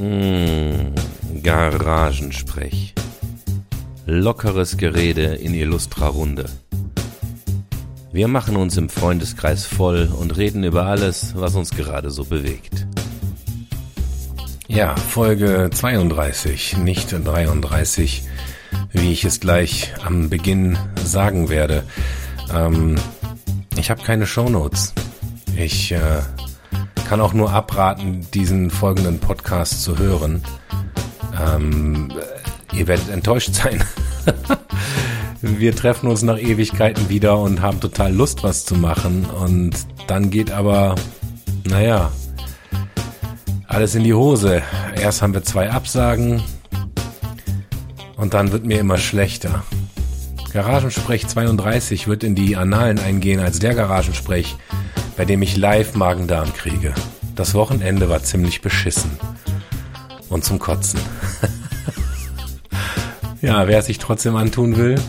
Mmh, Garagensprech. Lockeres Gerede in illustrer Runde. Wir machen uns im Freundeskreis voll und reden über alles, was uns gerade so bewegt. Ja, Folge 32, nicht 33, wie ich es gleich am Beginn sagen werde. Ähm, ich habe keine Shownotes. Ich äh, kann auch nur abraten, diesen folgenden Podcast zu hören. Ähm, ihr werdet enttäuscht sein. Wir treffen uns nach Ewigkeiten wieder und haben total Lust, was zu machen. Und dann geht aber, naja, alles in die Hose. Erst haben wir zwei Absagen und dann wird mir immer schlechter. Garagensprech 32 wird in die Annalen eingehen als der Garagensprech, bei dem ich live Magen-Darm kriege. Das Wochenende war ziemlich beschissen. Und zum Kotzen. ja, wer es sich trotzdem antun will,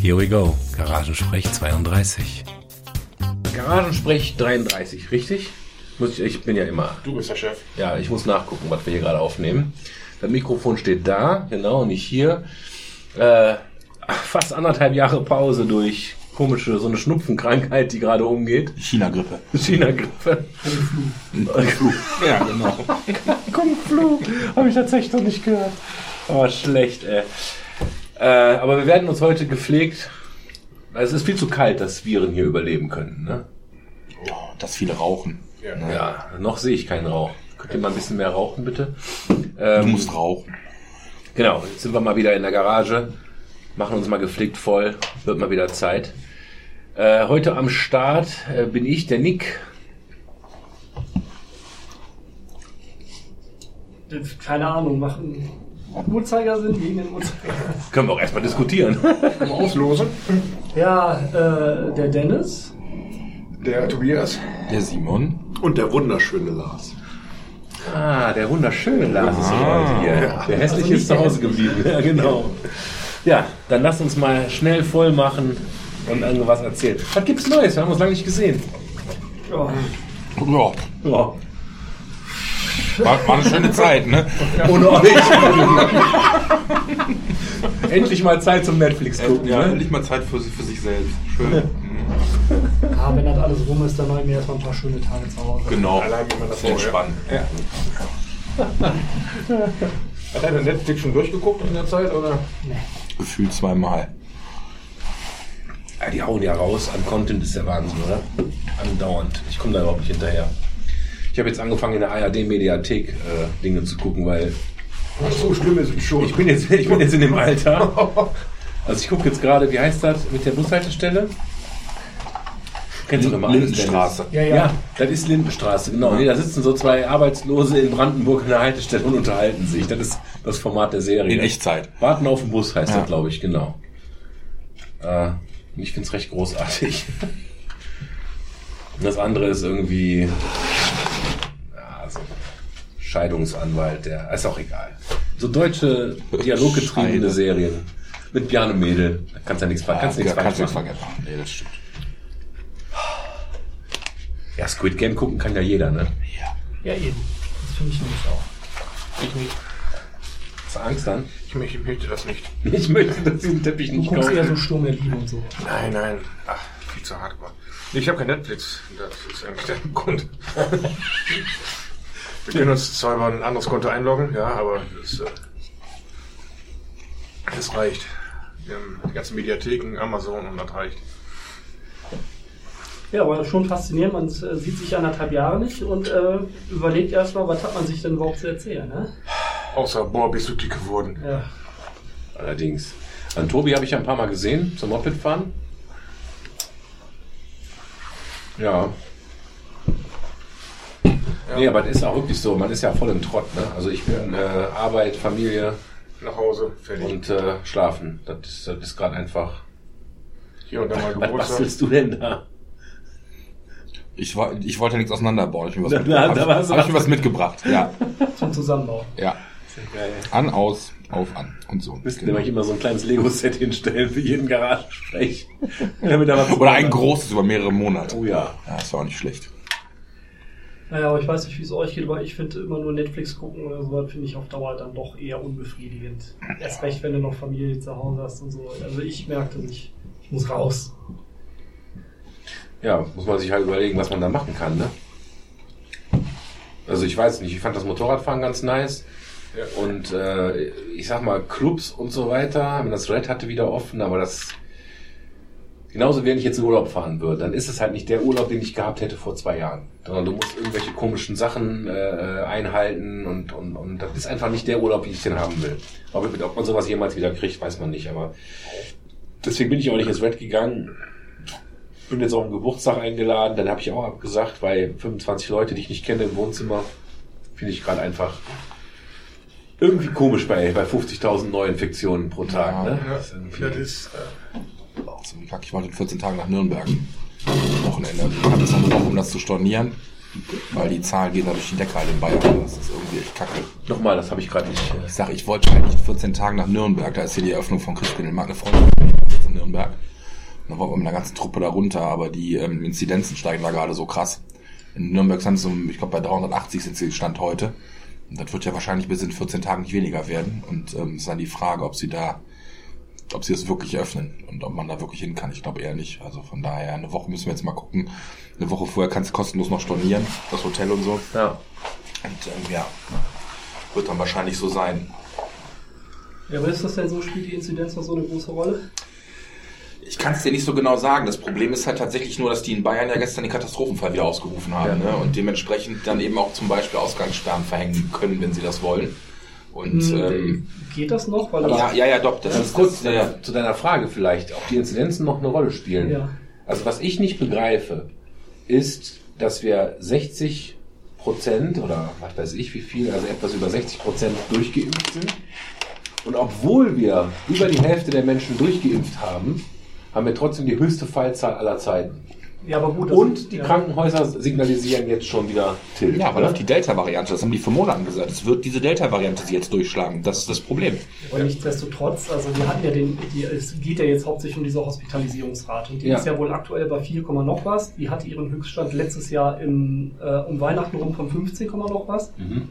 here we go. Garagensprech 32. Garagensprech 33, richtig? Muss ich, ich bin ja immer. Du bist der Chef. Ja, ich muss nachgucken, was wir hier gerade aufnehmen. Das Mikrofon steht da, genau, nicht hier. Äh, fast anderthalb Jahre Pause durch komische, so eine Schnupfenkrankheit, die gerade umgeht. China-Grippe. China-Grippe. Ja, genau. Kung Flu. Habe ich tatsächlich noch nicht gehört. Oh, schlecht, ey. Äh, aber wir werden uns heute gepflegt. Es ist viel zu kalt, dass Viren hier überleben können. Ne? Oh, dass viele rauchen. Ja. Ja, noch sehe ich keinen Rauch. Könnt ihr mal ein bisschen mehr rauchen, bitte? Du Ähm, musst rauchen. Genau, jetzt sind wir mal wieder in der Garage, machen uns mal gepflegt voll, wird mal wieder Zeit. Äh, heute am Start äh, bin ich, der Nick. Keine Ahnung, machen Uhrzeigersinn gegen den Uhrzeigersinn. Können wir auch erstmal diskutieren. Mal auslosen. Ja, äh, der Dennis. Der Tobias. Der Simon. Und der wunderschöne Lars. ah, der wunderschöne Lars ist heute hier. Der hässliche Also ist zu Hause geblieben. Ja, genau. Ja, dann lass uns mal schnell voll machen und irgendwas erzählen. Was gibt's Neues? Wir haben uns lange nicht gesehen. Ja, Ja, Ja. war, war eine schöne Zeit, ne? Ohne euch. Endlich mal Zeit zum Netflix gucken. Ja, ne? endlich mal Zeit für, für sich selbst. Schön. ja, wenn das alles rum ist, dann mache ich mir erstmal ein paar schöne Tage zu Hause. Genau. Allein wie man das Sehr entspannt. Ja. Hat er den Netflix schon durchgeguckt in der Zeit? Oder? Gefühlt zweimal. Ja, die hauen ja raus an Content, ist der Wahnsinn, oder? Andauernd. Ich komme da überhaupt nicht hinterher. Ich habe jetzt angefangen, in der ARD-Mediathek äh, Dinge zu gucken, weil Ach, so schlimm ist es schon. ich bin jetzt, ich bin jetzt in dem Alter. Also ich gucke jetzt gerade, wie heißt das mit der Bushaltestelle? Kennst du doch immer alles, Lindenstraße. Ja, ja. Ja, das ist Lindenstraße, genau. Nee, da sitzen so zwei Arbeitslose in Brandenburg an der Haltestelle und unterhalten sich. Das ist das Format der Serie. In Echtzeit. Warten auf den Bus heißt Ja. das, glaube ich, genau. Äh, und ich finde es recht großartig. Und das andere ist irgendwie ja, so Scheidungsanwalt, der ist auch egal. So deutsche dialoggetriebene Scheide. Serien mit Bjarne Mädel. Da kannst du ja nichts, ver- kannst nichts ja, falsch kannst du machen. nichts vergessen. Nee, das stimmt. Ja, Squid Game gucken kann ja jeder, ne? Ja, eben. Das finde ich nämlich auch. Ich, nicht. Du Angst dann? Ich, möchte- ich möchte das nicht. Ich möchte das diesen Teppich Du nicht guckst eher so kaufen. Sturm der Liebe und so. Nein, nein. Ach, viel zu hart war. Nee, ich habe kein Netflix. Das ist eigentlich der Grund. Wir können uns zwar über ein anderes Konto einloggen, ja, aber das, äh, das reicht. Wir haben die ganzen Mediatheken, Amazon und das reicht. Ja, aber schon faszinierend. Man äh, sieht sich anderthalb Jahre nicht und äh, überlegt erstmal, was hat man sich denn überhaupt zu erzählen, ne? Außer, boah, bist du dick geworden. Ja. Allerdings. An Tobi habe ich ja ein paar Mal gesehen zum Mopedfahren. Ja. Nee, aber das ist auch wirklich so. Man ist ja voll im Trott. Ne? Also ich bin äh, Arbeit, Familie Nach Hause, fertig. und äh, Schlafen. Das ist, das ist gerade einfach. Hier und dann mal Was Geburtstag. bastelst du denn da? Ich, ich wollte nichts auseinanderbauen. Ich hab mir was, Da- mitgebracht. da- da Hab hab ich mir was- was mitgebracht. Ja. Zum Zusammenbauen. ja. An, aus, auf, an und so. Müssten Genau. nämlich immer so ein kleines Lego-Set hinstellen für jeden Garagensprech. Er Oder ein großes über mehrere Monate. Oh ja. Ja, das war auch nicht schlecht. Naja, aber ich weiß nicht, wie es euch geht, aber ich finde immer nur Netflix gucken oder so, finde ich auf Dauer dann doch eher unbefriedigend. Erst recht, wenn du noch Familie zu Hause hast und so. Also ich merkte nicht, ich muss raus. Ja, muss man sich halt überlegen, was man da machen kann, ne? Also ich weiß nicht, ich fand das Motorradfahren ganz nice. Und äh, ich sag mal, Clubs und so weiter, wenn das Red hatte wieder offen, aber das genauso wenn ich jetzt in Urlaub fahren würde, dann ist es halt nicht der Urlaub, den ich gehabt hätte vor zwei Jahren. Sondern du musst irgendwelche komischen Sachen äh, einhalten und, und, und das ist einfach nicht der Urlaub, wie ich den haben will. Ob, ob man sowas jemals wieder kriegt, weiß man nicht, aber deswegen bin ich auch nicht ins Red gegangen. Bin jetzt auf einen Geburtstag eingeladen, dann habe ich auch abgesagt, weil 25 Leute, die ich nicht kenne im Wohnzimmer, finde ich gerade einfach irgendwie komisch bei, bei 50.000 Neuinfektionen pro Tag. Ja, ne? Ja, Das ist irgendwie- das ist, äh, Auch so wie Kack. Ich wollte in 14 Tagen nach Nürnberg. Wochenende. Ich habe jetzt noch eine Woche, um das zu stornieren. Weil die Zahlen gehen da durch die Decke halt in Bayern. Das ist irgendwie echt kacke. Nochmal, das habe ich gerade nicht. Ich sag, ich wollte eigentlich in 14 Tagen nach Nürnberg. Da ist hier die Eröffnung von Christkindlmarkt. Eine Freundin jetzt in Nürnberg. Und dann wollen wir mit einer ganzen Truppe da runter. Aber die ähm, Inzidenzen steigen da gerade so krass. In Nürnberg sind es, um, ich glaube, bei 380 sind sie Stand heute. Das wird ja wahrscheinlich bis in 14 Tagen nicht weniger werden. Und ähm, ist dann die Frage, ob sie da, ob sie es wirklich öffnen und ob man da wirklich hin kann. Ich glaube eher nicht. Also von daher, eine Woche müssen wir jetzt mal gucken. Eine Woche vorher kannst du kostenlos noch stornieren, das Hotel und so. Ja. Und ähm, ja, wird dann wahrscheinlich so sein. Ja, aber ist das denn so, spielt die Inzidenz noch so eine große Rolle? Ich kann es dir nicht so genau sagen. Das Problem ist halt tatsächlich nur, dass die in Bayern ja gestern den Katastrophenfall wieder ausgerufen haben Ja. ne? und dementsprechend dann eben auch zum Beispiel Ausgangssperren verhängen können, wenn sie das wollen. Und Hm, ähm, Geht das noch? Weil ja, ja, ja, doch. Das Ganz ist kurz das, ja, zu deiner Frage vielleicht, ob die Inzidenzen noch eine Rolle spielen. Ja. Also was ich nicht begreife, ist, dass wir 60 Prozent oder was weiß ich wie viel, also etwas über 60 Prozent durchgeimpft sind. Und obwohl wir über die Hälfte der Menschen durchgeimpft haben, haben wir trotzdem die höchste Fallzahl aller Zeiten. ja, aber gut. Und die ja. Krankenhäuser signalisieren jetzt schon wieder Tilt. ja, weil ne? auf die Delta-Variante, das haben die vor Monaten gesagt, es wird diese Delta-Variante sie jetzt durchschlagen. Das ist das Problem. Aber nichtsdestotrotz, also wir hatten ja den, die, es geht ja jetzt hauptsächlich um diese Hospitalisierungsrate und die Ja. ist ja wohl aktuell bei 4, noch was. Die hatte ihren Höchststand letztes Jahr im, äh, um Weihnachten rum von 15, noch was. Mhm.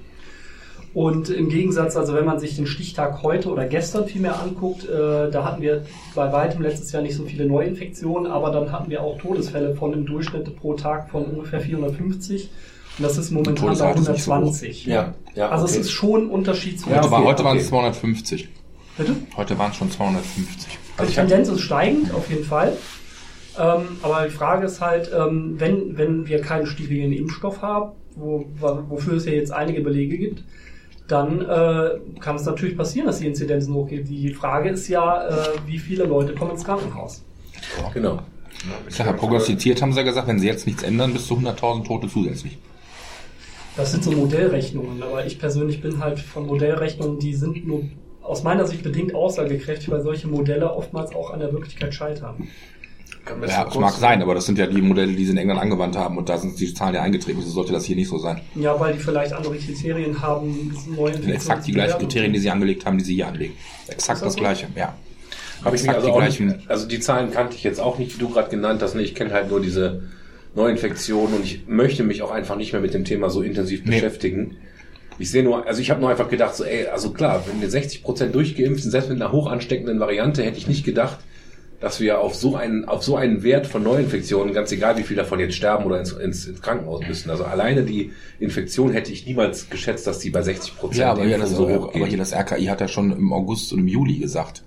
Und im Gegensatz, also wenn man sich den Stichtag heute oder gestern vielmehr anguckt, äh, da hatten wir bei weitem letztes Jahr nicht so viele Neuinfektionen, aber dann hatten wir auch Todesfälle von im Durchschnitt pro Tag von ungefähr 450. Und das ist momentan bei Todesrate ist nicht so hoch. 120. Ja, ja, Also okay. es ist schon ein Unterschied zu Ja, Heute, okay, heute waren okay. es 250. Bitte? Heute waren es schon 250. Also die Tendenz ist steigend, auf jeden Fall. Ähm, aber die Frage ist halt, ähm, wenn, wenn wir keinen sterilen Impfstoff haben, wo- wofür es ja jetzt einige Belege gibt, dann äh, kann es natürlich passieren, dass die Inzidenzen hochgehen. Die Frage ist ja, äh, wie viele Leute kommen ins Krankenhaus. Genau. Ich sag ja, prognostiziert haben sie ja gesagt, wenn sie jetzt nichts ändern, bis zu 100.000 Tote zusätzlich. Das sind so Modellrechnungen, aber ich persönlich bin halt von Modellrechnungen, die sind nur aus meiner Sicht bedingt aussagekräftig, weil solche Modelle oftmals auch an der Wirklichkeit scheitern. Kann mir Ja, das mag sein, aber das sind ja die Modelle, die sie in England angewandt haben und da sind die Zahlen ja eingetreten. So sollte das hier nicht so sein. Ja, weil die vielleicht andere Kriterien haben, neue Das sind exakt die gleichen Kriterien, die sie angelegt haben, die sie hier anlegen. Exakt das das so? Gleiche, ja. Habe ich mir also die auch gleichen. nicht, also die Zahlen kannte ich jetzt auch nicht, wie du gerade genannt hast. ne? Ich kenne halt nur diese Neuinfektionen und ich möchte mich auch einfach nicht mehr mit dem Thema so intensiv Nee. beschäftigen. Ich sehe nur, also ich habe nur einfach gedacht, so, ey, also klar, wenn wir 60 Prozent durchgeimpft sind, selbst mit einer hoch ansteckenden Variante, hätte ich nicht gedacht, dass wir auf so einen, auf so einen Wert von Neuinfektionen, ganz egal wie viel davon jetzt sterben oder ins, ins, ins Krankenhaus müssen. Also alleine die Infektion hätte ich niemals geschätzt, dass die bei 60 Prozent Ja, aber, hier das, so hoch aber hier das RKI hat ja schon im August und im Juli gesagt.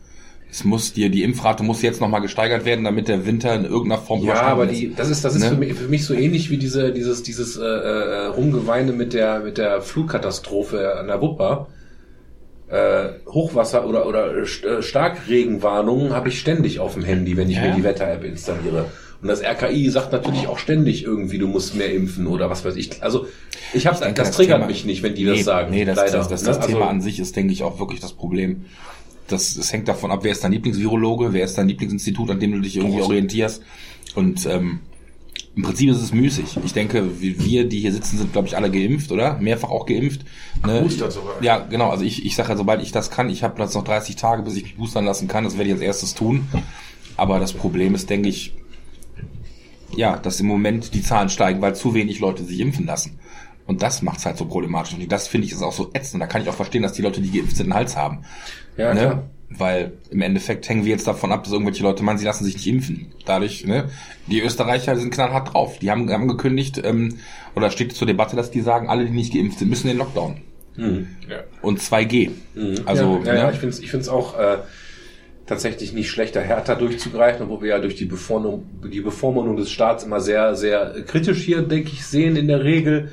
Es muss dir, die Impfrate muss jetzt nochmal gesteigert werden, damit der Winter in irgendeiner Form Ja, aber ist. die, das ist, das ist Ne? für, mich, für mich so ähnlich wie diese, dieses, dieses äh, äh, Rumgeweine mit der, mit der Flugkatastrophe an der Wupper. Äh, Hochwasser oder, oder St- äh, Starkregenwarnungen habe ich ständig auf dem Handy, wenn ich Ja. mir die Wetter-App installiere. Und das RKI sagt natürlich auch ständig irgendwie, du musst mehr impfen oder was weiß ich. Also ich habe denke, das triggert Thema- mich nicht, wenn die nee, das sagen. Nee, das, leider. das, das, das Ne? Thema Also- an sich ist, denke ich, auch wirklich das Problem. Das, das hängt davon ab, wer ist dein Lieblingsvirologe, wer ist dein Lieblingsinstitut, an dem du dich irgendwie orientierst. Und ähm, im Prinzip ist es müßig. Ich denke, wir, die hier sitzen, sind, glaube ich, alle geimpft, oder? Mehrfach auch geimpft. Ne? Boostert sogar. Ja, genau. Also ich, ich sage ja, sobald ich das kann, ich habe jetzt noch 30 Tage, bis ich mich boostern lassen kann. Das werde ich als erstes tun. Aber das Problem ist, denke ich, ja, dass im Moment die Zahlen steigen, weil zu wenig Leute sich impfen lassen. Und das macht's halt so problematisch. Und das finde ich ist auch so ätzend. Da kann ich auch verstehen, dass die Leute, die geimpft sind, einen Hals haben. Ja, ne? klar. Weil im Endeffekt hängen wir jetzt davon ab, dass irgendwelche Leute meinen, sie lassen sich nicht impfen. Dadurch, ne? Die Österreicher sind knallhart drauf. Die haben, haben gekündigt, ähm, oder steht zur Debatte, dass die sagen, alle, die nicht geimpft sind, müssen in den Lockdown. Ja. Und 2G. Also, ja, ja, ja, ne? ich finde es ich find's auch äh, tatsächlich nicht schlechter, härter durchzugreifen, obwohl wir ja durch die, Bevormundung, die Bevormundung des Staats immer sehr, sehr kritisch hier, denke ich, sehen in der Regel.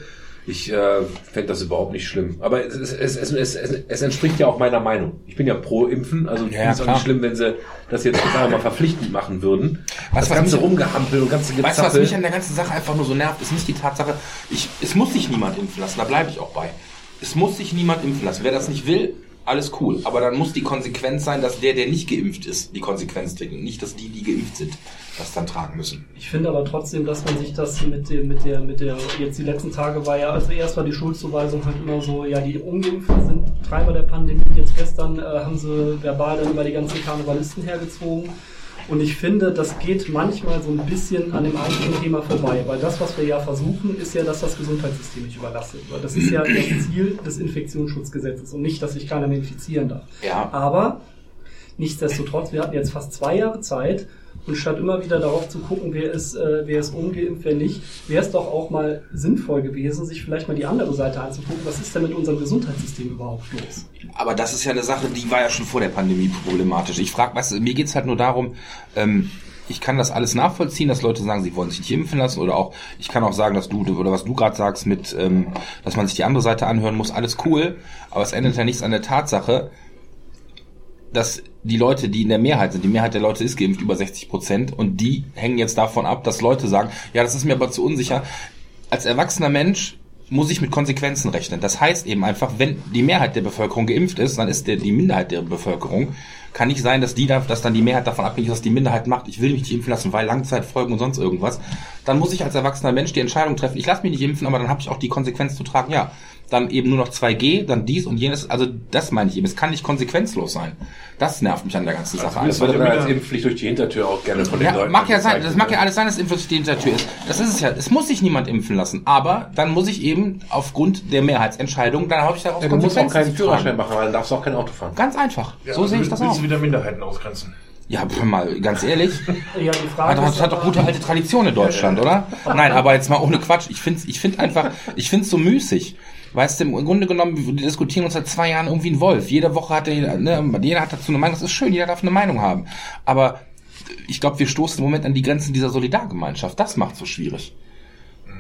Ich äh, fände das überhaupt nicht schlimm. Aber es, es, es, es, es, entspricht ja auch meiner Meinung. Ich bin ja pro Impfen, also ich Ja, finde es auch nicht schlimm, wenn sie das jetzt sagen wir mal verpflichtend machen würden. Was, das ganze mich- Rumgehampel und ganze Weißt du, was Gezappel. mich an der ganzen Sache einfach nur so nervt, ist nicht die Tatsache, ich, es muss sich niemand impfen lassen, da bleibe ich auch bei. Es muss sich niemand impfen lassen. Wer das nicht will, alles cool. Aber dann muss die Konsequenz sein, dass der, der nicht geimpft ist, die Konsequenz trägt und nicht, dass die, die geimpft sind, das dann tragen müssen. Ich finde aber trotzdem, dass man sich das mit dem, mit der, mit der, jetzt die letzten Tage war ja, also erst war die Schuldzuweisung halt immer so, ja, die Ungeimpften sind Treiber der Pandemie. Jetzt gestern äh, haben sie verbal dann über die ganzen Karnevalisten hergezogen. Und ich finde, das geht manchmal so ein bisschen an dem eigentlichen Thema vorbei, weil das, was wir ja versuchen, ist ja, dass das Gesundheitssystem nicht überlastet wird. Das ist ja das Ziel des Infektionsschutzgesetzes und nicht, dass sich keiner mehr infizieren darf. Ja. Aber nichtsdestotrotz, wir hatten jetzt fast zwei Jahre Zeit und statt immer wieder darauf zu gucken, wer ist, äh, wer ist ungeimpft, wer nicht, wäre es doch auch mal sinnvoll gewesen, sich vielleicht mal die andere Seite anzugucken. Was ist denn mit unserem Gesundheitssystem überhaupt los? Aber das ist ja eine Sache, die war ja schon vor der Pandemie problematisch. Ich frage, weißt du, mir geht's halt nur darum, ähm, ich kann das alles nachvollziehen, dass Leute sagen, sie wollen sich nicht impfen lassen oder auch, ich kann auch sagen, dass du, oder was du gerade sagst mit, ähm, dass man sich die andere Seite anhören muss, alles cool, aber es ändert ja nichts an der Tatsache, dass die Leute, die in der Mehrheit sind, die Mehrheit der Leute ist geimpft, über 60 Prozent, und die hängen jetzt davon ab, dass Leute sagen, ja, das ist mir aber zu unsicher. Als erwachsener Mensch muss ich mit Konsequenzen rechnen. Das heißt eben einfach, wenn die Mehrheit der Bevölkerung geimpft ist, dann ist der, die Minderheit der Bevölkerung, kann nicht sein, dass die da, dass dann die Mehrheit davon abhängig ist, was die Minderheit macht. Ich will mich nicht impfen lassen, weil Langzeitfolgen und sonst irgendwas. Dann muss ich als erwachsener Mensch die Entscheidung treffen, ich lasse mich nicht impfen, aber dann habe ich auch die Konsequenz zu tragen, ja, dann eben nur noch 2G, dann dies und jenes. Also das meine ich eben. Es kann nicht konsequenzlos sein. Das nervt mich an der ganzen Sache. Das einfach. wird dann als Impfpflicht durch die Hintertür auch gerne von den Ja, Leuten mag ja sein, das mag ja alles sein, dass Impfpflicht die Hintertür ist. Das ist es ja. Es muss sich niemand impfen lassen. Aber dann muss ich eben aufgrund der Mehrheitsentscheidung, dann habe ich daraus Ja, du musst auch keinen. Führerschein machen, weil dann darfst du auch kein Auto fahren. Ganz einfach. Ja, so also sehe ich das willst auch. du wieder Minderheiten ausgrenzen? Ja, mal ganz ehrlich. Ja, die Frage Hat, ist hat, doch gute alte Tradition in Deutschland, oder? Nein, aber jetzt mal ohne Quatsch. Ich finde ich find einfach, ich finde es so müßig. Weißt du, im Grunde genommen, wir diskutieren uns seit zwei Jahren irgendwie ein Wolf. Jede Woche hat er, ne, jeder hat dazu eine Meinung. Das ist schön, jeder darf eine Meinung haben. Aber ich glaube, wir stoßen im Moment an die Grenzen dieser Solidargemeinschaft. Das macht so schwierig.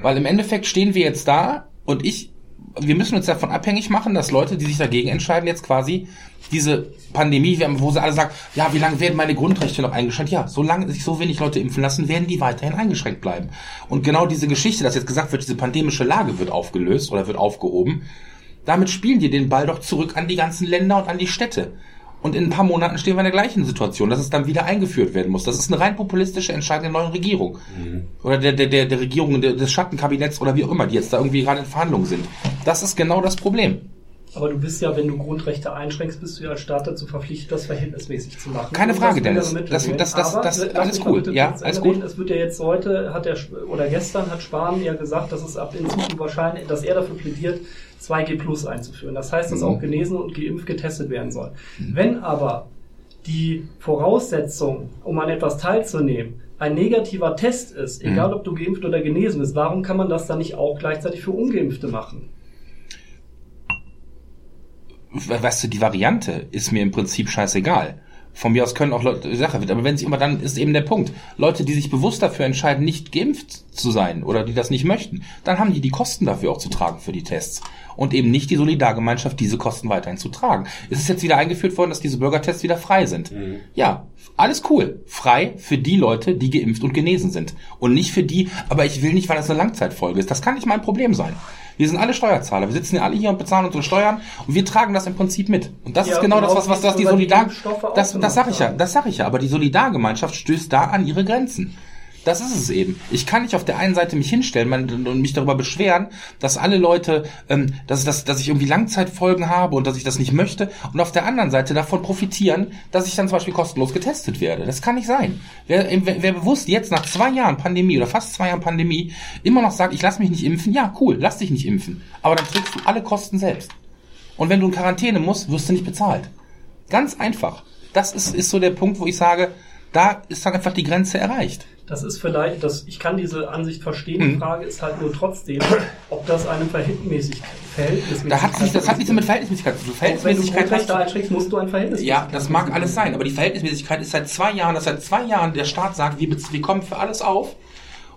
Weil im Endeffekt stehen wir jetzt da und ich, wir müssen uns davon abhängig machen, dass Leute, die sich dagegen entscheiden, jetzt quasi diese Pandemie, wo sie alle sagen, ja, wie lange werden meine Grundrechte noch eingeschränkt? Ja, solange sich so wenig Leute impfen lassen, werden die weiterhin eingeschränkt bleiben. Und genau diese Geschichte, dass jetzt gesagt wird, diese pandemische Lage wird aufgelöst oder wird aufgehoben, damit spielen die den Ball doch zurück an die ganzen Länder und an die Städte. Und in ein paar Monaten stehen wir in der gleichen Situation, dass es dann wieder eingeführt werden muss. Das ist eine rein populistische Entscheidung der neuen Regierung. Oder der, der, der, der Regierung, des Schattenkabinetts oder wie auch immer, die jetzt da irgendwie gerade in Verhandlungen sind. Das ist genau das Problem. Aber du bist ja, wenn du Grundrechte einschränkst, bist du ja als Staat dazu verpflichtet, das verhältnismäßig zu machen. Keine Frage, Dennis. Das- das- das- Aber, das- alles cool. Ja, alles gut. Es wird ja jetzt heute, hat der, oder gestern hat Spahn ja gesagt, dass es ab in Zukunft wahrscheinlich, dass er dafür plädiert, 2G Plus einzuführen. Das heißt, dass Mhm. auch genesen und geimpft getestet werden soll. Wenn aber die Voraussetzung, um an etwas teilzunehmen, ein negativer Test ist, Mhm. egal ob du geimpft oder genesen bist, warum kann man das dann nicht auch gleichzeitig für Ungeimpfte machen? Weißt du, die Variante ist mir im Prinzip scheißegal. Von mir aus können auch Leute, Sache wird, aber wenn sie immer dann ist eben der Punkt. Leute, die sich bewusst dafür entscheiden, nicht geimpft zu sein oder die das nicht möchten, dann haben die die Kosten dafür auch zu tragen für die Tests. Und eben nicht die Solidargemeinschaft, diese Kosten weiterhin zu tragen. Es ist jetzt wieder eingeführt worden, dass diese Bürgertests wieder frei sind. Ja, alles cool. Frei für die Leute, die geimpft und genesen sind. Und nicht für die, aber ich will nicht, weil das eine Langzeitfolge ist. Das kann nicht mein Problem sein. Wir sind alle Steuerzahler. Wir sitzen ja alle hier und bezahlen unsere Steuern und wir tragen das im Prinzip mit. Und das Ja, ist genau genau das, was, was, was die die Solidar, auch das, das sag ich ja, das sag ich ja. Aber die Solidargemeinschaft stößt da an ihre Grenzen. Das ist es eben. Ich kann nicht auf der einen Seite mich hinstellen und mich darüber beschweren, dass alle Leute, ähm, dass, dass, dass ich irgendwie Langzeitfolgen habe und dass ich das nicht möchte und auf der anderen Seite davon profitieren, dass ich dann zum Beispiel kostenlos getestet werde. Das kann nicht sein. Wer, wer, wer bewusst jetzt nach zwei Jahren Pandemie oder fast zwei Jahren Pandemie immer noch sagt, ich lass mich nicht impfen, ja cool, lass dich nicht impfen. Aber dann trägst du alle Kosten selbst. Und wenn du in Quarantäne musst, wirst du nicht bezahlt. Ganz einfach. Das ist, ist so der Punkt, wo ich sage, da ist dann einfach die Grenze erreicht. Das ist vielleicht, das, ich kann diese Ansicht verstehen. Die mhm. Frage ist halt nur trotzdem, ob das eine Verhältnismäßigkeit, Verhältnismäßigkeit da hat nicht, Das hat nichts mit Verhältnismäßigkeit zu tun. Verhältnismäßigkeit wenn du da einschränkst, musst du ein Verhältnis. Ja, das mag alles sein, aber die Verhältnismäßigkeit ist seit zwei Jahren, dass seit zwei Jahren der Staat sagt, wir, wir kommen für alles auf.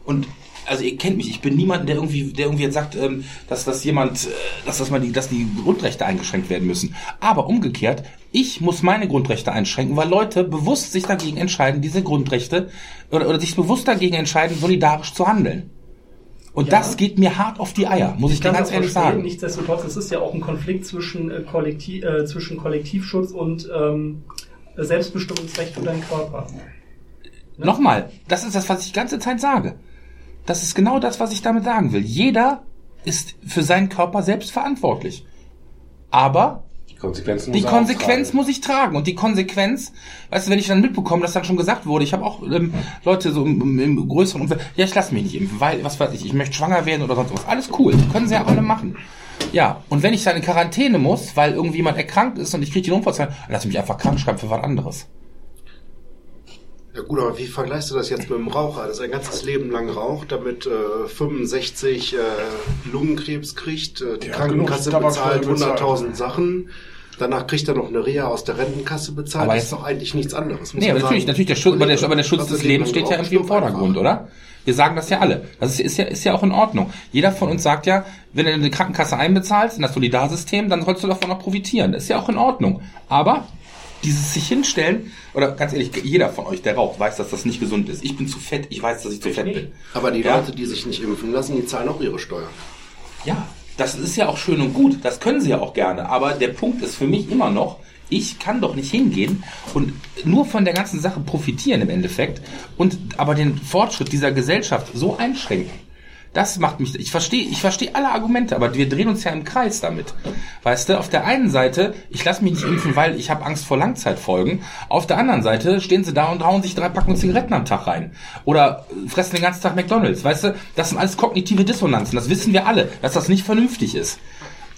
Und also ihr kennt mich, ich bin niemand, der irgendwie, der irgendwie jetzt sagt, ähm, dass, dass jemand, äh, dass, dass, man die, dass die Grundrechte eingeschränkt werden müssen. Aber umgekehrt, ich muss meine Grundrechte einschränken, weil Leute bewusst sich dagegen entscheiden, diese Grundrechte oder, oder sich bewusst dagegen entscheiden, solidarisch zu handeln. Und ja. das geht mir hart auf die Eier, muss ich, ich dir ganz ehrlich verstehen. sagen. Nichtsdestotrotz, es ist ja auch ein Konflikt zwischen, äh, Kollektiv, äh, zwischen Kollektivschutz und ähm, Selbstbestimmungsrecht für deinen Körper. Ne? Nochmal, das ist das, was ich die ganze Zeit sage. Das ist genau das, was ich damit sagen will. Jeder ist für seinen Körper selbst verantwortlich. Aber Konsequenzen die Konsequenz muss ich tragen. Und die Konsequenz, weißt du, wenn ich dann mitbekomme, dass dann schon gesagt wurde, ich habe auch ähm, Leute so im, im größeren Umfeld, ja, ich lasse mich nicht impfen, weil, was weiß ich, ich möchte schwanger werden oder sonst was. Alles cool, können sie ja alle machen. Ja, und wenn ich dann in Quarantäne muss, weil irgendwie jemand erkrankt ist und ich kriege die Notfallzeit, dann lass mich einfach krank schreiben für was anderes. Ja gut, aber wie vergleichst du das jetzt mit dem Raucher, der sein ganzes Leben lang raucht, damit äh, 65 äh, Lungenkrebs kriegt, äh, die ja, Krankenkasse bezahlt 100.000 Sachen, danach kriegt er noch eine Reha aus der Rentenkasse bezahlt, aber das ist doch eigentlich nichts anderes. Nee, aber natürlich, sagen, natürlich der Schutz, aber der, aber der Schutz des Lebens steht ja irgendwie im Vordergrund, oder? Wir sagen das ja alle. Das ist, ist, ja, ist ja auch in Ordnung. Jeder von uns sagt ja, wenn du eine Krankenkasse einbezahlst in das Solidarsystem, dann sollst du davon auch profitieren. Das ist ja auch in Ordnung. Aber dieses sich hinstellen, oder ganz ehrlich, jeder von euch, der raucht, weiß, dass das nicht gesund ist. Ich bin zu fett, ich weiß, dass ich zu fett bin. Aber die ja? Leute, die sich nicht impfen lassen, die zahlen auch ihre Steuern. Ja, das ist ja auch schön und gut, das können sie ja auch gerne. Aber der Punkt ist für mich immer noch, ich kann doch nicht hingehen und nur von der ganzen Sache profitieren im Endeffekt und aber den Fortschritt dieser Gesellschaft so einschränken. Das macht mich, ich verstehe, ich verstehe alle Argumente, aber wir drehen uns ja im Kreis damit. Weißt du, auf der einen Seite, ich lasse mich nicht impfen, weil ich habe Angst vor Langzeitfolgen. Auf der anderen Seite stehen sie da und hauen sich drei Packungen Zigaretten am Tag rein. Oder fressen den ganzen Tag McDonalds. Weißt du, das sind alles kognitive Dissonanzen. Das wissen wir alle, dass das nicht vernünftig ist.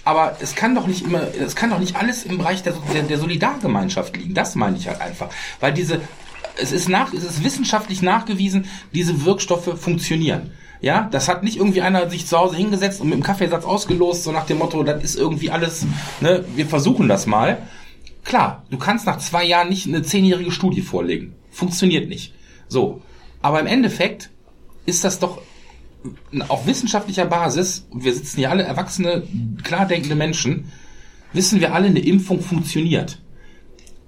Aber es kann doch nicht immer, es kann doch nicht alles im Bereich der, der, der Solidargemeinschaft liegen. Das meine ich halt einfach. Weil diese, es ist nach, es ist wissenschaftlich nachgewiesen, diese Wirkstoffe funktionieren. Ja, das hat nicht irgendwie einer sich zu Hause hingesetzt und mit dem Kaffeesatz ausgelost, so nach dem Motto, das ist irgendwie alles, ne, wir versuchen das mal. Klar, du kannst nach zwei Jahren nicht eine zehnjährige Studie vorlegen. Funktioniert nicht. So. Aber im Endeffekt ist das doch auf wissenschaftlicher Basis, wir sitzen hier alle erwachsene, klar denkende Menschen, wissen wir alle, eine Impfung funktioniert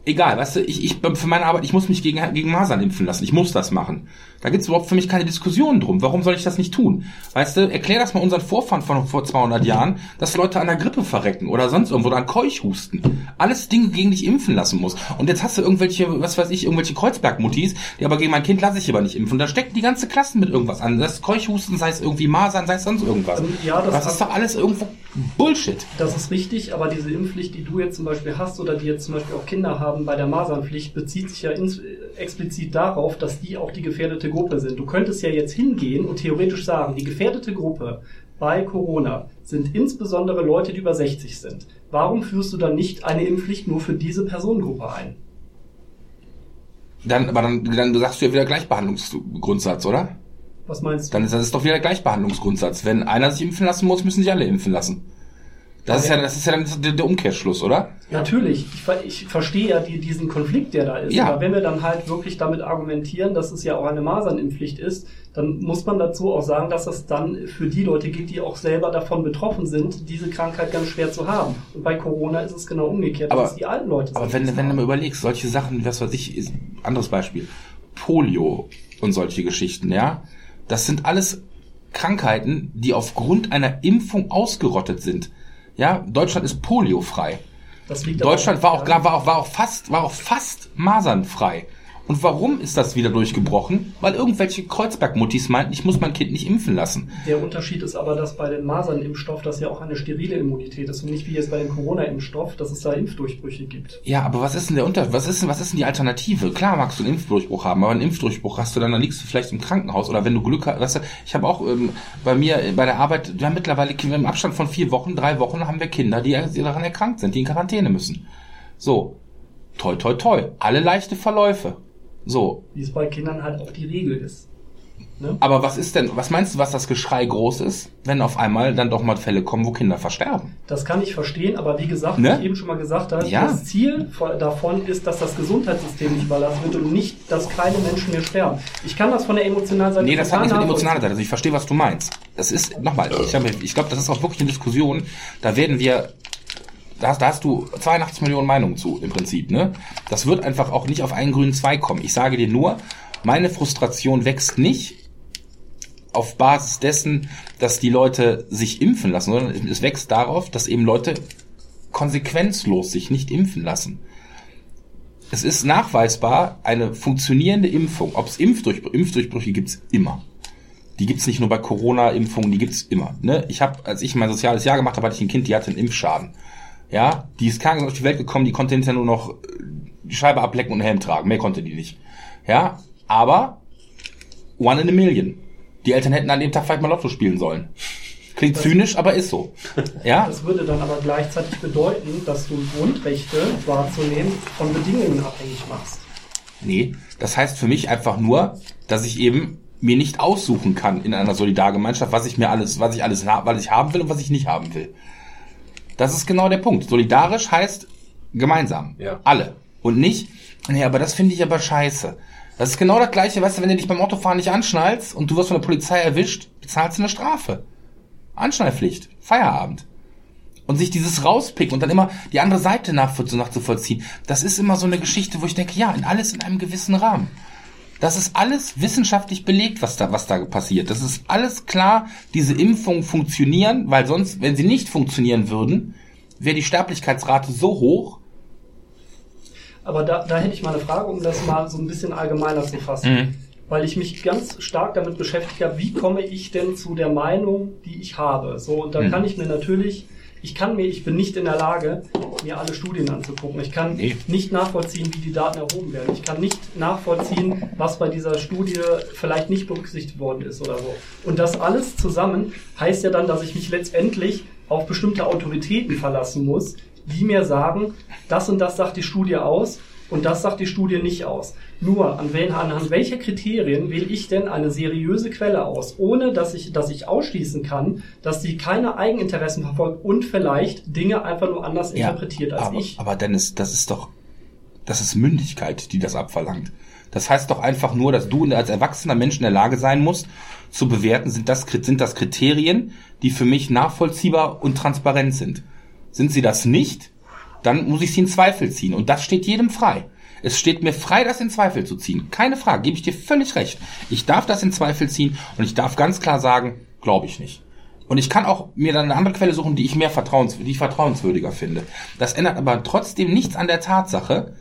egal, weißt du, ich, ich für meine Arbeit, ich muss mich gegen, gegen Masern impfen lassen. Ich muss das machen. Da gibt's überhaupt für mich keine Diskussion drum. Warum soll ich das nicht tun? Weißt du, erklär das mal unseren Vorfahren von vor 200 Jahren, dass Leute an der Grippe verrecken oder sonst irgendwo oder an Keuchhusten. Alles Dinge, gegen dich impfen lassen muss. Und jetzt hast du irgendwelche, was weiß ich, irgendwelche Kreuzberg-Muttis, die aber gegen mein Kind lasse ich aber nicht impfen. Da steckt die ganze Klasse mit irgendwas an. Das ist Keuchhusten, sei es irgendwie Masern, sei es sonst irgendwas. Ja, das, das ist doch alles irgendwo Bullshit. Das ist richtig, aber diese Impfpflicht, die du jetzt zum Beispiel hast oder die jetzt zum Beispiel auch Kinder haben bei der Masernpflicht, bezieht sich ja ins, explizit darauf, dass die auch die gefährdete Gruppe sind. Du könntest ja jetzt hingehen und theoretisch sagen, die gefährdete Gruppe bei Corona sind insbesondere Leute, die über 60 sind. Warum führst du dann nicht eine Impfpflicht nur für diese Personengruppe ein? Dann, aber dann, dann sagst du ja wieder Gleichbehandlungsgrundsatz, oder? Was meinst du? Dann ist das doch wieder Gleichbehandlungsgrundsatz. Wenn einer sich impfen lassen muss, müssen sich alle impfen lassen. Das ist ja, das ist ja dann der, der Umkehrschluss, oder? Natürlich. Ich, ich verstehe ja die, diesen Konflikt, der da ist. Ja. Aber wenn wir dann halt wirklich damit argumentieren, dass es ja auch eine Masernimpfpflicht ist, dann muss man dazu auch sagen, dass es dann für die Leute gilt, die auch selber davon betroffen sind, diese Krankheit ganz schwer zu haben. Und bei Corona ist es genau umgekehrt, aber, dass die alten Leute. Aber wenn, wenn du mal überlegst, solche Sachen, was weiß ich, ist, anderes Beispiel, Polio und solche Geschichten, ja, das sind alles Krankheiten, die aufgrund einer Impfung ausgerottet sind. Ja, Deutschland ist poliofrei. Deutschland war auch, war auch, war auch fast, war auch fast masernfrei. Und warum ist das wieder durchgebrochen? Weil irgendwelche Kreuzberg-Muttis meinten, ich muss mein Kind nicht impfen lassen. Der Unterschied ist aber, dass bei dem Masernimpfstoff das ja auch eine sterile Immunität ist und nicht wie jetzt bei dem Corona-Impfstoff, dass es da Impfdurchbrüche gibt. Ja, aber was ist denn der Unterschied? Was ist denn, was ist denn die Alternative? Klar magst du einen Impfdurchbruch haben, aber einen Impfdurchbruch hast du dann, dann liegst du vielleicht im Krankenhaus oder wenn du Glück hast, weißt du, ich habe auch ähm, bei mir äh, bei der Arbeit, wir haben mittlerweile im Abstand von vier Wochen, drei Wochen haben wir Kinder, die, die daran erkrankt sind, die in Quarantäne müssen. So. Toi, toi, toi. Alle leichte Verläufe. So. Wie es bei Kindern halt auch die Regel ist. Ne? Aber was ist denn, was meinst du, was das Geschrei groß ist, wenn auf einmal dann doch mal Fälle kommen, wo Kinder versterben? Das kann ich verstehen, aber wie gesagt, ne? wie ich eben schon mal gesagt habe, ja. das Ziel davon ist, dass das Gesundheitssystem nicht überlassen wird und nicht, dass keine Menschen mehr sterben. Ich kann das von der emotionalen Seite Nee, das hat nichts mit emotionaler Seite. Also ich verstehe, was du meinst. Das ist, nochmal, ich, ich glaube, das ist auch wirklich eine Diskussion, da werden wir da hast, da hast du 82 Millionen Meinungen zu, im Prinzip, ne? Das wird einfach auch nicht auf einen grünen Zweig kommen. Ich sage dir nur, meine Frustration wächst nicht auf Basis dessen, dass die Leute sich impfen lassen, sondern es wächst darauf, dass eben Leute konsequenzlos sich nicht impfen lassen. Es ist nachweisbar eine funktionierende Impfung. Ob es Impfdurchbrüche, Impfdurchbrüche gibt's immer. Die gibt's nicht nur bei Corona-Impfungen, die gibt's immer. Ne? Ich habe, als ich mein soziales Jahr gemacht habe, hatte ich ein Kind, die hatte einen Impfschaden. Ja, die ist krank auf die Welt gekommen, die konnte hinterher nur noch äh, die Scheibe ablecken und einen Helm tragen. Mehr konnte die nicht. Ja, aber one in a million. Die Eltern hätten an dem Tag vielleicht mal Lotto spielen sollen. Klingt das, zynisch, aber ist so. Ja? Das würde dann aber gleichzeitig bedeuten, dass du Grundrechte wahrzunehmen von Bedingungen abhängig machst. Nee, das heißt für mich einfach nur, dass ich eben mir nicht aussuchen kann in einer Solidargemeinschaft, was ich mir alles, was ich alles, was ich haben will und was ich nicht haben will. Das ist genau der Punkt. Solidarisch heißt gemeinsam. Ja. Alle. Und nicht, nee, aber das finde ich aber scheiße. Das ist genau das gleiche, weißt du, wenn du dich beim Autofahren nicht anschnallst und du wirst von der Polizei erwischt, bezahlst du eine Strafe. Anschnallpflicht. Feierabend. Und sich dieses rauspicken und dann immer die andere Seite nachzuvollziehen, das ist immer so eine Geschichte, wo ich denke, ja, in alles in einem gewissen Rahmen. Das ist alles wissenschaftlich belegt, was da, was da passiert. Das ist alles klar, diese Impfungen funktionieren, weil sonst, wenn sie nicht funktionieren würden, wäre die Sterblichkeitsrate so hoch. Aber da, da hätte ich mal eine Frage, um das mal so ein bisschen allgemeiner zu fassen. Mhm. Weil ich mich ganz stark damit beschäftigt habe, wie komme ich denn zu der Meinung, die ich habe. So, und da mhm. kann ich mir natürlich ich kann mir, ich bin nicht in der Lage, mir alle Studien anzugucken. Ich kann nee. nicht nachvollziehen, wie die Daten erhoben werden. Ich kann nicht nachvollziehen, was bei dieser Studie vielleicht nicht berücksichtigt worden ist oder so. Und das alles zusammen heißt ja dann, dass ich mich letztendlich auf bestimmte Autoritäten verlassen muss, die mir sagen, das und das sagt die Studie aus und das sagt die Studie nicht aus. Nur, an wel, anhand welcher Kriterien wähle ich denn eine seriöse Quelle aus, ohne dass ich, dass ich ausschließen kann, dass sie keine Eigeninteressen verfolgt und vielleicht Dinge einfach nur anders ja, interpretiert als aber, ich. Aber Dennis, das ist doch, das ist Mündigkeit, die das abverlangt. Das heißt doch einfach nur, dass du als erwachsener Mensch in der Lage sein musst, zu bewerten, sind das, sind das Kriterien, die für mich nachvollziehbar und transparent sind. Sind sie das nicht, dann muss ich sie in Zweifel ziehen. Und das steht jedem frei. Es steht mir frei, das in Zweifel zu ziehen. Keine Frage, gebe ich dir völlig recht. Ich darf das in Zweifel ziehen und ich darf ganz klar sagen, glaube ich nicht. Und ich kann auch mir dann eine andere Quelle suchen, die ich mehr vertrauens, die ich vertrauenswürdiger finde. Das ändert aber trotzdem nichts an der Tatsache,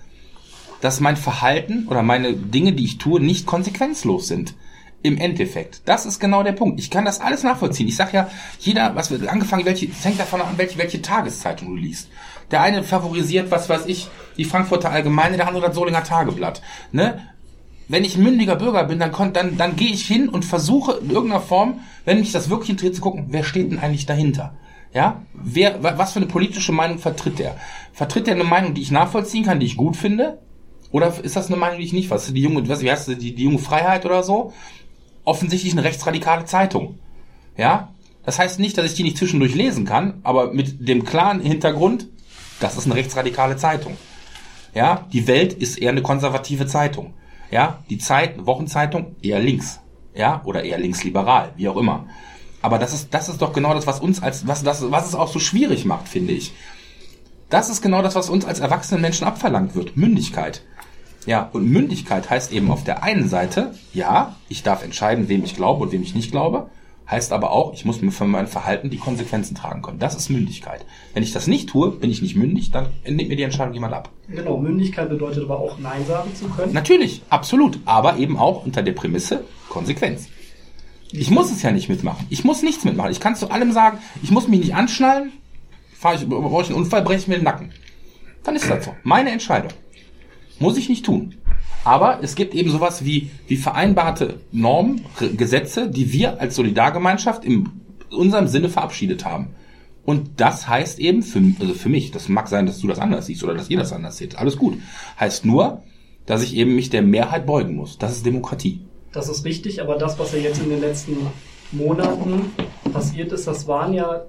dass mein Verhalten oder meine Dinge, die ich tue, nicht konsequenzlos sind. Im Endeffekt. Das ist genau der Punkt. Ich kann das alles nachvollziehen. Ich sag ja, jeder, was wird angefangen, welche, es hängt davon an, welche, welche Tageszeitung du liest. Der eine favorisiert, was weiß ich, die Frankfurter Allgemeine, der andere das Solinger Tageblatt. Ne? Wenn ich ein mündiger Bürger bin, dann, dann, dann gehe ich hin und versuche in irgendeiner Form, wenn mich das wirklich interessiert, zu gucken, wer steht denn eigentlich dahinter? Ja, wer, was für eine politische Meinung vertritt der? Vertritt er eine Meinung, die ich nachvollziehen kann, die ich gut finde? Oder ist das eine Meinung, die ich nicht? Was die junge, was, wie heißt die, die junge Freiheit oder so? Offensichtlich eine rechtsradikale Zeitung. Ja, das heißt nicht, dass ich die nicht zwischendurch lesen kann, aber mit dem klaren Hintergrund, das ist eine rechtsradikale Zeitung. Ja, die Welt ist eher eine konservative Zeitung. Ja, die Zeit, Wochenzeitung, eher links. Ja, oder eher linksliberal, wie auch immer. Aber das ist, das ist doch genau das, was uns als, was, das, was es auch so schwierig macht, finde ich. Das ist genau das, was uns als erwachsenen Menschen abverlangt wird. Mündigkeit. Ja, und Mündigkeit heißt eben auf der einen Seite, ja, ich darf entscheiden, wem ich glaube und wem ich nicht glaube. Heißt aber auch, ich muss mir für mein Verhalten die Konsequenzen tragen können. Das ist Mündigkeit. Wenn ich das nicht tue, bin ich nicht mündig, dann nimmt mir die Entscheidung jemand ab. Genau, Mündigkeit bedeutet aber auch Nein sagen zu können. Natürlich, absolut. Aber eben auch unter der Prämisse Konsequenz. Ich muss es ja nicht mitmachen. Ich muss nichts mitmachen. Ich kann zu allem sagen, ich muss mich nicht anschnallen, fahre ich, brauche ich einen Unfall, breche ich mir den Nacken. Dann ist das so. Meine Entscheidung. Muss ich nicht tun. Aber es gibt eben sowas wie, wie vereinbarte Normen, Gesetze, die wir als Solidargemeinschaft in unserem Sinne verabschiedet haben. Und das heißt eben für, also für mich, das mag sein, dass du das anders siehst oder dass ihr das anders seht, alles gut. Heißt nur, dass ich eben mich der Mehrheit beugen muss. Das ist Demokratie. Das ist richtig, aber das, was ja jetzt in den letzten Monaten passiert ist, das waren ja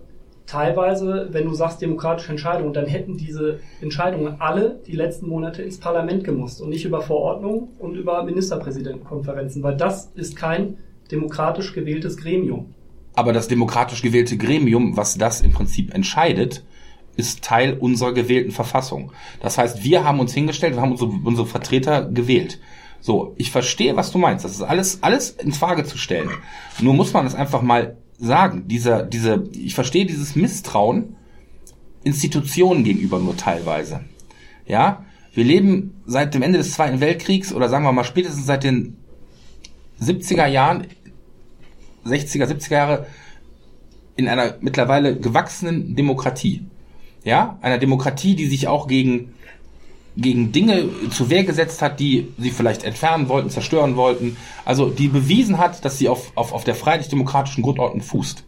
teilweise, wenn du sagst demokratische Entscheidungen, dann hätten diese Entscheidungen alle die letzten Monate ins Parlament gemusst und nicht über Verordnungen und über Ministerpräsidentenkonferenzen, weil das ist kein demokratisch gewähltes Gremium. Aber das demokratisch gewählte Gremium, was das im Prinzip entscheidet, ist Teil unserer gewählten Verfassung. Das heißt, wir haben uns hingestellt, wir haben unsere, unsere Vertreter gewählt. So, ich verstehe, was du meinst. Das ist alles, alles in Frage zu stellen. Nur muss man es einfach mal sagen. Dieser, diese, ich verstehe dieses Misstrauen Institutionen gegenüber nur teilweise. Ja, wir leben seit dem Ende des Zweiten Weltkriegs oder sagen wir mal spätestens seit den 70er Jahren, 60er, 70er Jahre in einer mittlerweile gewachsenen Demokratie. Ja, einer Demokratie, die sich auch gegen gegen Dinge zu Wehr gesetzt hat, die sie vielleicht entfernen wollten, zerstören wollten. Also die bewiesen hat, dass sie auf, auf, auf der freiheitlich-demokratischen Grundordnung fußt.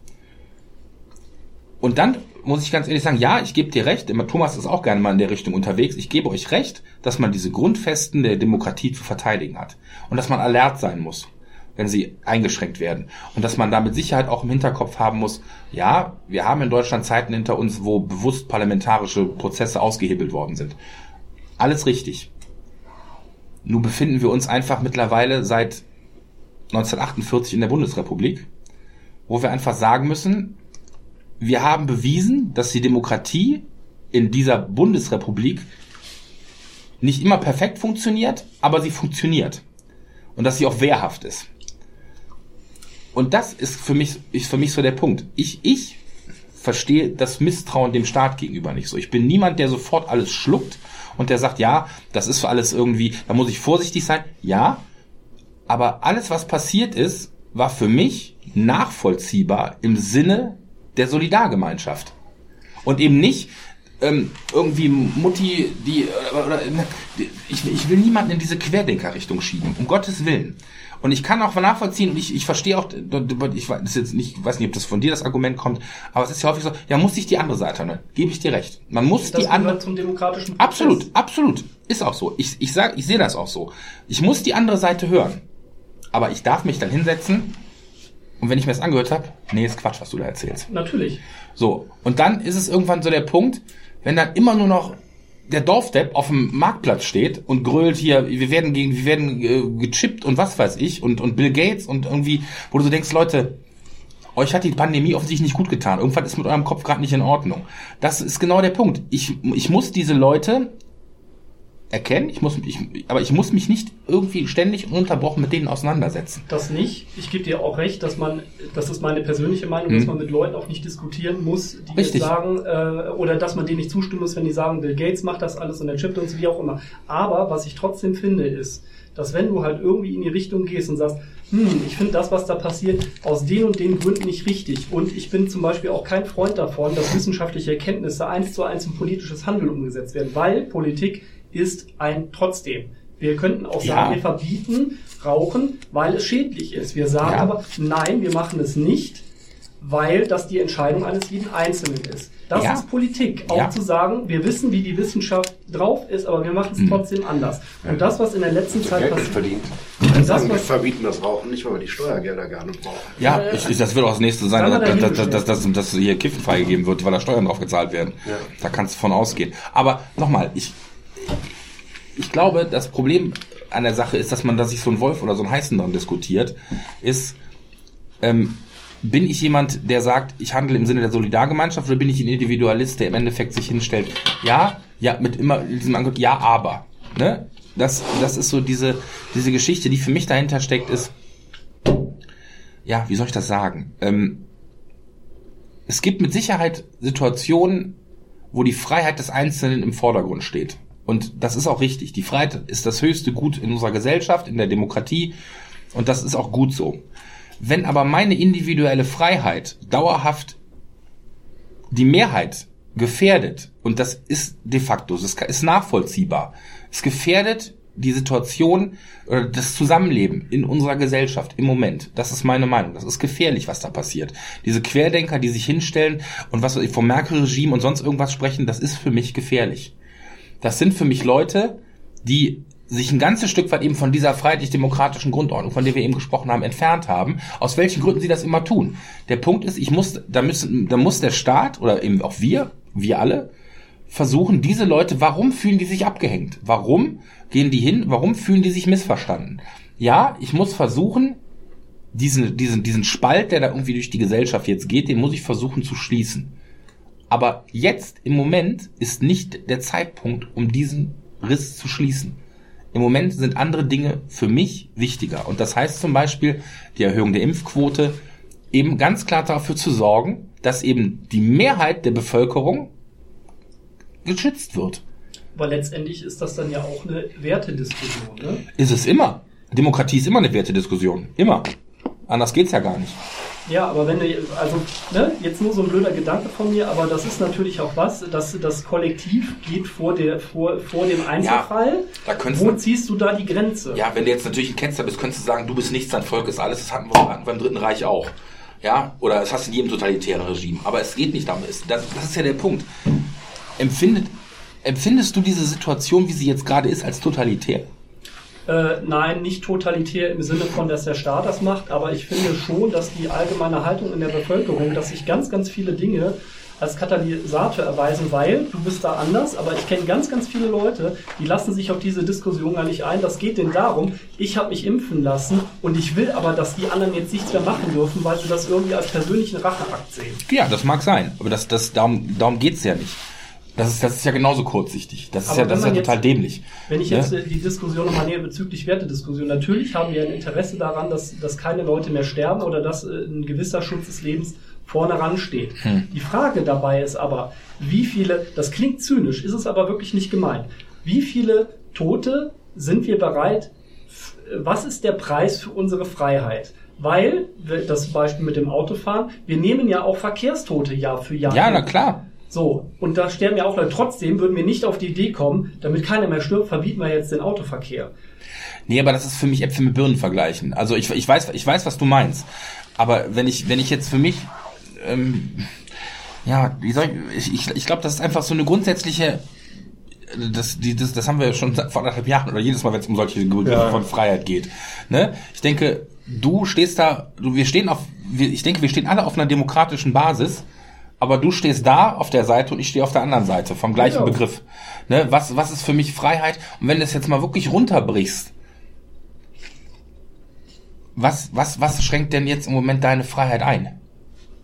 Und dann muss ich ganz ehrlich sagen, ja, ich gebe dir recht, immer Thomas ist auch gerne mal in der Richtung unterwegs, ich gebe euch recht, dass man diese Grundfesten der Demokratie zu verteidigen hat. Und dass man alert sein muss, wenn sie eingeschränkt werden. Und dass man da mit Sicherheit auch im Hinterkopf haben muss, ja, wir haben in Deutschland Zeiten hinter uns, wo bewusst parlamentarische Prozesse ausgehebelt worden sind. Alles richtig. Nun befinden wir uns einfach mittlerweile seit 1948 in der Bundesrepublik, wo wir einfach sagen müssen, wir haben bewiesen, dass die Demokratie in dieser Bundesrepublik nicht immer perfekt funktioniert, aber sie funktioniert. Und dass sie auch wehrhaft ist. Und das ist für mich, ist für mich so der Punkt. Ich, ich verstehe das Misstrauen dem Staat gegenüber nicht so. Ich bin niemand, der sofort alles schluckt und der sagt, ja, das ist alles irgendwie, da muss ich vorsichtig sein. Ja, aber alles, was passiert ist, war für mich nachvollziehbar im Sinne der Solidargemeinschaft. Und eben nicht ähm, irgendwie Mutti, die, oder, oder ich, ich will niemanden in diese Querdenkerrichtung schieben, um Gottes Willen. Und ich kann auch nachvollziehen, und ich, ich verstehe auch, ich weiß jetzt nicht, ich weiß nicht, ob das von dir das Argument kommt, aber es ist ja häufig so, ja, muss ich die andere Seite hören. Gebe ich dir recht. Man muss das die andere. zum demokratischen Prozess. Absolut, absolut. Ist auch so. Ich, ich sag, ich sehe das auch so. Ich muss die andere Seite hören. Aber ich darf mich dann hinsetzen und wenn ich mir das angehört habe, nee, ist Quatsch, was du da erzählst. Natürlich. So. Und dann ist es irgendwann so der Punkt, wenn dann immer nur noch der Dorfdepp auf dem Marktplatz steht und grölt hier, wir werden gegen, wir werden äh, gechippt und was weiß ich und, und Bill Gates und irgendwie, wo du so denkst, Leute, euch hat die Pandemie offensichtlich nicht gut getan. Irgendwas ist mit eurem Kopf gerade nicht in Ordnung. Das ist genau der Punkt. Ich, ich muss diese Leute erkennen. Ich muss, ich, aber ich muss mich nicht irgendwie ständig ununterbrochen mit denen auseinandersetzen. Das nicht. Ich gebe dir auch recht, dass man, das ist meine persönliche Meinung, mhm. dass man mit Leuten auch nicht diskutieren muss, die Richtig. sagen, äh, oder dass man denen nicht zustimmen muss, wenn die sagen, Bill Gates macht das alles und er chippt uns, wie auch immer. Aber was ich trotzdem finde, ist, dass wenn du halt irgendwie in die Richtung gehst und sagst, hm, ich finde das, was da passiert, aus den und den Gründen nicht richtig. Und ich bin zum Beispiel auch kein Freund davon, dass wissenschaftliche Erkenntnisse eins zu eins in politisches Handeln umgesetzt werden, weil Politik ist ein trotzdem. Wir könnten auch sagen, ja. wir verbieten Rauchen, weil es schädlich ist. Wir sagen ja. aber, nein, wir machen es nicht, weil das die Entscheidung eines jeden Einzelnen ist. Das ja. ist Politik. Auch ja. zu sagen, wir wissen, wie die Wissenschaft drauf ist, aber wir machen es mhm. trotzdem anders. Und das, was in der letzten Zeit passiert. verdient. Das, sagen, wir verbieten das Rauchen nicht, weil wir die Steuergelder gerne brauchen. Ja, ich, das wird auch das nächste sein, dass, dass, dass, dass, dass hier Kiffen freigegeben wird, weil da Steuern drauf gezahlt werden. Ja. Da kannst du von ausgehen. Aber nochmal, ich, ich glaube, das Problem an der Sache ist, dass man da sich so ein Wolf oder so ein Heißen dran diskutiert, ist, ähm, bin ich jemand, der sagt, ich handle im Sinne der Solidargemeinschaft oder bin ich ein Individualist, der im Endeffekt sich hinstellt, ja, ja, mit immer diesem Angebot, ja, aber. Ne? Das, das ist so diese, diese Geschichte, die für mich dahinter steckt, ist, ja, wie soll ich das sagen? Ähm, es gibt mit Sicherheit Situationen, wo die Freiheit des Einzelnen im Vordergrund steht. Und das ist auch richtig. Die Freiheit ist das höchste Gut in unserer Gesellschaft, in der Demokratie. Und das ist auch gut so. Wenn aber meine individuelle Freiheit dauerhaft die Mehrheit gefährdet, und das ist de facto, das ist nachvollziehbar, es gefährdet die Situation oder das Zusammenleben in unserer Gesellschaft im Moment. Das ist meine Meinung. Das ist gefährlich, was da passiert. Diese Querdenker, die sich hinstellen und was vom Merkel-Regime und sonst irgendwas sprechen, das ist für mich gefährlich. Das sind für mich Leute, die sich ein ganzes Stück weit eben von dieser freiheitlich-demokratischen Grundordnung, von der wir eben gesprochen haben, entfernt haben, aus welchen Gründen sie das immer tun. Der Punkt ist, ich muss, da müssen, da muss der Staat oder eben auch wir, wir alle, versuchen, diese Leute, warum fühlen die sich abgehängt? Warum gehen die hin? Warum fühlen die sich missverstanden? Ja, ich muss versuchen, diesen, diesen, diesen Spalt, der da irgendwie durch die Gesellschaft jetzt geht, den muss ich versuchen zu schließen. Aber jetzt, im Moment, ist nicht der Zeitpunkt, um diesen Riss zu schließen. Im Moment sind andere Dinge für mich wichtiger. Und das heißt zum Beispiel die Erhöhung der Impfquote, eben ganz klar dafür zu sorgen, dass eben die Mehrheit der Bevölkerung geschützt wird. Aber letztendlich ist das dann ja auch eine Wertediskussion, ne? Ist es immer. Demokratie ist immer eine Wertediskussion. Immer. Anders geht's ja gar nicht. Ja, aber wenn du, also, ne, jetzt nur so ein blöder Gedanke von mir, aber das ist natürlich auch was, dass das Kollektiv geht vor der, vor, vor dem Einzelfall. Ja, da Wo ziehst du da die Grenze? Ja, wenn du jetzt natürlich ein Kennzeichen bist, könntest du sagen, du bist nichts, dein Volk ist alles, das hatten wir, hatten wir im Dritten Reich auch. Ja, oder es hast du in jedem totalitären Regime. Aber es geht nicht darum. Das, das ist ja der Punkt. Empfindet, empfindest du diese Situation, wie sie jetzt gerade ist, als totalitär? Äh, nein, nicht totalitär im Sinne von, dass der Staat das macht, aber ich finde schon, dass die allgemeine Haltung in der Bevölkerung, dass sich ganz, ganz viele Dinge als Katalysator erweisen, weil du bist da anders, aber ich kenne ganz, ganz viele Leute, die lassen sich auf diese Diskussion gar nicht ein. Das geht denn darum, ich habe mich impfen lassen und ich will aber, dass die anderen jetzt nichts mehr machen dürfen, weil sie das irgendwie als persönlichen Racheakt sehen. Ja, das mag sein, aber das, das, darum, darum geht's ja nicht. Das ist, das ist ja genauso kurzsichtig. Das ist Aber ja, das ist ja jetzt, total dämlich. Wenn ich jetzt ja? die Diskussion nochmal näher bezüglich Wertediskussion, natürlich haben wir ein Interesse daran, dass, dass keine Leute mehr sterben oder dass äh, ein gewisser Schutz des Lebens vorne ran steht. Hm. Die Frage dabei ist aber, wie viele, das klingt zynisch, ist es aber wirklich nicht gemeint, wie viele Tote sind wir bereit, was ist der Preis für unsere Freiheit? Weil, das Beispiel mit dem Autofahren, wir nehmen ja auch Verkehrstote Jahr für Jahr. Ja, na klar. So, und da sterben ja auch Leute. Trotzdem würden wir nicht auf die Idee kommen, damit keiner mehr stirbt, verbieten wir jetzt den Autoverkehr. Nee, aber das ist für mich Äpfel mit Birnen vergleichen. Also ich, ich, weiß, ich weiß, was du meinst. Aber wenn ich, wenn ich jetzt für mich, ähm, ja, wie soll ich, ich, ich glaube, das ist einfach so eine grundsätzliche, das, die, das, das haben wir schon vor anderthalb Jahren oder jedes Mal, wenn es um solche Begriffe ja. von Freiheit geht. Ne? Ich denke, du stehst da, du, wir stehen auf, wir, ich denke, wir stehen alle auf einer demokratischen Basis aber du stehst da auf der Seite und ich stehe auf der anderen Seite vom gleichen genau. Begriff. Ne? Was, was ist für mich Freiheit? Und wenn du es jetzt mal wirklich runterbrichst, was, was, was schränkt denn jetzt im Moment deine Freiheit ein?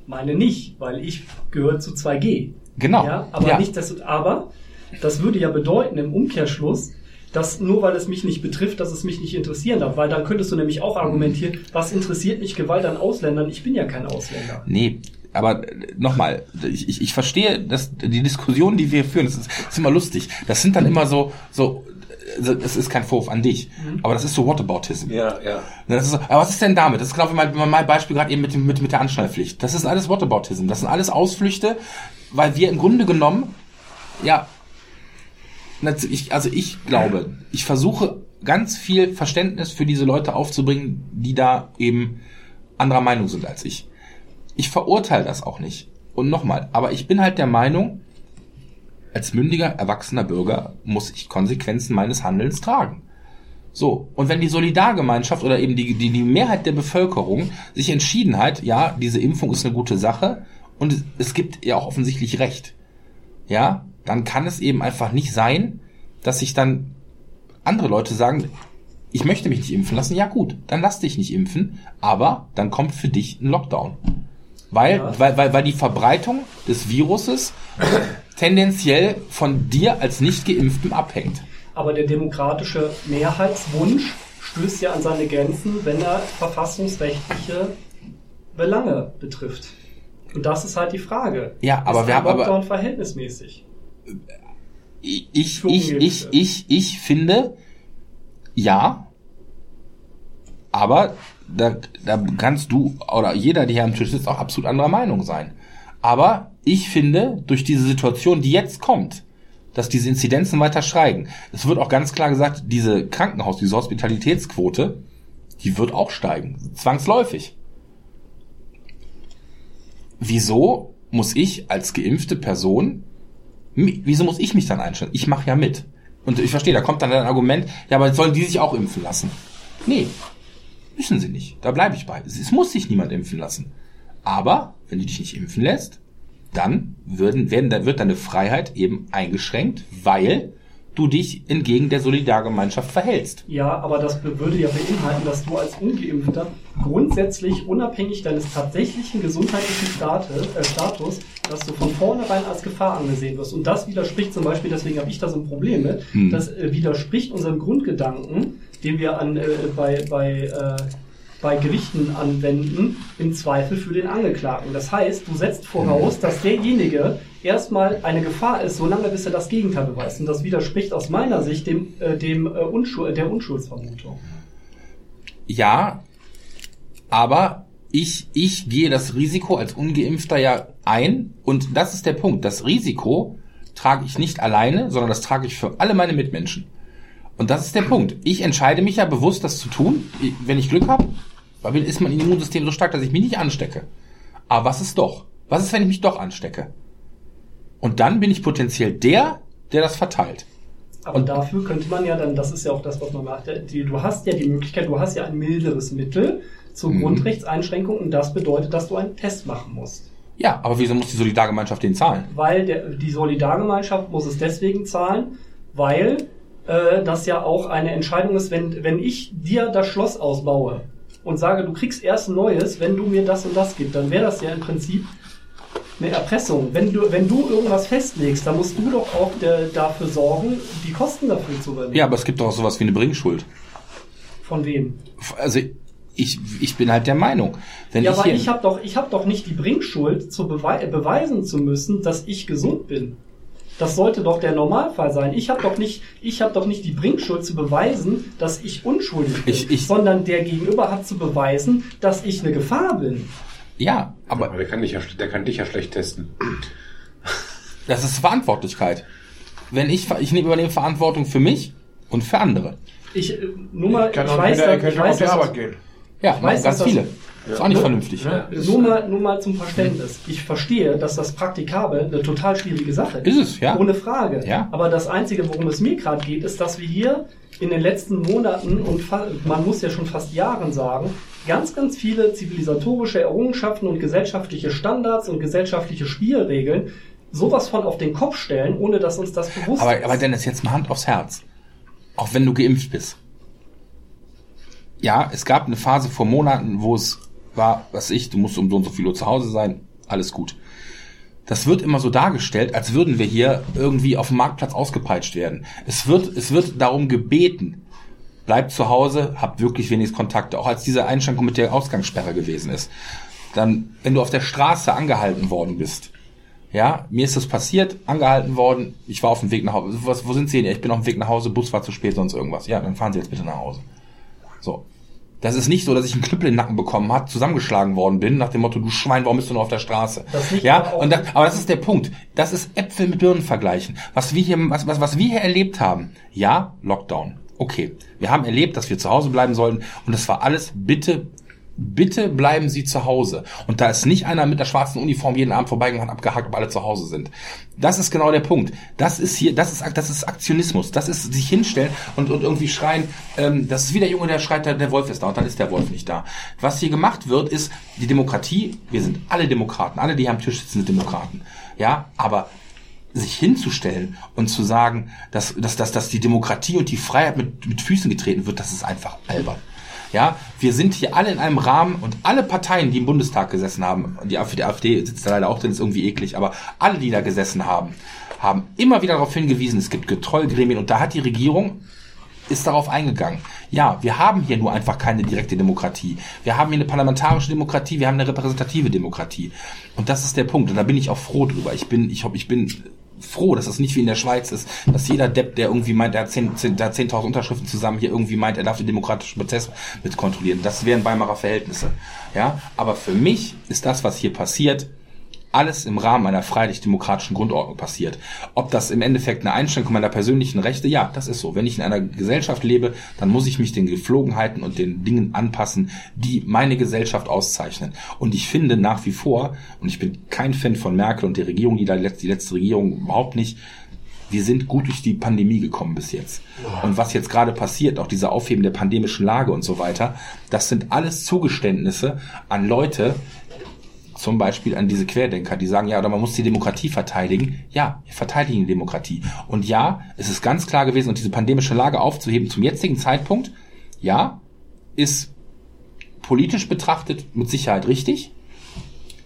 Meine nicht, weil ich gehöre zu 2G. Genau. Ja, aber ja. nicht das, aber das würde ja bedeuten im Umkehrschluss, dass nur weil es mich nicht betrifft, dass es mich nicht interessieren darf. Weil dann könntest du nämlich auch argumentieren, was interessiert mich Gewalt an Ausländern? Ich bin ja kein Ausländer. Nee, aber nochmal, ich, ich, ich verstehe, dass die Diskussion, die wir führen, das ist, das ist immer lustig. Das sind dann immer so, so, es ist kein Vorwurf an dich, mhm. aber das ist so Whataboutism. Ja, ja. So, aber was ist denn damit? Das ist genau wie mein, mein Beispiel gerade eben mit, mit, mit der Anschnallpflicht. Das ist alles Whataboutism. Das sind alles Ausflüchte, weil wir im Grunde genommen, ja, ich, also ich glaube, ich versuche ganz viel Verständnis für diese Leute aufzubringen, die da eben anderer Meinung sind als ich. Ich verurteile das auch nicht. Und nochmal, aber ich bin halt der Meinung, als mündiger, erwachsener Bürger muss ich Konsequenzen meines Handelns tragen. So, und wenn die Solidargemeinschaft oder eben die, die, die Mehrheit der Bevölkerung sich entschieden hat, ja, diese Impfung ist eine gute Sache und es, es gibt ja auch offensichtlich Recht, ja, dann kann es eben einfach nicht sein, dass sich dann andere Leute sagen, ich möchte mich nicht impfen lassen, ja gut, dann lass dich nicht impfen, aber dann kommt für dich ein Lockdown. Weil, ja. weil, weil, weil die Verbreitung des Viruses tendenziell von dir als nicht geimpftem abhängt. Aber der demokratische Mehrheitswunsch stößt ja an seine Grenzen, wenn er verfassungsrechtliche Belange betrifft. Und das ist halt die Frage. Ja, aber ist wir haben Lockdown aber verhältnismäßig. ich ich ich ich ich, ich finde ja, aber da, da kannst du oder jeder, der hier am Tisch sitzt, auch absolut anderer Meinung sein. Aber ich finde, durch diese Situation, die jetzt kommt, dass diese Inzidenzen weiter steigen, es wird auch ganz klar gesagt, diese Krankenhaus, diese Hospitalitätsquote, die wird auch steigen, zwangsläufig. Wieso muss ich als geimpfte Person, wieso muss ich mich dann einstellen? Ich mache ja mit. Und ich verstehe, da kommt dann ein Argument, ja, aber sollen die sich auch impfen lassen? Nee, müssen sie nicht. Da bleibe ich bei. Es muss sich niemand impfen lassen. Aber wenn du dich nicht impfen lässt, dann würden, werden, dann wird deine Freiheit eben eingeschränkt, weil du dich entgegen der Solidargemeinschaft verhältst. Ja, aber das würde ja beinhalten, dass du als Ungeimpfter grundsätzlich unabhängig deines tatsächlichen gesundheitlichen State, äh, Status, dass du von vornherein als Gefahr angesehen wirst. Und das widerspricht zum Beispiel, deswegen habe ich da so ein Problem mit, Hm. das äh, widerspricht unserem Grundgedanken, den wir an, äh, bei, bei, äh, bei Gerichten anwenden, im Zweifel für den Angeklagten. Das heißt, du setzt voraus, dass derjenige erstmal eine Gefahr ist, solange bis er das Gegenteil beweist. Und das widerspricht aus meiner Sicht dem, äh, dem äh, Unschuld, der Unschuldsvermutung. Ja, aber ich, ich gehe das Risiko als Ungeimpfter ja ein und das ist der Punkt. Das Risiko trage ich nicht alleine, sondern das trage ich für alle meine Mitmenschen. Und das ist der Punkt. Ich entscheide mich ja bewusst, das zu tun, wenn ich Glück habe, weil ist mein Immunsystem so stark, dass ich mich nicht anstecke. Aber was ist doch? Was ist, wenn ich mich doch anstecke? Und dann bin ich potenziell der, der das verteilt. Aber dafür könnte man ja dann, das ist ja auch das, was man macht, die, du hast ja die Möglichkeit, du hast ja ein milderes Mittel zur Mhm. Grundrechtseinschränkung und das bedeutet, dass du einen Test machen musst. Ja, aber wieso muss die Solidargemeinschaft den zahlen? Weil der, die Solidargemeinschaft muss es deswegen zahlen, weil äh, das ja auch eine Entscheidung ist, wenn, wenn ich dir das Schloss ausbaue und sage, du kriegst erst ein neues, wenn du mir das und das gibst, dann wäre das ja im Prinzip eine Erpressung. Wenn du, wenn du irgendwas festlegst, dann musst du doch auch der, dafür sorgen, die Kosten dafür zu übernehmen. Ja, aber es gibt doch auch sowas wie eine Bringschuld. Von wem? Also ich, ich bin halt der Meinung, wenn ja, ich aber ich habe doch, ich hab doch nicht die Bringschuld, zu bewei beweisen zu müssen, dass ich gesund bin. Das sollte doch der Normalfall sein. Ich habe doch nicht, ich habe doch nicht die Bringschuld zu beweisen, dass ich unschuldig bin, Ich- ich- sondern der Gegenüber hat zu beweisen, dass ich eine Gefahr bin. ja, aber Aber der kann dich ja, der kann dich ja schlecht testen. das ist Verantwortlichkeit. Wenn ich ich nehme übernehme Verantwortung für mich und für andere. Ich äh, nur mal, kann ich auch weiß, mit der da- ich Erkältung weiß, auf die Arbeit gehen. Ja, Ich weiß, ganz dass das- Ist auch nicht vernünftig. Ja. Nur mal, nur mal zum Verständnis. Ich verstehe, dass das praktikabel eine total schwierige Sache ist. Ist es, ja. Ohne Frage. Ja. Aber das Einzige, worum es mir gerade geht, ist, dass wir hier in den letzten Monaten und man muss ja schon fast Jahren sagen, ganz, ganz viele zivilisatorische Errungenschaften und gesellschaftliche Standards und gesellschaftliche Spielregeln sowas von auf den Kopf stellen, ohne dass uns das bewusst Aber, ist. aber Dennis, jetzt mal Hand aufs Herz. Auch wenn du geimpft bist. Ja, es gab eine Phase vor Monaten, wo es war, was ich, du musst um so und so viel Uhr zu Hause sein, alles gut. Das wird immer so dargestellt, als würden wir hier irgendwie auf dem Marktplatz ausgepeitscht werden. Es wird, es wird darum gebeten, bleibt zu Hause, habt wirklich wenigstens Kontakte. Auch als diese Einschränkung mit der Ausgangssperre gewesen ist. Dann, wenn du auf der Straße angehalten worden bist, ja, mir ist das passiert, angehalten worden, ich war auf dem Weg nach Hause. Was, wo sind Sie denn? Ich bin auf dem Weg nach Hause, Bus war zu spät, sonst irgendwas. Ja, dann fahren Sie jetzt bitte nach Hause. So. Das ist nicht so, dass ich einen Knüppel in den Nacken bekommen habe, zusammengeschlagen worden bin, nach dem Motto, du Schwein, warum bist du noch auf der Straße? Ja, und das, aber das ist der Punkt. Das ist Äpfel mit Birnen vergleichen. Was wir hier, was, was, was wir hier erlebt haben, ja, Lockdown. Okay. Wir haben erlebt, dass wir zu Hause bleiben sollten und das war alles bitte, bitte bleiben Sie zu Hause. Und da ist nicht einer mit der schwarzen Uniform jeden Abend vorbeigegangen und abgehakt, ob alle zu Hause sind. Das ist genau der Punkt. Das ist hier, das ist, das ist Aktionismus. Das ist sich hinstellen und, und irgendwie schreien, ähm, das ist wie der Junge, der schreit, der, der Wolf ist da und dann ist der Wolf nicht da. Was hier gemacht wird, ist die Demokratie. Wir sind alle Demokraten. Alle, die hier am Tisch sitzen, sind Demokraten. Ja, aber sich hinzustellen und zu sagen, dass, dass, dass, dass die Demokratie und die Freiheit mit, mit Füßen getreten wird, das ist einfach albern. Ja, wir sind hier alle in einem Rahmen und alle Parteien, die im Bundestag gesessen haben, die AfD, sitzt da leider auch drin, ist irgendwie eklig, aber alle, die da gesessen haben, haben immer wieder darauf hingewiesen, es gibt Kontrollgremien und da hat die Regierung ist darauf eingegangen. Ja, wir haben hier nur einfach keine direkte Demokratie. Wir haben hier eine parlamentarische Demokratie, wir haben eine repräsentative Demokratie. Und das ist der Punkt. Und da bin ich auch froh drüber. Ich bin, ich hoffe, ich bin froh, dass das nicht wie in der Schweiz ist, dass jeder Depp, der irgendwie meint, er hat 10.000 10 Unterschriften zusammen, hier irgendwie meint, er darf den demokratischen Prozess mit kontrollieren. Das wären Weimarer Verhältnisse. Ja, aber für mich ist das, was hier passiert, alles im Rahmen einer freiheitlich-demokratischen Grundordnung passiert. Ob das im Endeffekt eine Einschränkung meiner persönlichen Rechte, ja, das ist so. Wenn ich in einer Gesellschaft lebe, dann muss ich mich den Geflogenheiten und den Dingen anpassen, die meine Gesellschaft auszeichnen. Und ich finde nach wie vor, und ich bin kein Fan von Merkel und der Regierung, die, da letzte, die letzte Regierung überhaupt nicht, wir sind gut durch die Pandemie gekommen bis jetzt. Und was jetzt gerade passiert, auch dieser Aufheben der pandemischen Lage und so weiter, das sind alles Zugeständnisse an Leute, zum Beispiel an diese Querdenker, die sagen, ja, oder man muss die Demokratie verteidigen. Ja, wir verteidigen die Demokratie. Und ja, es ist ganz klar gewesen, und diese pandemische Lage aufzuheben zum jetzigen Zeitpunkt, ja, ist politisch betrachtet mit Sicherheit richtig.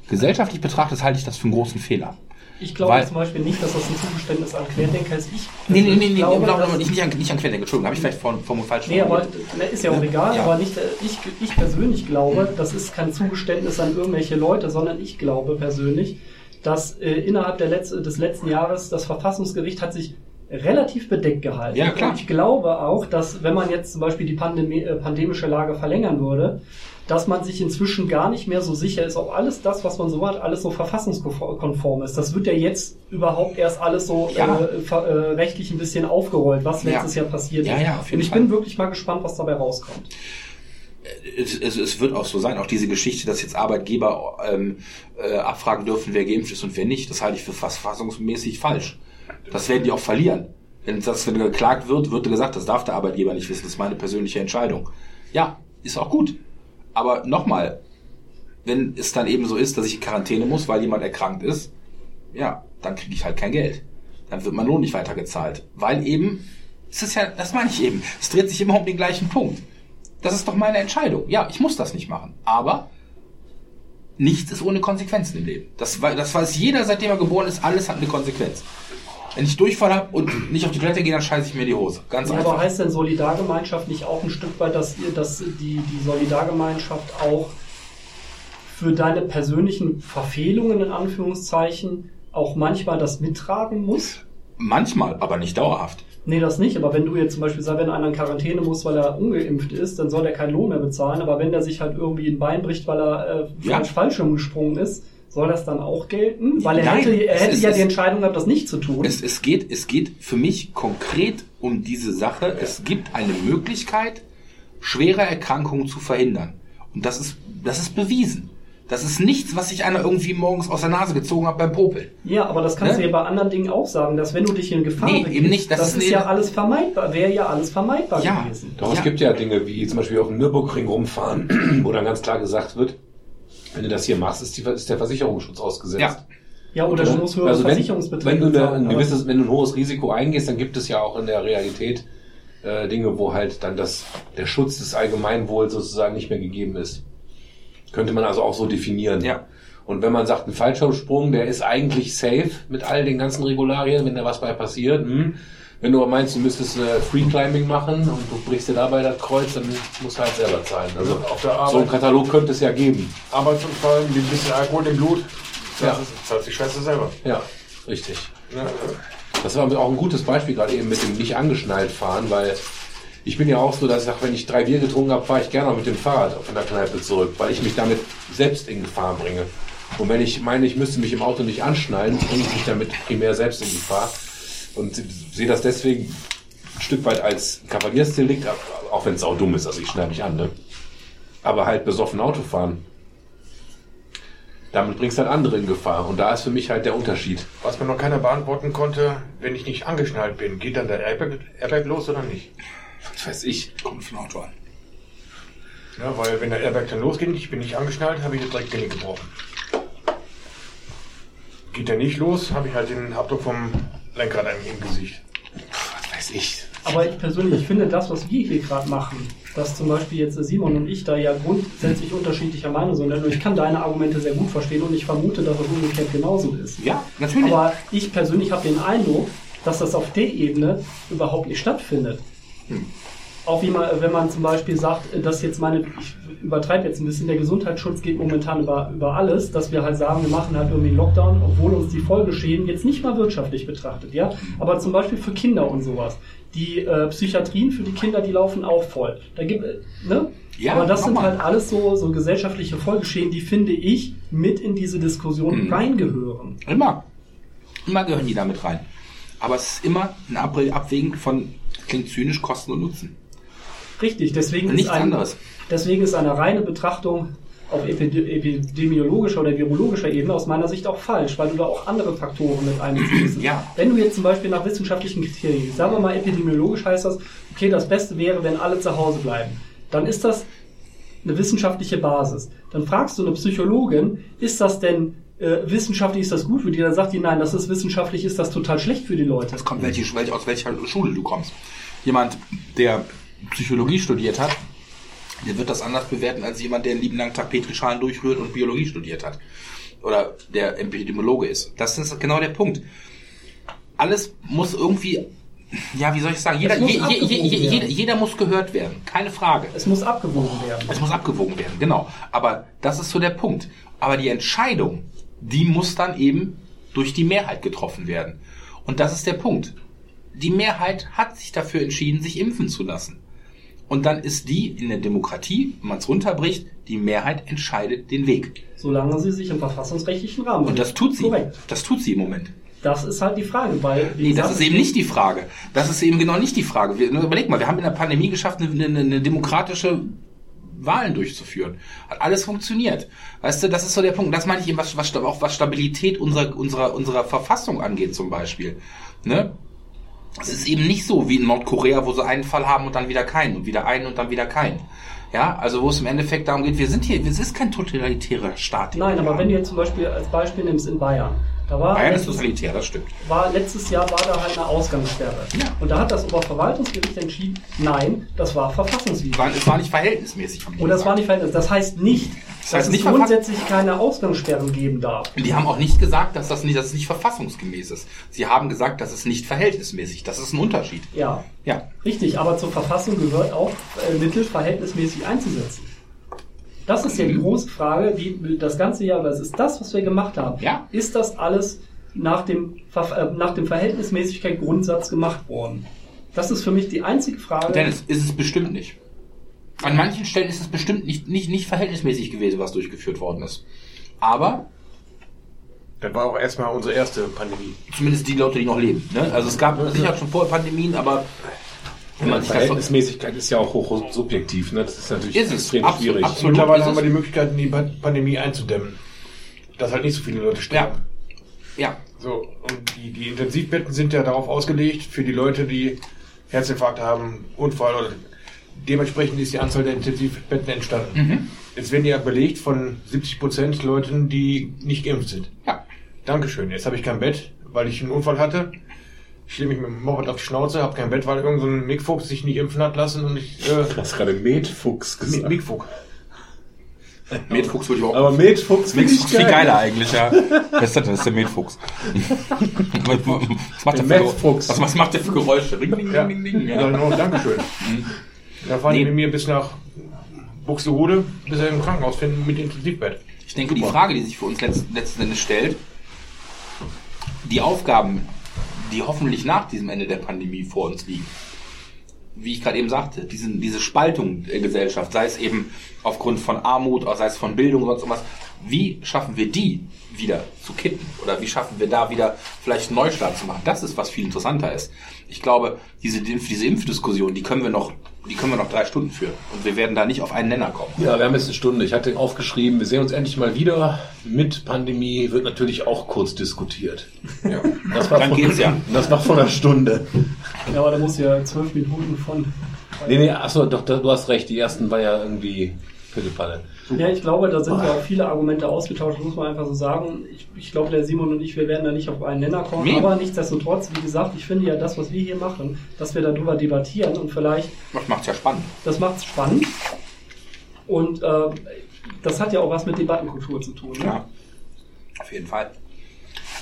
Gesellschaftlich betrachtet halte ich das für einen großen Fehler. Ich glaube Weil, zum Beispiel nicht, dass das ein Zugeständnis an Querdenker ist. Ich nee, nee, nee, nee, glaube, glaube nicht, nicht, an, nicht an Querdenker. Entschuldigung, habe ich vielleicht vor, vor falsch Nee, aber ne, ist ja auch egal. Ja. Aber nicht, äh, ich, ich persönlich glaube, das ist kein Zugeständnis an irgendwelche Leute, sondern ich glaube persönlich, dass äh, innerhalb der Letz-, des letzten Jahres das Verfassungsgericht hat sich relativ bedeckt gehalten. Ja, klar. Und ich glaube auch, dass wenn man jetzt zum Beispiel die Pandemie, äh, pandemische Lage verlängern würde, dass man sich inzwischen gar nicht mehr so sicher ist, ob alles das, was man so hat, alles so verfassungskonform ist. Das wird ja jetzt überhaupt erst alles so ja. äh, äh, rechtlich ein bisschen aufgerollt, was letztes ja. Jahr passiert ja, ist. Ja, auf jeden Und ich Fall. bin wirklich mal gespannt, was dabei rauskommt. Es, es, es, wird auch so sein, auch diese Geschichte, dass jetzt Arbeitgeber ähm, äh, abfragen dürfen, wer geimpft ist und wer nicht, das halte ich für verfassungsmäßig falsch. Das werden die auch verlieren. Wenn das wenn geklagt wird, wird gesagt, das darf der Arbeitgeber nicht wissen, das ist meine persönliche Entscheidung. Ja, ist auch gut. Aber nochmal, wenn es dann eben so ist, dass ich in Quarantäne muss, weil jemand erkrankt ist, ja, dann kriege ich halt kein Geld. Dann wird mein Lohn nicht weitergezahlt. Weil eben, es ist ja, das meine ich eben, es dreht sich immer um den gleichen Punkt. Das ist doch meine Entscheidung. Ja, ich muss das nicht machen. Aber nichts ist ohne Konsequenzen im Leben. Das, das weiß jeder, seitdem er geboren ist, alles hat eine Konsequenz. Wenn ich Durchfall habe und nicht auf die Toilette gehe, dann scheiße ich mir die Hose. Ganz ja, einfach. Aber heißt denn Solidargemeinschaft nicht auch ein Stück weit, dass, dass die, die Solidargemeinschaft auch für deine persönlichen Verfehlungen in Anführungszeichen auch manchmal das mittragen muss? Manchmal, aber nicht dauerhaft. Nee, das nicht. Aber wenn du jetzt zum Beispiel sagst, wenn einer in Quarantäne muss, weil er ungeimpft ist, dann soll er keinen Lohn mehr bezahlen. Aber wenn der sich halt irgendwie ein Bein bricht, weil er äh, ja. falsch Fallschirm gesprungen ist, soll das dann auch gelten? Weil er Nein, hätte, er hätte ja die Entscheidung gehabt, das nicht zu tun. Es, es, geht, es geht für mich konkret um diese Sache. Ja. Es gibt eine Möglichkeit, schwere Erkrankungen zu verhindern. Und das ist, das ist bewiesen. Das ist nichts, was sich einer irgendwie morgens aus der Nase gezogen hat beim Popel. Ja, aber das kannst ne? du ja bei anderen Dingen auch sagen, dass wenn du dich in Gefahr nee, eben nicht. Das, das ist, ist ja alles vermeidbar, wäre ja alles vermeidbar ja. gewesen. Doch, ja. es gibt ja Dinge wie zum Beispiel auf dem Nürburgring rumfahren, wo dann ganz klar gesagt wird, wenn du das hier machst, ist, die, ist der Versicherungsschutz ausgesetzt. Ja. Ja, oder du musst höhere also wenn, wenn du, ein gewisses, wenn du ein hohes Risiko eingehst, dann gibt es ja auch in der Realität äh, Dinge, wo halt dann das, der Schutz des Allgemeinwohls sozusagen nicht mehr gegeben ist. Könnte man also auch so definieren. Ja. Und wenn man sagt, ein Fallschirmsprung, der ist eigentlich safe mit all den ganzen Regularien, wenn da was bei passiert, hm, wenn du meinst, du müsstest äh, Free Climbing machen und du brichst dir dabei das Kreuz, dann musst du halt selber zahlen. Also Arbeit, so einen Katalog könnte es ja geben. Arbeitsunfall mit ein bisschen Alkohol im Blut, das ja. zahlt die Schwester selber. Ja, richtig. Ja. Das war auch ein gutes Beispiel gerade eben mit dem nicht angeschnallt fahren, weil ich bin ja auch so, dass ich sage, wenn ich drei Bier getrunken habe, fahre ich gerne auch mit dem Fahrrad von der Kneipe zurück, weil ich mich damit selbst in Gefahr bringe. Und wenn ich meine, ich müsste mich im Auto nicht anschnallen, bringe ich mich damit primär selbst in Gefahr und sehe das deswegen ein Stück weit als Kavaliersdelikt, auch wenn es auch dumm ist, also ich schneide mich an, ne? Aber halt besoffen Auto fahren. Damit bringst du halt andere in Gefahr. Und da ist für mich halt der Unterschied. Was mir noch keiner beantworten konnte, wenn ich nicht angeschnallt bin, geht dann der Airbag, Airbag los oder nicht? Was weiß ich, kommt von Auto an. Ja, weil wenn der Airbag dann losgeht, ich bin nicht angeschnallt, habe ich direkt Genick gebrochen. Geht der nicht los, habe ich halt den Abdruck vom Lenkrad im Gesicht. Was weiß ich. Aber ich persönlich finde das, was wir hier gerade machen, dass zum Beispiel jetzt Simon und ich da ja grundsätzlich unterschiedlicher Meinung sind. Also ich kann deine Argumente sehr gut verstehen und ich vermute, dass es umgekehrt genauso ist. Ja, natürlich. Aber ich persönlich habe den Eindruck, dass das auf der Ebene überhaupt nicht stattfindet. Hm. Auch wie man, wenn man zum Beispiel sagt, dass jetzt meine, ich übertreibe jetzt ein bisschen, der Gesundheitsschutz geht momentan über, über alles, dass wir halt sagen, wir machen halt irgendwie Lockdown, obwohl uns die Folgeschäden jetzt nicht mal wirtschaftlich betrachtet, ja, aber zum Beispiel für Kinder und sowas. Die äh, Psychiatrien für die Kinder, die laufen auch voll. Da gibt, ne? Ja, aber das sind mal. halt alles so, so gesellschaftliche Folgeschäden, die finde ich mit in diese Diskussion mhm. reingehören. Immer. Immer gehören die damit rein. Aber es ist immer ein Abwägen von, klingt zynisch, Kosten und Nutzen. Richtig, deswegen ist, ein, deswegen ist eine reine Betrachtung auf epidemiologischer oder virologischer Ebene aus meiner Sicht auch falsch, weil du da auch andere Faktoren mit einbeziehst. Ja. Wenn du jetzt zum Beispiel nach wissenschaftlichen Kriterien sagen wir mal epidemiologisch heißt das, okay, das Beste wäre, wenn alle zu Hause bleiben. Dann ist das eine wissenschaftliche Basis. Dann fragst du eine Psychologin, ist das denn äh, wissenschaftlich ist das gut für die? Dann sagt die, nein, das ist wissenschaftlich, ist das total schlecht für die Leute. Es kommt welche, aus welcher Schule du kommst. Jemand, der Psychologie studiert hat, der wird das anders bewerten als jemand, der einen lieben langen Tag Petrischalen durchrührt und Biologie studiert hat. Oder der Epidemiologe ist. Das ist genau der Punkt. Alles muss irgendwie, ja, wie soll ich sagen, jeder, je, je, je, jeder, jeder muss gehört werden. Keine Frage. Es muss abgewogen werden. Es muss abgewogen werden, genau. Aber das ist so der Punkt. Aber die Entscheidung, die muss dann eben durch die Mehrheit getroffen werden. Und das ist der Punkt. Die Mehrheit hat sich dafür entschieden, sich impfen zu lassen. Und dann ist die in der Demokratie, wenn man es runterbricht, die Mehrheit entscheidet den Weg. Solange sie sich im verfassungsrechtlichen Rahmen. Und das tut sie. Korrekt. Das tut sie im Moment. Das ist halt die Frage, weil. Nee, das ist eben nicht die Frage. Das ist eben genau nicht die Frage. Wir, überleg mal, wir haben in der Pandemie geschafft, eine, eine, eine demokratische Wahlen durchzuführen. Hat alles funktioniert. Weißt du, das ist so der Punkt. Das meine ich eben, was, was, auch was Stabilität unserer, unserer, unserer Verfassung angeht zum Beispiel. Ne? Es ist eben nicht so wie in Nordkorea, wo sie einen Fall haben und dann wieder keinen und wieder einen und dann wieder keinen. Ja, also wo es im Endeffekt darum geht, wir sind hier, es ist kein totalitärer Staat. Nein, aber wenn du jetzt zum Beispiel als Beispiel nimmst in Bayern, da war Bayern ist totalitär, das stimmt. War, letztes Jahr war da halt eine Ausgangssperre. Ja. Und da hat das Oberverwaltungsgericht entschieden, nein, das war verfassungswidrig. Es war nicht verhältnismäßig. Oder es war nicht verhältnismäßig. Das heißt nicht, das heißt dass nicht es grundsätzlich keine Ausgangssperren geben darf. Die haben auch nicht gesagt, dass das nicht, dass es nicht verfassungsgemäß ist. Sie haben gesagt, dass es nicht verhältnismäßig. Das ist ein Unterschied. Ja. Ja. Richtig, aber zur Verfassung gehört auch äh, Mittel verhältnismäßig einzusetzen. Das ist ja die große Frage, die das ganze Jahr, was ist das, was wir gemacht haben? Ja. Ist das alles nach dem, äh, nach dem Verhältnismäßigkeit-Grundsatz gemacht worden? Das ist für mich die einzige Frage. Dennis, ist es bestimmt nicht. An manchen Stellen ist es bestimmt nicht, nicht, nicht verhältnismäßig gewesen, was durchgeführt worden ist. Aber. Das war auch erstmal unsere erste Pandemie. Zumindest die Leute, die noch leben. Ne? Also es gab sicher schon vorher Pandemien, aber ja, Verhältnismäßigkeit ist ja auch hoch subjektiv. Ne? Das ist natürlich ist extrem Abs schwierig. Absolut Mittlerweile haben wir die Möglichkeit, die Pandemie einzudämmen. Dass halt nicht so viele Leute sterben. Ja. ja. So, und die, die Intensivbetten sind ja darauf ausgelegt, für die Leute, die Herzinfarkte haben, Unfall oder dementsprechend ist die Anzahl der Intensivbetten entstanden. Mhm. Jetzt werden ja belegt von 70 Prozent Leuten, die nicht geimpft sind. Ja. Dankeschön. Jetzt habe ich kein Bett, weil ich einen Unfall hatte. Ich stelle mich mit dem Moped auf die Schnauze, habe kein Bett, weil irgendein so Mickfuchs sich nicht impfen hat lassen und ich. Äh, du hast gerade Metfuchs gesagt. Mickfuchs. Metfuchs würde ich auch. Aber Metfuchs finde ich viel geiler eigentlich, ja. Was ist das? Das ist der Metfuchs. was, macht der für, was, was macht der für Geräusche? Ring, ding, ding, ding, ja. ja no, Dankeschön. Da fahren nee. die mit mir bis nach Buxtehude, bis er im Krankenhaus finden mit Intensivbett. Ich denke, Super. die Frage, die sich für uns letzten Endes stellt, die Aufgaben, die hoffentlich nach diesem Ende der Pandemie vor uns liegen. Wie ich gerade eben sagte, diesen, diese Spaltung der Gesellschaft, sei es eben aufgrund von Armut, sei es von Bildung, sonst irgendwas, wie schaffen wir die wieder zu kitten? Oder wie schaffen wir da wieder vielleicht einen Neustart zu machen? Das ist, was viel interessanter ist. Ich glaube, diese, diese Impfdiskussion, die können wir noch die können wir noch drei Stunden führen. Und wir werden da nicht auf einen Nenner kommen. Ja, wir haben jetzt eine Stunde. Ich hatte aufgeschrieben, wir sehen uns endlich mal wieder. Mit Pandemie wird natürlich auch kurz diskutiert. Ja. Das war Dann von, geht's ja. Das war von einer Stunde. Ja, aber da muss ja zwölf Minuten von. Nee, nee, achso, doch, du hast recht. Die ersten war ja irgendwie Pillepalle. Ja, ich glaube, da sind ja auch viele Argumente ausgetauscht, muss man einfach so sagen. Ich, ich glaube, der Simon und ich, wir werden da nicht auf einen Nenner kommen, nee. aber nichtsdestotrotz, wie gesagt, ich finde ja das, was wir hier machen, dass wir darüber debattieren und vielleicht. Das macht's ja spannend. Das macht's spannend. Und äh, das hat ja auch was mit Debattenkultur zu tun. Ne? Ja, auf jeden Fall.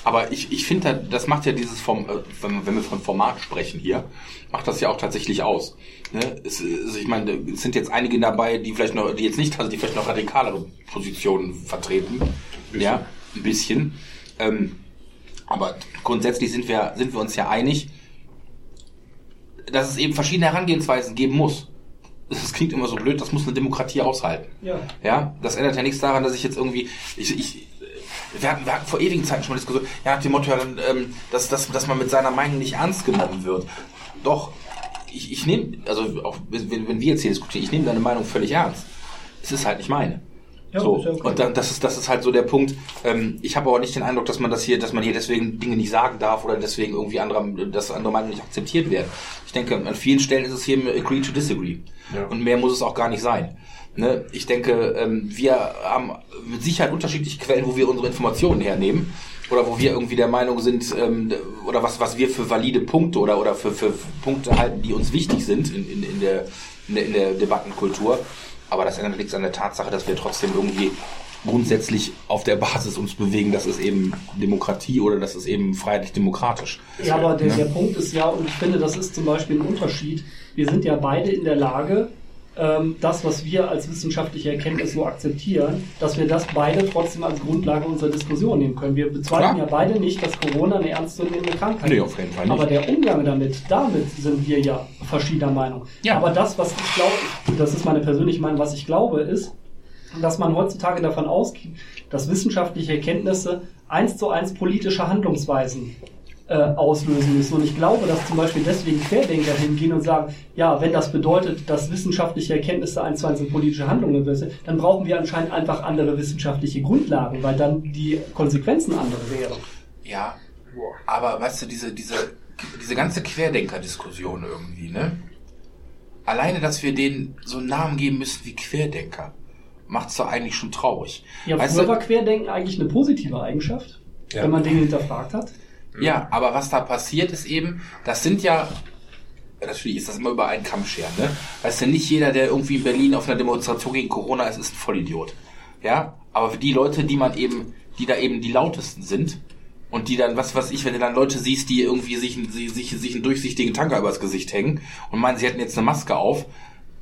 Aber ich, ich finde, das macht ja dieses Form, äh, wenn wir von Format sprechen hier, macht das ja auch tatsächlich aus. Ne? Es, ich meine, es sind jetzt einige dabei, die vielleicht noch, die jetzt nicht, also die vielleicht noch radikalere Positionen vertreten. Ein ja, ein bisschen. Ähm, aber grundsätzlich sind wir, sind wir uns ja einig, dass es eben verschiedene Herangehensweisen geben muss. Das klingt immer so blöd, das muss eine Demokratie aushalten. Ja. Ja, das ändert ja nichts daran, dass ich jetzt irgendwie, ich, ich, wir hatten, wir hatten vor ewigen Zeiten schon mal diskutiert, ja, nach dem Motto, ähm, dass, dass, dass man mit seiner Meinung nicht ernst genommen wird. Doch, ich, ich nehme, also auch wenn, wenn wir jetzt hier diskutieren, ich nehme deine Meinung völlig ernst. Es ist halt nicht meine. Ja, so. Okay. Und dann, das ist, das ist halt so der Punkt. Ähm, ich habe aber nicht den Eindruck, dass man das hier, dass man hier deswegen Dinge nicht sagen darf oder deswegen irgendwie andere, dass andere Meinungen nicht akzeptiert werden. Ich denke, an vielen Stellen ist es hier agree to disagree. Ja. Und mehr muss es auch gar nicht sein. Ne? Ich denke, ähm, wir haben mit Sicherheit unterschiedliche Quellen, wo wir unsere Informationen hernehmen oder wo wir irgendwie der Meinung sind ähm, oder was was wir für valide Punkte oder oder für, für Punkte halten, die uns wichtig sind in, in, in, der, in, der, in der Debattenkultur. Aber das ändert nichts an der Tatsache, dass wir trotzdem irgendwie grundsätzlich auf der Basis uns bewegen, das ist eben Demokratie oder das ist eben freiheitlich-demokratisch. Ja, aber der, der Punkt ist ja, und ich finde, das ist zum Beispiel ein Unterschied. Wir sind ja beide in der Lage, das, was wir als wissenschaftliche Erkenntnis so akzeptieren, dass wir das beide trotzdem als Grundlage unserer Diskussion nehmen können. Wir bezweifeln ja beide nicht, dass Corona eine ernstzunehmende Krankheit nee, auf jeden Fall nicht. Aber der Umgang damit, damit sind wir ja verschiedener Meinung. Ja. Aber das, was ich glaube, das ist meine persönliche Meinung, was ich glaube, ist, dass man heutzutage davon ausgeht, dass wissenschaftliche Erkenntnisse eins zu eins politische Handlungsweisen äh, auslösen müssen. Und ich glaube, dass zum Beispiel deswegen Querdenker hingehen und sagen, ja, wenn das bedeutet, dass wissenschaftliche Erkenntnisse eins zu eins in politische Handlungen sind, dann brauchen wir anscheinend einfach andere wissenschaftliche Grundlagen, weil dann die Konsequenzen andere wären. Ja, aber weißt du, diese, diese, diese ganze Querdenker-Diskussion irgendwie, ne? Alleine, dass wir denen so einen Namen geben müssen wie Querdenker, macht's doch eigentlich schon traurig. Ja, weißt früher war Querdenken eigentlich eine positive Eigenschaft, ja. wenn man Dinge hinterfragt hat. Ja, aber was da passiert ist eben, das sind ja, natürlich ist das immer über einen Kamm scheren, ne? Weißt du, nicht jeder, der irgendwie in Berlin auf einer Demonstration gegen Corona ist, ist ein Vollidiot. Ja, aber für die Leute, die man eben, die da eben die lautesten sind, und die dann, was weiß ich, wenn du dann Leute siehst, die irgendwie sich, sich, sich, sich einen durchsichtigen Tanker übers Gesicht hängen und meinen, sie hätten jetzt eine Maske auf,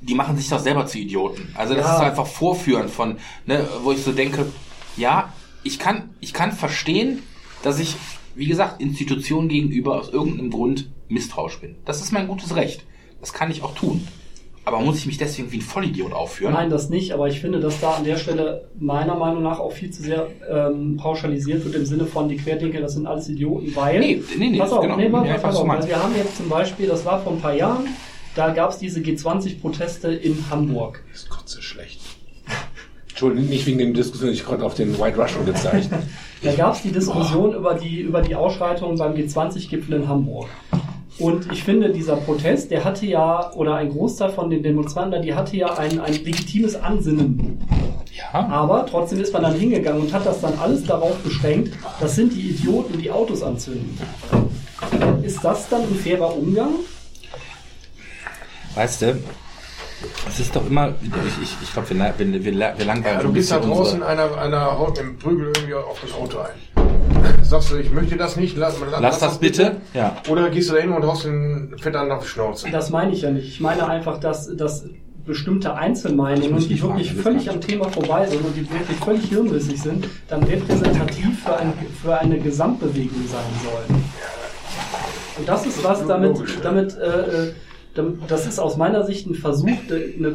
die machen sich doch selber zu Idioten. Also das ja. ist einfach Vorführen von, ne, wo ich so denke, ja, ich kann, ich kann verstehen, dass ich wie gesagt, Institutionen gegenüber aus irgendeinem Grund misstrauisch bin. Das ist mein gutes Recht. Das kann ich auch tun. Aber muss ich mich deswegen wie ein Vollidiot aufführen? Nein, das nicht. Aber ich finde, dass da an der Stelle meiner Meinung nach auch viel zu sehr ähm, pauschalisiert wird im Sinne von die Querdenker, das sind alles Idioten, weil. Nee, nee, nee. Pass auf, genau. nee, mal, ja, pass auf. Also wir haben jetzt zum Beispiel, das war vor ein paar Jahren, da gab es diese G20-Proteste in Hamburg. Das ist Gott so schlecht. Entschuldigung, nicht wegen den Diskussionen, ich gerade auf den White Russian gezeigt. da gab es die Diskussion über die, über die Ausschreitungen beim G20-Gipfel in Hamburg. Und ich finde, dieser Protest, der hatte ja, oder ein Großteil von den Demonstranten, die hatte ja ein, ein legitimes Ansinnen. Ja. Aber trotzdem ist man dann hingegangen und hat das dann alles darauf beschränkt, das sind die Idioten, die Autos anzünden. Ist das dann ein fairer Umgang? Weißt du, es ist doch immer, ich, ich, ich glaube, wir, wir, wir, wir langweilen ja, Du bist da draußen, einer, einer haut mit dem Prügel irgendwie auf das Auto ein. Sagst du, ich möchte das nicht, lass, lass, lass das, das bitte. Ja. Oder gehst du da hin und haust den Fett an auf die Schnauze? Das meine ich ja nicht. Ich meine einfach, dass, dass bestimmte Einzelmeinungen, die wirklich völlig am Thema vorbei sind und die wirklich völlig hirnrissig sind, dann repräsentativ für, ein, für eine Gesamtbewegung sein sollen. Und das ist was, damit, damit äh, äh das ist aus meiner Sicht ein Versuch, eine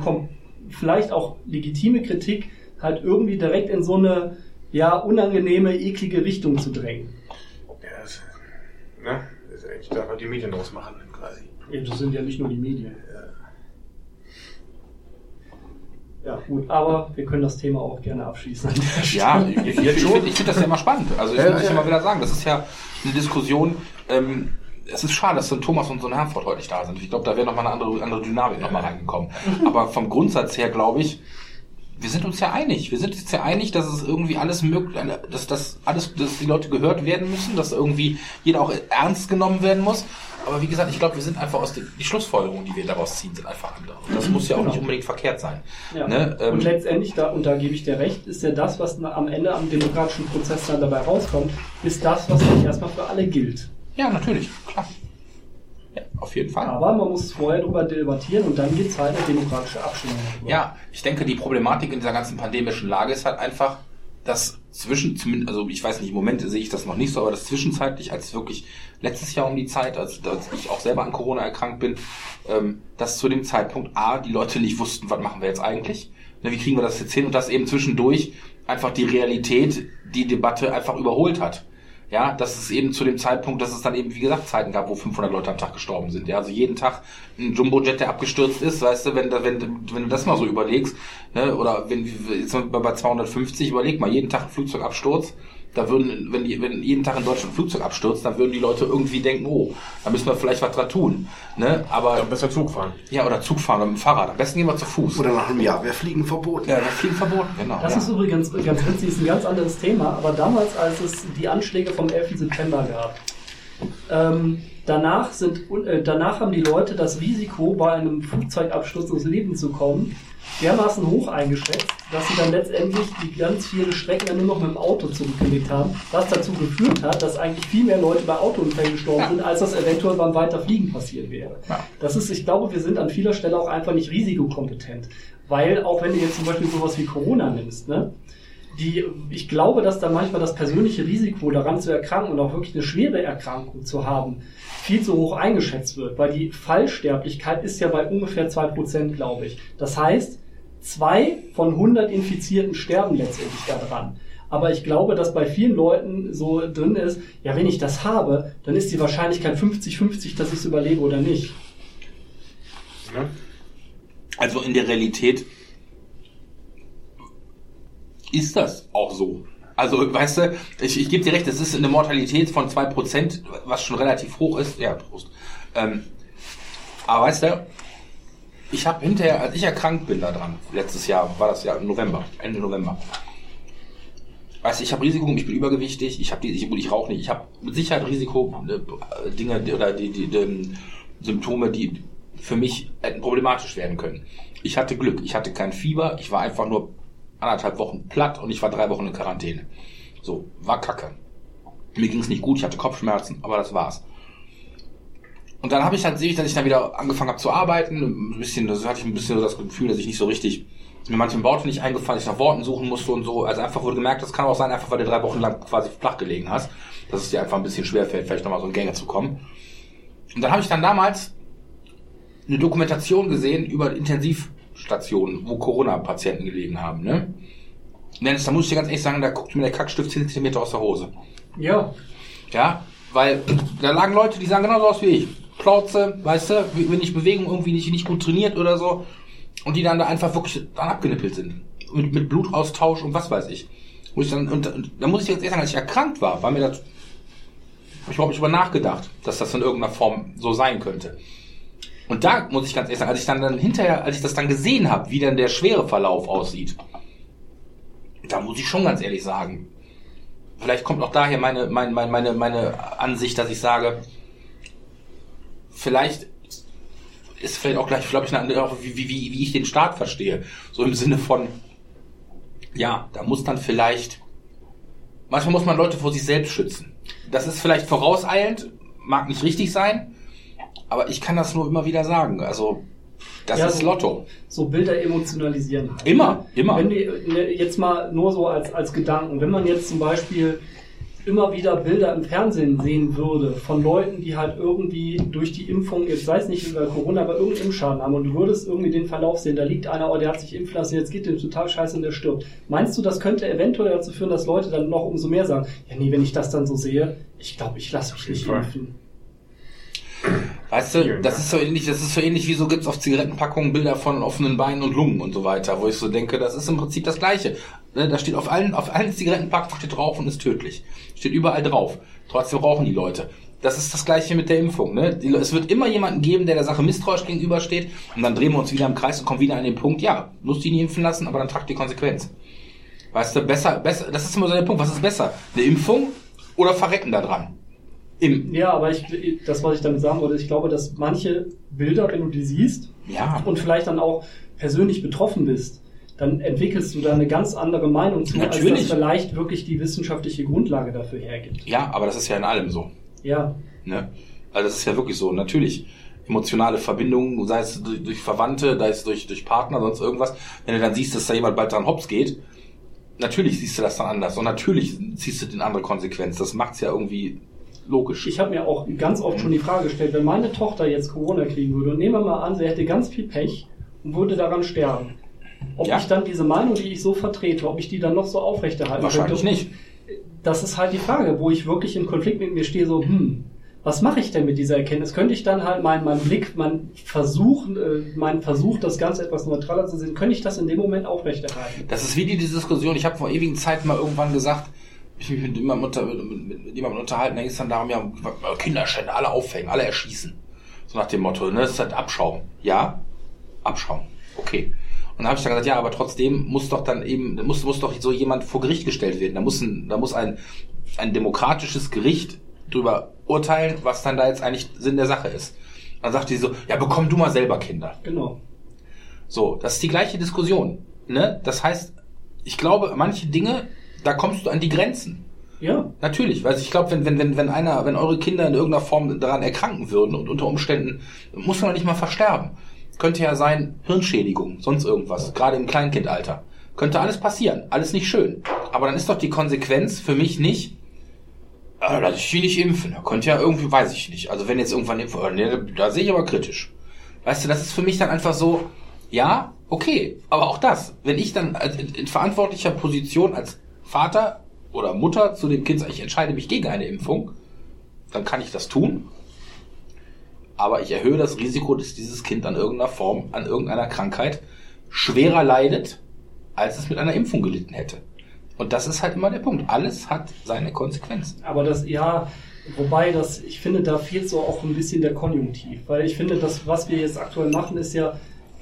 vielleicht auch legitime Kritik halt irgendwie direkt in so eine ja unangenehme, eklige Richtung zu drängen. Ja, das, ne? das ist eigentlich da, was die Medien draus machen, quasi. Ja, das sind ja nicht nur die Medien. Ja, gut, aber wir können das Thema auch gerne abschließen. Ja, ich, ich, ich finde find das ja immer spannend. Also ich ja, muss ja. immer wieder sagen, das ist ja eine Diskussion, ähm, es ist schade, dass so ein Thomas und so ein Herford heute nicht da sind. Ich glaube, da wäre nochmal eine andere, andere Dynamik nochmal reingekommen. Aber vom Grundsatz her glaube ich, wir sind uns ja einig. Wir sind uns ja einig, dass es irgendwie alles möglich, dass das alles, dass die Leute gehört werden müssen, dass irgendwie jeder auch ernst genommen werden muss. Aber wie gesagt, ich glaube, wir sind einfach aus den, die Schlussfolgerungen, die wir daraus ziehen, sind einfach andere. Und das muss ja auch Genau. nicht unbedingt verkehrt sein. Ja. Ne? Ähm, und letztendlich, da, und da gebe ich dir recht, ist ja das, was am Ende am demokratischen Prozess dann dabei rauskommt, ist das, was nicht erstmal für alle gilt. Ja, natürlich, klar. Ja, auf jeden Fall. Aber man muss vorher darüber debattieren und dann gibt es halt eine demokratische Abstimmung. darüber. Ja, ich denke, die Problematik in dieser ganzen pandemischen Lage ist halt einfach, dass zwischen, zumindest, also ich weiß nicht, im Moment sehe ich das noch nicht so, aber das zwischenzeitlich, als wirklich letztes Jahr um die Zeit, als, als ich auch selber an Corona erkrankt bin, ähm, dass zu dem Zeitpunkt A, die Leute nicht wussten, was machen wir jetzt eigentlich, ne, wie kriegen wir das jetzt hin und dass eben zwischendurch einfach die Realität die Debatte einfach überholt hat. Ja, dass es eben zu dem Zeitpunkt, dass es dann eben, wie gesagt, Zeiten gab, wo 500 Leute am Tag gestorben sind. Ja, also jeden Tag ein Jumbojet, der abgestürzt ist, weißt du, wenn, wenn, wenn du das mal so überlegst, ne, oder wenn, jetzt sind wir bei 250, überleg mal, jeden Tag ein Flugzeugabsturz, da würden, wenn, die, wenn jeden Tag in Deutschland ein Flugzeug abstürzt, dann würden die Leute irgendwie denken, oh, da müssen wir vielleicht was dran tun, ne, aber, Besser Zug fahren. ja, oder Zug fahren oder mit dem Fahrrad, am besten gehen wir zu Fuß. Oder nach einem Jahr wäre Fliegen verboten. ja, das fliegen verboten, genau. Das ja. ist übrigens ganz witzig, ist ein ganz anderes Thema, aber damals, als es die Anschläge vom 11. September gab, ähm, danach, sind, äh, danach haben die Leute das Risiko, bei einem Flugzeugabsturz ums Leben zu kommen, dermaßen hoch eingeschätzt, dass sie dann letztendlich die ganz viele Strecken dann nur noch mit dem Auto zurückgelegt haben, was dazu geführt hat, dass eigentlich viel mehr Leute bei Autounfällen gestorben Ja. sind, als das eventuell beim Weiterfliegen passiert wäre. Ja. Das ist, ich glaube, wir sind an vieler Stelle auch einfach nicht risikokompetent. Weil, auch wenn du jetzt zum Beispiel sowas wie Corona nimmst, ne? Die, ich glaube, dass da manchmal das persönliche Risiko daran zu erkranken und auch wirklich eine schwere Erkrankung zu haben, viel zu hoch eingeschätzt wird, weil die Fallsterblichkeit ist ja bei ungefähr 2%, glaube ich. Das heißt, zwei von 100 Infizierten sterben letztendlich daran. Aber ich glaube, dass bei vielen Leuten so drin ist, ja, wenn ich das habe, dann ist die Wahrscheinlichkeit 50-50, dass ich es überlebe oder nicht. Also in der Realität ist das auch so. Also, weißt du, ich, ich gebe dir recht, es ist eine Mortalität von 2%, was schon relativ hoch ist. Ja, Prost. Ähm, aber weißt du, ich habe hinterher, als ich erkrankt bin da dran, letztes Jahr, war das ja November, Ende November. Weißt du, ich habe Risiko, ich bin übergewichtig, ich habe die, ich, ich rauche nicht, ich habe mit Sicherheit Risiko, äh, Dinge oder die, die, die Symptome, die für mich problematisch werden können. Ich hatte Glück, ich hatte kein Fieber, ich war einfach nur anderthalb Wochen platt und ich war drei Wochen in Quarantäne. So, war kacke. Mir ging es nicht gut, ich hatte Kopfschmerzen, aber das war's. Und dann habe ich halt, sehe ich, dass ich dann wieder angefangen habe zu arbeiten. Ein bisschen, das hatte ich ein bisschen so das Gefühl, dass ich nicht so richtig, mir manche Worte nicht eingefallen, ich nach Worten suchen musste und so. Also einfach wurde gemerkt, das kann auch sein, einfach weil du drei Wochen lang quasi flach gelegen hast, dass es dir einfach ein bisschen schwerfällt, vielleicht nochmal so in Gänge zu kommen. Und dann habe ich dann damals eine Dokumentation gesehen über Intensivstationen, wo Corona-Patienten gelegen haben. Ne? Dennis, da muss ich dir ganz ehrlich sagen, da guckt mir der Kackstift 10 cm aus der Hose. Ja, Ja, weil da lagen Leute, die sahen genauso aus wie ich. Plauze, weißt du, wenn ich Bewegung irgendwie nicht, nicht gut trainiert oder so. Und die dann da einfach wirklich dann abgenippelt sind. Mit, mit Blutaustausch und was weiß ich. Wo ich dann, und, und da muss ich jetzt ehrlich sagen, als ich erkrankt war, war mir das, hab ich überhaupt nicht drüber nachgedacht, dass das in irgendeiner Form so sein könnte. Und da muss ich ganz ehrlich sagen, als ich dann, dann hinterher, als ich das dann gesehen habe, wie dann der schwere Verlauf aussieht, da muss ich schon ganz ehrlich sagen, vielleicht kommt auch daher meine, meine, meine, meine, Ansicht, dass ich sage, vielleicht ist vielleicht auch gleich, glaube ich, eine andere, wie, wie wie ich den Staat verstehe. So im Sinne von, ja, da muss dann vielleicht, manchmal muss man Leute vor sich selbst schützen. Das ist vielleicht vorauseilend, mag nicht richtig sein, aber ich kann das nur immer wieder sagen. Also, das Ja, ist so- Lotto. so Bilder emotionalisieren halt. Immer, immer. Wenn wir ne, jetzt mal nur so als, als Gedanken, wenn man jetzt zum Beispiel immer wieder Bilder im Fernsehen sehen würde von Leuten, die halt irgendwie durch die Impfung, jetzt sei es nicht über Corona, aber irgendeinen Impfschaden haben und du würdest irgendwie den Verlauf sehen, da liegt einer, oh, der hat sich impfen lassen, jetzt geht dem total scheiße und der stirbt. Meinst du, das könnte eventuell dazu führen, dass Leute dann noch umso mehr sagen, ja nee, wenn ich das dann so sehe, ich glaube, ich lasse mich nicht impfen. Weißt du, das ist so ähnlich, das ist so ähnlich wie so gibt's auf Zigarettenpackungen Bilder von offenen Beinen und Lungen und so weiter, wo ich so denke, das ist im Prinzip das Gleiche. Ne, Da steht auf allen, auf allen Zigarettenpackungen steht drauf und ist tödlich. Steht überall drauf. Trotzdem rauchen die Leute. Das ist das Gleiche mit der Impfung. Ne? Es wird immer jemanden geben, der der Sache misstrauisch gegenübersteht und dann drehen wir uns wieder im Kreis und kommen wieder an den Punkt, ja, musst ihn impfen lassen, aber dann tragt die Konsequenz. Weißt du, besser, besser, das ist immer so der Punkt, was ist besser? Eine Impfung oder verrecken da dran? Im ja, aber ich, das, was ich damit sagen wollte, ich glaube, dass manche Bilder, wenn du die siehst ja. und vielleicht dann auch persönlich betroffen bist, dann entwickelst du da eine ganz andere Meinung zu, Natürlich. als das vielleicht wirklich die wissenschaftliche Grundlage dafür hergibt. Ja, aber das ist ja in allem so. Ja. Ne? Also das ist ja wirklich so. Natürlich emotionale Verbindungen, sei es durch, durch Verwandte, sei es durch, durch Partner, sonst irgendwas. Wenn du dann siehst, dass da jemand bald dran hops geht, natürlich siehst du das dann anders und natürlich ziehst du den andere Konsequenz. Das macht's ja irgendwie logisch. Ich habe mir auch ganz oft schon die Frage gestellt, wenn meine Tochter jetzt Corona kriegen würde und nehmen wir mal an, sie hätte ganz viel Pech und würde daran sterben. Ob ja. ich dann diese Meinung, die ich so vertrete, ob ich die dann noch so aufrechterhalten Wahrscheinlich könnte, nicht. Das ist halt die Frage, wo ich wirklich im Konflikt mit mir stehe, so, hm, was mache ich denn mit dieser Erkenntnis? Könnte ich dann halt meinen mein Blick, mein Versuch, äh, mein Versuch, das Ganze etwas neutraler zu sehen, könnte ich das in dem Moment aufrechterhalten? Das ist wie die Diskussion, ich habe vor ewigen Zeiten mal irgendwann gesagt, ich mich mit jemandem, unter, mit, mit jemandem unterhalten, da ging es dann darum, ja, Kinderschänder, alle aufhängen, alle erschießen. So nach dem Motto, ne, das ist halt Abschaum. Ja, Abschaum. Okay. Und da habe ich dann gesagt, ja, aber trotzdem muss doch dann eben, muss, muss doch so jemand vor Gericht gestellt werden. Da muss ein, da muss ein, ein demokratisches Gericht drüber urteilen, was dann da jetzt eigentlich Sinn der Sache ist. Dann sagt die so, ja, bekomm du mal selber Kinder. Genau. So, das ist die gleiche Diskussion. Ne? Das heißt, ich glaube, manche Dinge, da kommst du an die Grenzen. Ja. Natürlich, weil ich glaube, wenn, wenn, wenn, wenn einer, wenn eure Kinder in irgendeiner Form daran erkranken würden und unter Umständen muss man nicht mal versterben. Könnte ja sein, Hirnschädigung, sonst irgendwas, gerade im Kleinkindalter. Könnte alles passieren, alles nicht schön. Aber dann ist doch die Konsequenz für mich nicht, äh, lass ich die nicht impfen. Da könnte ja irgendwie, weiß ich nicht. Also wenn jetzt irgendwann impfen, äh, nee, da sehe ich aber kritisch. Weißt du, das ist für mich dann einfach so, ja, okay, aber auch das, wenn ich dann in, in verantwortlicher Position als Vater oder Mutter zu dem Kind sage, ich entscheide mich gegen eine Impfung, dann kann ich das tun. Aber ich erhöhe das Risiko, dass dieses Kind an irgendeiner Form, an irgendeiner Krankheit schwerer leidet, als es mit einer Impfung gelitten hätte. Und das ist halt immer der Punkt. Alles hat seine Konsequenzen. Aber das, ja, wobei das, ich finde, da fehlt so auch ein bisschen der Konjunktiv. Weil ich finde, das, was wir jetzt aktuell machen, ist ja,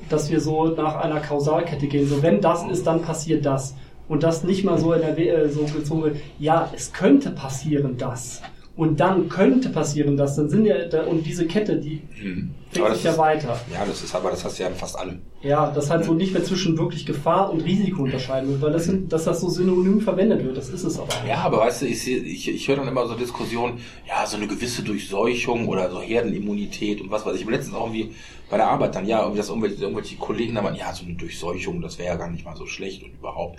dass wir so nach einer Kausalkette gehen. So, wenn das ist, dann passiert das. Und das nicht mal so in der, äh, so gezogen, ja, es könnte passieren, das. Und dann könnte passieren das, dann sind ja, da, und diese Kette, die hm. fängt sich ja weiter. Ja, das ist aber, das hast du ja fast allem. Ja, das halt so nicht mehr zwischen wirklich Gefahr und Risiko unterscheiden wird, weil das sind, dass das so synonym verwendet wird, das ist es aber. Ja, aber weißt du, ich, ich, ich höre dann immer so Diskussionen, ja, so eine gewisse Durchseuchung oder so Herdenimmunität und was weiß ich. Ich letztens auch irgendwie bei der Arbeit dann, ja, irgendwie das irgendwelche, irgendwelche Kollegen da waren, ja, so eine Durchseuchung, das wäre ja gar nicht mal so schlecht und überhaupt.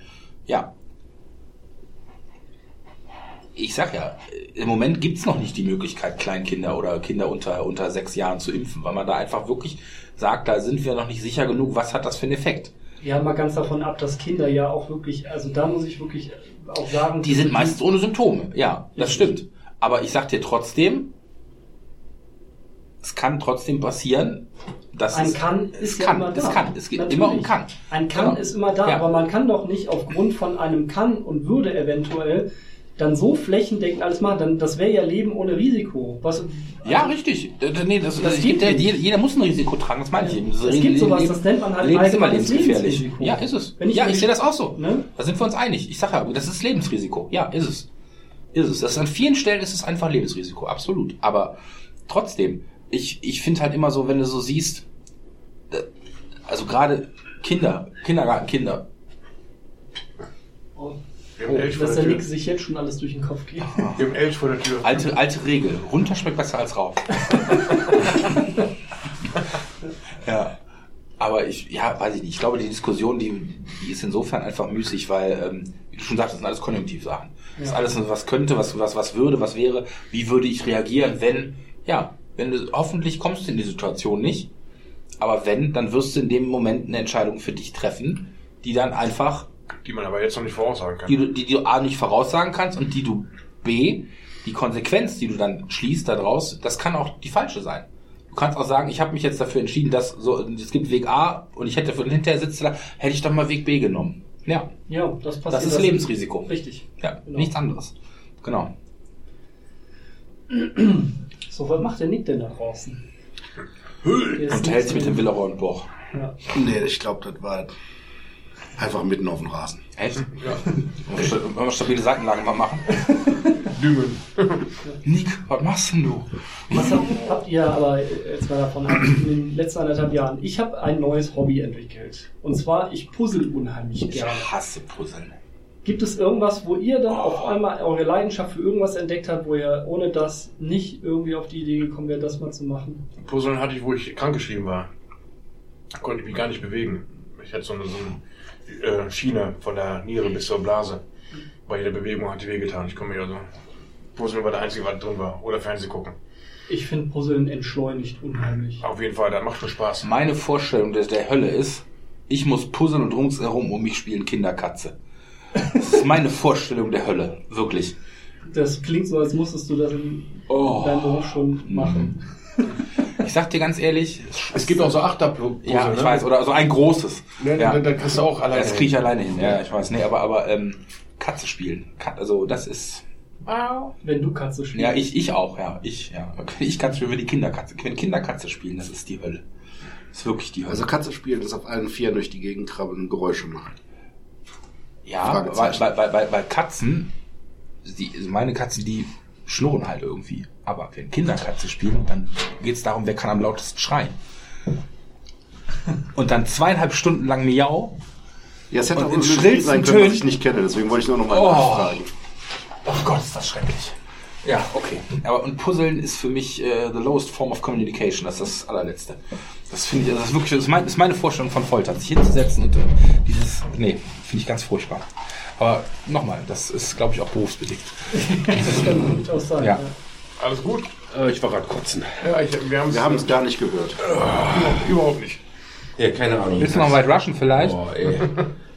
Ja, ich sag ja, im Moment gibt's noch nicht die Möglichkeit, Kleinkinder oder Kinder unter, unter sechs Jahren zu impfen, weil man da einfach wirklich sagt, da sind wir noch nicht sicher genug, was hat das für einen Effekt. Ja, mal ganz davon ab, dass Kinder ja auch wirklich, also da muss ich wirklich auch sagen. Die sind meistens ohne Symptome, ja, das stimmt. Aber ich sag dir trotzdem, es kann trotzdem passieren, dass ein es, kann ist es ja kann, immer da. Es kann, es geht Natürlich. immer um kann. Ein kann genau. ist immer da, ja. aber man kann doch nicht aufgrund von einem kann und würde eventuell dann so flächendeckend alles machen, dann das wäre ja Leben ohne Risiko. Was, also, ja, richtig. Nee, das, das gibt ja, jeder, muss ein Risiko tragen, das meine ich eben. Es gibt sowas, das nennt man halt Leben ist immer lebensgefährlich. Lebensrisiko. Ja, ist es. Ich ja, ich sehe das auch so. Ne? Da sind wir uns einig. Ich sage ja, das ist Lebensrisiko. Ja, ist es. Ist es. Das ist an vielen Stellen ist es einfach Lebensrisiko, absolut. Aber trotzdem, ich, ich finde halt immer so, wenn du so siehst, also gerade Kinder, Kindergartenkinder. Oh. Oh, dass der Nick sich jetzt schon alles durch den Kopf geht. Im Elch vor der Tür. Alte, alte Regel. Runter schmeckt besser als rauf. ja. Aber ich, ja, weiß ich nicht. Ich glaube, die Diskussion, die, die ist insofern einfach müßig, weil, ähm, wie du schon sagst, das sind alles Konjunktivsachen. Das ist alles, was könnte, was, was, was würde, was wäre. Wie würde ich reagieren, wenn, ja, wenn du, hoffentlich kommst du in die Situation nicht. Aber wenn, dann wirst du in dem Moment eine Entscheidung für dich treffen, die dann einfach die man aber jetzt noch nicht voraussagen kann. Die du, die, die du A nicht voraussagen kannst und die du B, die Konsequenz, die du dann schließt daraus, das kann auch die falsche sein. Du kannst auch sagen, ich habe mich jetzt dafür entschieden, dass so es gibt Weg A und ich hätte und hinterher sitzt da, hätte ich doch mal Weg B genommen. Ja. Ja, das passiert. Das ist das Lebensrisiko. Richtig. Ja, genau. nichts anderes. Genau. So, was macht der Nick denn da draußen? Unterhält sich mit dem Willeroy und Boch. Ja. Nee, ich glaube, das war Einfach mitten auf dem Rasen. Echt? Ja. Wollen wir stabile Seitenlage mal machen? Düngen. Nick, was machst denn du? Was habt, habt ihr aber jetzt mal davon in den letzten anderthalb Jahren? Ich habe ein neues Hobby entwickelt. Und zwar, ich puzzle unheimlich Ich gerne. hasse Puzzeln. Gibt es irgendwas, wo ihr dann auf einmal eure Leidenschaft für irgendwas entdeckt habt, wo ihr ohne das nicht irgendwie auf die Idee gekommen wärt, das mal zu machen? Puzzeln hatte ich, wo ich krankgeschrieben war. Da konnte ich mich gar nicht bewegen. Ich hatte so eine, so eine äh, Schiene von der Niere bis zur Blase. Bei jeder Bewegung hat die wehgetan. Ich komme mir also. Puzzeln war der einzige, was drin war. Oder Fernsehen gucken. Ich finde Puzzeln entschleunigt unheimlich. Auf jeden Fall, das macht schon Spaß. Meine Vorstellung der, der Hölle ist, ich muss puzzeln und ringsherum um mich spielen Kinderkatze. Das ist meine Vorstellung der Hölle. Wirklich. Das klingt so, als musstest du das in Oh. deinem Beruf schon machen. Ich sag dir ganz ehrlich, Es gibt auch so Achterpuzzle. ja, ich weiß, oder so ein großes. Ne, ja. da, da kriegst du auch alleine. Das kriege ich alleine hin, ja, ich weiß. Nee, aber, aber ähm, Katze spielen. Kat also das ist. Wenn du Katze spielst. Ja, ich, ich auch, ja. Ich, ja. Ich Katze spielen, wenn die Kinderkatze. Wenn Kinderkatze spielen, das ist die Hölle. Das ist wirklich die Hölle. Also Katze spielen ist auf allen Vieren durch die Gegend krabbeln und Geräusche machen. Ja, weil, weil, weil, weil Katzen, die, meine Katzen, die schnurren halt irgendwie. Aber wenn Kinderkatze spielen, dann geht es darum, wer kann am lautesten schreien. Und dann zweieinhalb Stunden lang Miau. Ja, es hätte auch in ein schrillsten sein können, was ich nicht kenne, deswegen wollte ich nur noch mal Oh. nachfragen. Oh Gott, ist das schrecklich. Ja, okay. Aber und Puzzeln ist für mich äh, the lowest form of communication. Das ist das allerletzte. Das finde ich, also das ist wirklich, das ist, mein, das ist meine Vorstellung von Folter, sich hinzusetzen und äh, dieses, nee, finde ich ganz furchtbar. Aber nochmal, das ist, glaube ich, auch berufsbedingt. Das kann durchaus sein. Ja. Ja. Alles gut? Äh, ich war gerade kotzen. Ja, ich, wir haben es gar nicht gehört. überhaupt nicht. Ja, keine Ahnung. Willst du noch White Russian vielleicht? Boah, ey.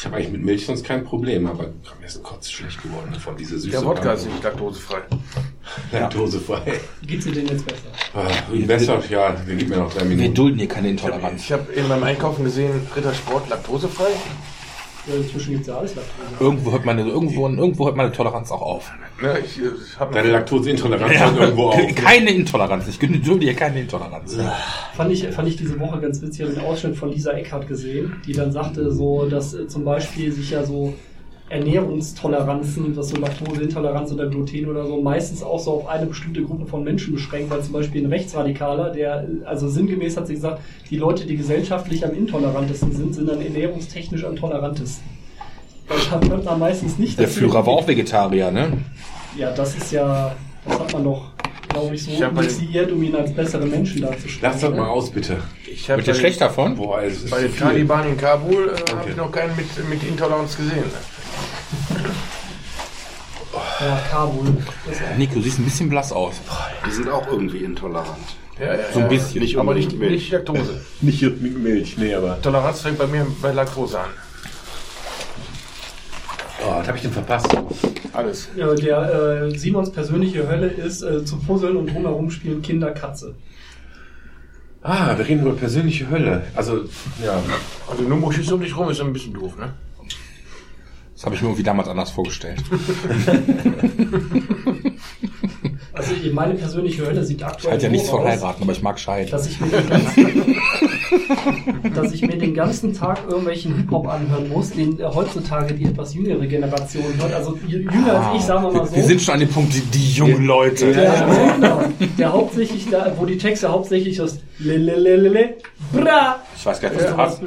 Ich habe eigentlich mit Milch sonst kein Problem, aber mir ist ein Kotz schlecht geworden von dieser süße Der Wodka ist nicht laktosefrei. Laktosefrei. Geht's dir denn jetzt besser? Ah, besser, ja, wir geben mir noch drei Wir Minuten. dulden hier keine Intoleranz. Ich habe eben beim Einkaufen gesehen, Rittersport laktosefrei. Ja, inzwischen gibt's ja alles Laktose. Irgendwo hört meine, irgendwo, irgendwo hört meine Toleranz auch auf. Ne, ich, ich habe Deine Laktoseintoleranz hört irgendwo auf. Keine Intoleranz. Ich dulde hier keine Intoleranz. Fand ich, fand ich diese Woche ganz witzig, einen Ausschnitt von Lisa Eckhardt gesehen, die dann sagte, so, dass äh, zum Beispiel sich ja so Ernährungstoleranzen, was so Laktoseintoleranz oder Gluten oder so, meistens auch so auf eine bestimmte Gruppe von Menschen beschränkt, weil zum Beispiel ein Rechtsradikaler, der, also sinngemäß hat sie gesagt, die Leute, die gesellschaftlich am intolerantesten sind, sind dann ernährungstechnisch am tolerantesten. Das hat hört man meistens nicht. Der. Führer war auch Vegetarier, ne? Ja, das ist ja, das hat man doch, glaube ich, so Ich initiiert, um ihn als bessere Menschen darzustellen. Lass das mal aus, bitte. ich Wird dir schlecht davon? Boah, es ist Bei den. Taliban in Kabul äh, habe Danke. ich noch keinen mit, mit Intoleranz gesehen. Ja, Kabul. Nico, du siehst ein bisschen blass aus. Die sind auch irgendwie intolerant. Ja, ja, So ein ja. bisschen. Nicht Aber nicht, Milch. nicht Laktose. Nicht mit Milch, nee, aber. Toleranz fängt bei mir bei Laktose an. Oh, was habe ich denn verpasst? Alles. Ja, der äh, Simons persönliche Hölle ist äh, zu puzzeln und drumherum spielen Kinder Katze. Ah, wir reden über persönliche Hölle. Also, ja. Also nur Muschis um dich rum ist ein bisschen doof, ne? Das habe ich mir irgendwie damals anders vorgestellt. Also meine persönliche Hölle sieht Ich aktuell halte ja nichts von heiraten, aber ich mag scheiden. dass ich, mir den ganzen, dass ich mir den ganzen Tag irgendwelchen Hip-Hop anhören muss, den äh, heutzutage die etwas jüngere Generation hört. Also jü- jünger als ich, sagen wir mal so. Wir sind schon an dem Punkt, die, die jungen Leute. der, ja, genau, der hauptsächlich, da, wo die Texte hauptsächlich aus Lelelelele, bra, Ich weiß gar nicht, was ja, du hast.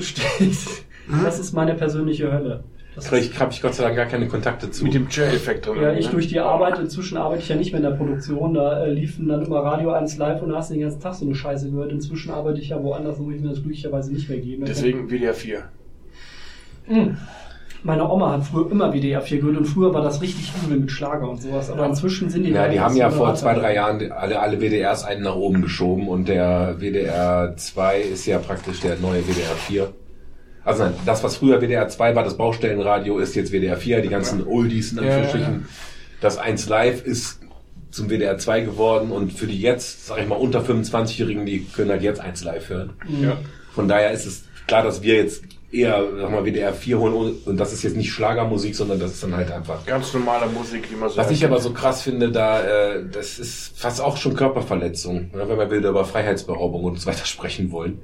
Das ist meine persönliche Hölle. Das Ich habe ich Gott sei Dank gar keine Kontakte zu. Mit dem J-Effekt drin. Ja, ich ne? durch die Arbeit, inzwischen arbeite ich ja nicht mehr in der Produktion, da äh, liefen dann immer Radio 1 live und da hast du den ganzen Tag so eine Scheiße gehört. Inzwischen arbeite ich ja woanders, wo ich mir das glücklicherweise nicht mehr gebe. Deswegen WDR 4. Hm. Meine Oma hat früher immer WDR 4 gehört und früher war das richtig übel mit Schlager und sowas, aber inzwischen sind die Ja, die haben ja vor zwei, drei Jahren alle, alle WDRs einen nach oben geschoben und der WDR 2 ist ja praktisch der neue WDR 4. Also nein, das, was früher WDR 2 war, das Baustellenradio, ist jetzt WDR 4, die ganzen Oldies in Ja, ja, Anführungsstrichen. Das 1 Live ist zum WDR 2 geworden und für die jetzt, sag ich mal, unter 25-Jährigen, die können halt jetzt 1 Live hören. Ja. Von daher ist es klar, dass wir jetzt eher, sag mal, WDR 4 holen und das ist jetzt nicht Schlagermusik, sondern das ist dann halt einfach Ganz normale Musik, wie man so was ich aber so krass finde, da, äh, das ist fast auch schon Körperverletzung, ne, wenn wir wieder über Freiheitsberaubung und so weiter sprechen wollen.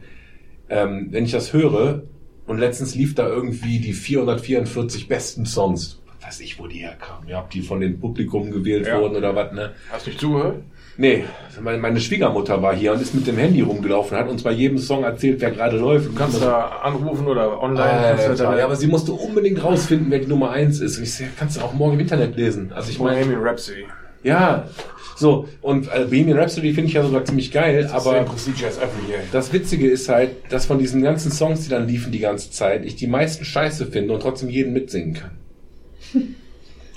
Ähm, wenn ich das höre, Und letztens lief da irgendwie die 444 besten Songs. Weiß ich, wo die herkamen. Ja, ob die von dem Publikum gewählt Ja. wurden oder was, ne? Hast du nicht zugehört? Nee, meine, Schwiegermutter war hier und ist mit dem Handy rumgelaufen, hat uns bei jedem Song erzählt, wer gerade läuft. Du kannst da anrufen oder online. Alter, da- ja, aber sie musste unbedingt rausfinden, wer die Nummer eins ist. Und ich sag, kannst du auch morgen im Internet lesen. Also ich meine, Rhapsody. Ja, so, und äh, Bohemian Rhapsody finde ich ja sogar ziemlich geil, aber das Witzige ist halt, dass von diesen ganzen Songs, die dann liefen die ganze Zeit, ich die meisten scheiße finde und trotzdem jeden mitsingen kann.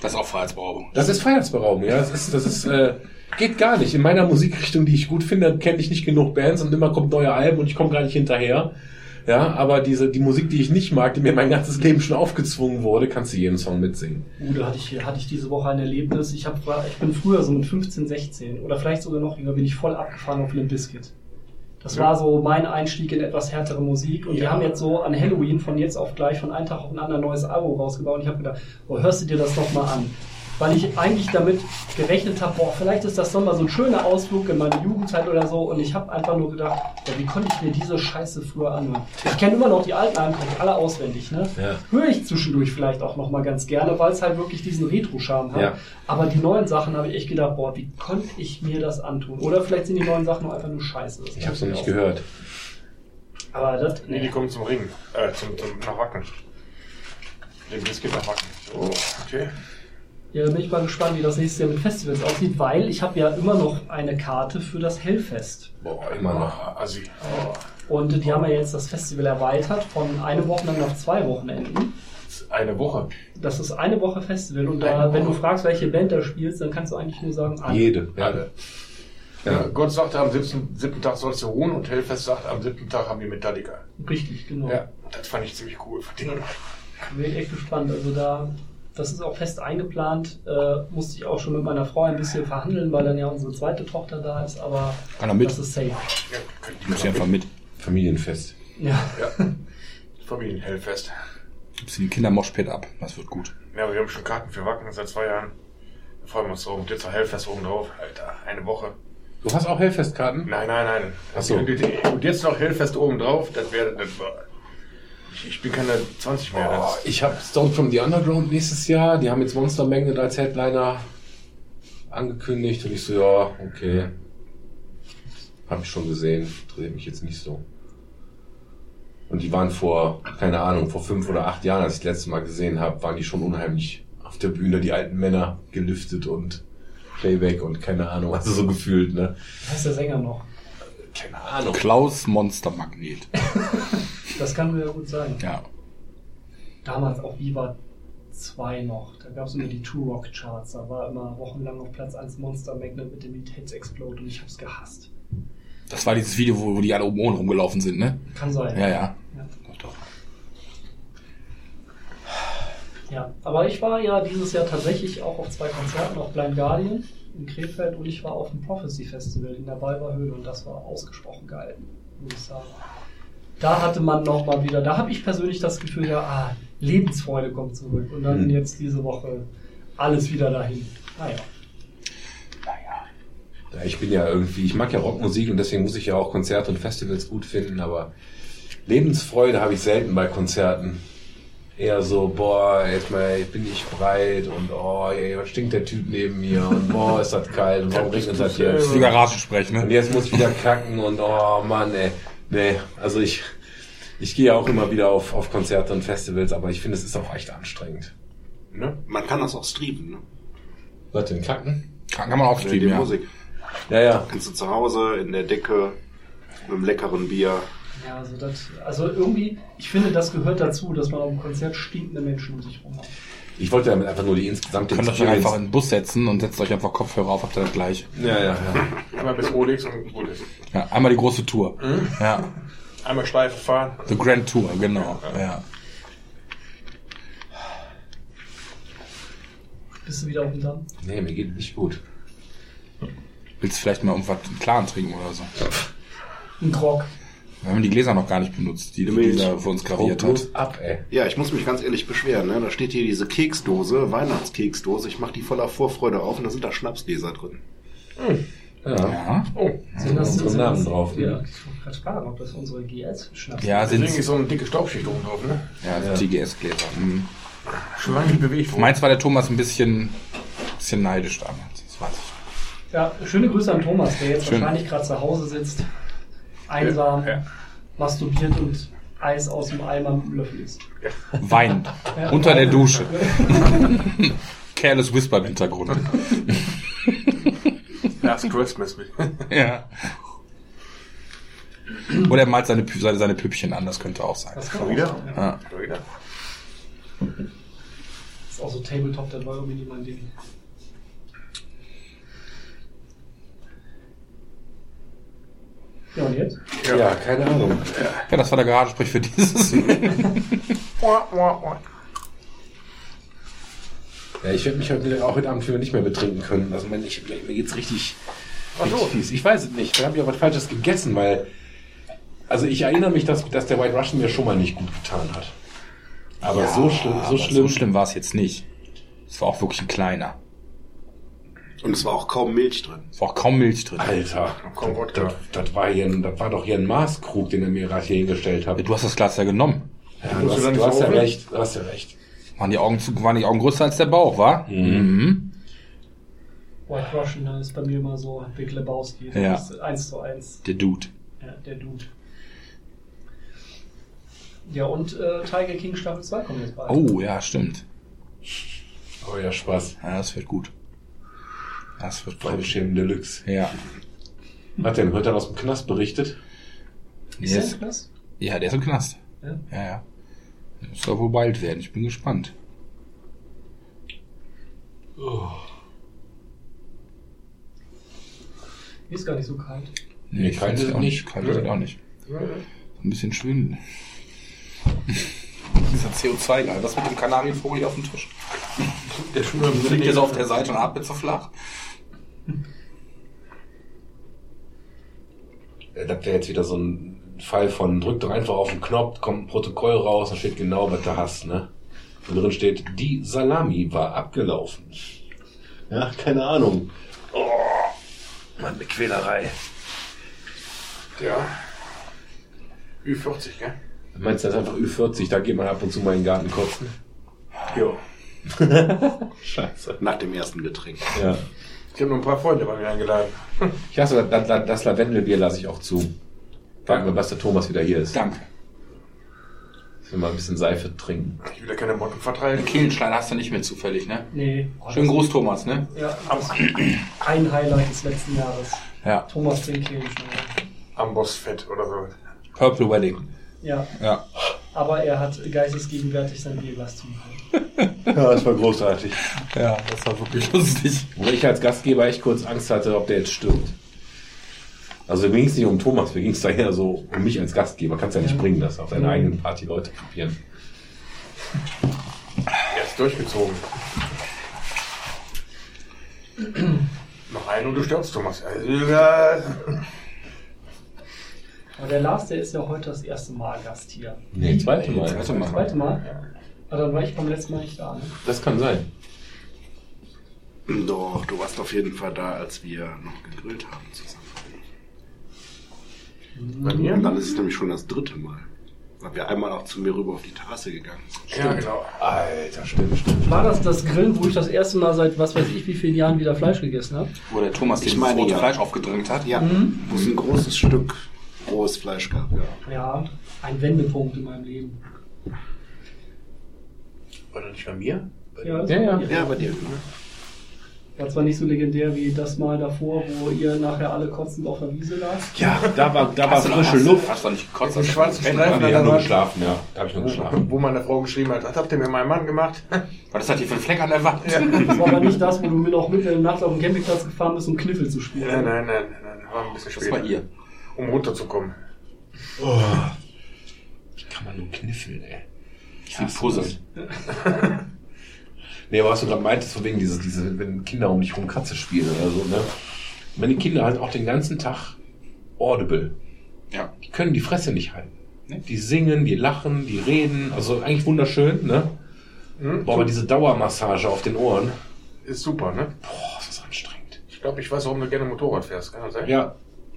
Das ist auch Freiheitsberaubung. Das ist Freiheitsberaubung, ja. Das ist, das ist, äh, geht gar nicht. In meiner Musikrichtung, die ich gut finde, kenne ich nicht genug Bands und immer kommt neue Alben und ich komme gar nicht hinterher. Ja, aber diese, die Musik, die ich nicht mag, die mir mein ganzes Leben schon aufgezwungen wurde, kannst du jeden Song mitsingen. Uh, da hatte ich, hatte ich diese Woche ein Erlebnis. Ich, hab, ich bin früher so mit 15, 16 oder vielleicht sogar noch jünger, bin ich voll abgefahren auf Limp Bizkit. Das war so mein Einstieg in etwas härtere Musik und die haben jetzt so an Halloween von jetzt auf gleich von einem Tag auf den anderen ein neues Album rausgebaut und ich habe gedacht, oh, hörst du dir das doch mal an? Weil ich eigentlich damit gerechnet habe, boah, vielleicht ist das doch mal so ein schöner Ausflug in meine Jugendzeit oder so und ich habe einfach nur gedacht, ja, wie konnte ich mir diese Scheiße früher anhören? Ich kenne immer noch die alten Alben, ich alle auswendig, ne? Ja. Höre ich zwischendurch vielleicht auch noch mal ganz gerne, weil es halt wirklich diesen Retro-Charme hat. Ja. Aber die neuen Sachen habe ich echt gedacht, boah, wie konnte ich mir das antun? Oder vielleicht sind die neuen Sachen auch einfach nur scheiße. Das Ich habe es noch nicht gehört. Aber das, Nee, die kommen zum Ring. Äh, zum, zum, nach Wacken. Den Biscuit nach Wacken. Oh, okay. Ja, da bin ich mal gespannt, wie das nächste Jahr mit Festivals aussieht, weil ich habe ja immer noch eine Karte für das Hellfest. Boah, immer noch. Assi. Und die haben ja jetzt das Festival erweitert von eine Woche lang auf zwei Wochenenden. Eine Woche. Das ist eine Woche Festival. Und da, wenn du fragst, welche Band da spielst, dann kannst du eigentlich nur sagen, alle. Jede. Ja. Alle. Ja. Ja. Gott sagte, am siebten, siebten Tag sollst du ruhen und Hellfest sagt, am siebten Tag haben wir Metallica. Richtig, genau. Ja, das fand ich ziemlich cool. Von denen. Bin ich echt gespannt. Also da, das ist auch fest eingeplant. Äh, musste ich auch schon mit meiner Frau ein bisschen verhandeln, weil dann ja unsere zweite Tochter da ist. Aber Kann er mit? das ist safe. Ja, die Muss ja einfach mit. Familienfest. Ja. Ja. Familienhellfest. Gibst den Kindermoshpit ab. Das wird gut. Ja, wir haben schon Karten für Wacken seit zwei Jahren. Da freuen wir uns drauf. Und jetzt noch Hellfest oben drauf. Alter, eine Woche. Du hast auch Hellfestkarten? Nein, nein, nein. Ach so. Und und jetzt noch Hellfest oben drauf. Das wäre, das war, ich, bin keine 20 mehr. Oh, ich habe Stone from the Underground nächstes Jahr. Die haben jetzt Monster Magnet als Headliner angekündigt. Und ich so, ja, okay. Hab ich schon gesehen. Interessiert mich jetzt nicht so. Und die waren vor, keine Ahnung, vor fünf oder acht Jahren, als ich das letzte Mal gesehen habe, waren die schon unheimlich auf der Bühne, die alten Männer gelüftet und Playback und keine Ahnung, also so gefühlt, ne? Wie heißt der Sänger noch? Keine Ahnung. Klaus Monstermagnet. Das kann mir ja gut sein. Ja. Damals auch Viva 2 noch. Da gab es immer die Two Rock Charts. Da war immer wochenlang auf Platz 1 Monster Magnet mit dem Lied Hits Explode und ich hab's gehasst. Das war dieses Video, wo, wo die alle oben ohne rumgelaufen sind, ne? Kann sein. Ja, ja. Ja. Doch, doch. Ja, aber ich war ja dieses Jahr tatsächlich auch auf zwei Konzerten, auf Blind Guardian in Krefeld und ich war auf dem Prophecy Festival in der Balverhöhle und das war ausgesprochen geil, muss ich sagen. Da hatte man noch mal wieder, da habe ich persönlich das Gefühl, ja, ah, Lebensfreude kommt zurück und dann Mhm. jetzt diese Woche alles wieder dahin. Naja. Ja, ich bin ja irgendwie, ich mag ja Rockmusik und deswegen muss ich ja auch Konzerte und Festivals gut finden, aber Lebensfreude habe ich selten bei Konzerten. Eher so, boah, jetzt mal bin ich breit und oh, ey, was stinkt der Typ neben mir und boah, ist das kalt und warum regnet das Das ist jetzt? wie Garagensprech, Und ne? jetzt muss ich wieder kacken und oh Mann, ey. Nee, also ich, ich gehe auch immer wieder auf, auf Konzerte und Festivals, aber ich finde, es ist auch echt anstrengend. ne? Man kann das auch streamen, ne? Was denn, kacken? Kann, kann man auch Die streamen, ja. Musik. Ja, ja. Kannst du zu Hause in der Decke mit einem leckeren Bier. Ja, also das, also irgendwie, ich finde, das gehört dazu, dass man auf dem Konzert stinkende Menschen um sich rum hat. Ich wollte damit einfach nur die insgesamte Könnt euch einfach in den Bus setzen und setzt euch einfach Kopfhörer auf, habt ihr das gleich. Ja, ja, ja. Einmal bis Rolex und gut ist. Ja, einmal die große Tour. Ja. Einmal Schleife fahren. The Grand Tour, genau. Ja. Bist du wieder auf dem Damm? Nee, mir geht nicht gut. Willst du vielleicht mal irgendwas einen Klaren trinken oder so? Ein Grog. Wir haben die Gläser noch gar nicht benutzt, die, die Milch. dieser für uns graviert hat. ab, ey. Ja, ich muss mich ganz ehrlich beschweren. Ne? Da steht hier diese Keksdose, Weihnachtskeksdose. Ich mache die voller Vorfreude auf und da sind da Schnapsgläser drin. Ja. Ja, Oh, Sind das, unsere sind Namen das, drauf. Ja, ich wollte gerade fragen, ob das unsere GS-Schnaps ja deswegen sind ist so eine dicke Staubschicht oben drauf, ne? ja, ja. TGS-Gläser. Mhm. Schon lange nicht bewegt worden. Meins war der Thomas ein bisschen, bisschen neidisch damals. Das weiß ich. Ja, schöne Grüße an Thomas, der jetzt Schön. wahrscheinlich gerade zu Hause sitzt, einsam, Ja. masturbiert und Eis aus dem Eimer mit dem Löffel isst. Weint. Ja. Unter der Dusche. Careless Whisper im Hintergrund. Last Christmas mit. ja. Oder er malt seine, seine, seine Püppchen an, das könnte auch sein. Das kann wieder? Ja. Das ist auch so Tabletop, der neue Mini mein Ding. Ja, und jetzt? Ja. keine Ahnung. Ja, das war der Garagensprech für dieses. Ja, ich werde mich heute, auch heute Abend für nicht mehr betrinken können. Also mein, ich, mir geht's richtig, Ach so. fies. Ich weiß es nicht. Vielleicht habe ich auch was Falsches gegessen, weil. Also ich erinnere mich, dass, dass der White Russian mir schon mal nicht gut getan hat. Aber so schlimm, so schlimm. So schlimm war es jetzt nicht. Es war auch wirklich ein kleiner. Und es war auch kaum Milch drin. Es war auch kaum Milch drin. Alter, Komm, Wodka. das, das, war hier ein, das war doch hier ein Maßkrug, den er mir gerade hier hingestellt hat. Du hast das Glas ja genommen. Ja, du hast, du hast ja recht, du hast ja recht. Waren die Augen, zu, waren die Augen größer als der Bauch, war? Mhm. White Russian das ist bei mir immer so Big Lebowski. Das Ja. ist eins zu eins. Der Dude. Ja, der Dude. Ja, und äh, Tiger King Staffel 2 kommt jetzt bald. Oh, ja, stimmt. Oh ja, Spaß. Ja, das wird gut. Das wird gut. Fremdschämen Deluxe. Ja. Hat der heute aus dem Knast berichtet? Ist Yes. der das? Ja, der ist im Knast. Ja. Ja, ja. Das soll wohl bald werden. Ich bin gespannt. Ist gar nicht so kalt. Nee, ich kalt ist auch nicht. Kalt ist es auch nicht. Ein bisschen Schwindel. Dieser CO2-Gehalt. Was mit dem Kanarienvogel hier auf dem Tisch? Der Schuh im Liegt so auf der Seite und atmet so flach? Hat ja jetzt wieder so ein Fall von, drück doch einfach auf den Knopf, kommt ein Protokoll raus, da steht genau, was du hast, ne? Und drin steht, die Salami war abgelaufen. Ja, keine Ahnung. Oh, Mann, eine Quälerei. Ja. Ü40, gell? Meinst du, das ist einfach Ü40, da geht man ab und zu mal in den Garten kotzen? Jo. Scheiße. Nach dem ersten Getränk. Ja. Ich habe noch ein paar Freunde bei mir eingeladen. Ich hasse, das, das, das Lavendelbier lasse ich auch zu. Warten wir, was der Thomas wieder hier ist. Danke. Dass wir mal ein bisschen Seife trinken. Ich will ja keine Motten Den vertreiben. Kehlenstein hast du nicht mehr zufällig, ne? Nee. Schönen Gruß, Thomas, ne? Ja, das ein Highlight des letzten Jahres. Ja. Thomas Trinkirchen. Ambossfett oder so. Purple Wedding. Ja, Ja. aber er hat geistesgegenwärtig sein Bierglas zugehalten. Ja, das war großartig. Ja, das war wirklich lustig. Wo ich als Gastgeber echt kurz Angst hatte, ob der jetzt stirbt. Also mir ging es nicht um Thomas, mir ging es daher so um mich als Gastgeber. Kannst ja nicht Ja. bringen, dass auf deiner eigenen Party Leute kapieren. Er ist durchgezogen. Noch einen und du stirbst, Thomas. Aber der Lars, der ist ja heute das erste Mal Gast hier. Nee, zweite Mal. Zweite Das zweite Mal? Aber dann war ich beim letzten Mal nicht da. Ne? Das kann sein. Doch, du warst auf jeden Fall da, als wir noch gegrillt haben zusammen. bei mir? Und dann ist es nämlich schon das dritte Mal. Weil wir einmal auch zu mir rüber auf die Terrasse gegangen sind. Ja, genau. Alter, stimmt, stimmt. War das das Grillen, wo ich das erste Mal seit was weiß ich wie vielen Jahren wieder Fleisch gegessen habe? Wo der Thomas Ich dieses rote ja. Fleisch aufgedrängt hat. Ja, wo es ein großes Stück rohes Fleisch gab. Ja. Ja, ein Wendepunkt in meinem Leben. War das nicht bei mir? Ja, das Ja, ja. war, Ja, bei dir. war zwar nicht so legendär wie das Mal davor, wo ihr nachher alle kotzend auf der Wiese lag. Ja, da war, da war Hast frische hast- Luft. Hast du nicht gekotzt? Dem schwarzen Streifen der nur geschlafen, ja. Da habe ich nur geschlafen. Wo meine Frau geschrieben hat, was habt ihr mir meinen Mann gemacht? Was das hier für ein Fleck an der Wand? Das war aber nicht das, wo du mir noch mitten in der Nacht auf dem Campingplatz gefahren bist, um Kniffel zu spielen. Nein, nein, nein, nein, war ein bisschen Das später. war ihr. Um runterzukommen. Wie kann man nur kniffeln, ey? Sie Puzzle. Nee, aber was du gerade meintest, von wegen dieses, diese, wenn Kinder um dich rum Katze spielen oder so, ne? Wenn die Kinder halt auch den ganzen Tag audible, Ja. die können die Fresse nicht halten. Nee. Die singen, die lachen, die reden, also eigentlich wunderschön, ne? Hm? Boah, aber diese Dauermassage auf den Ohren, Ist super, ne? boah, ist das anstrengend. glaube, ich weiß, warum du gerne Motorrad fährst. Kann das sein? Ja.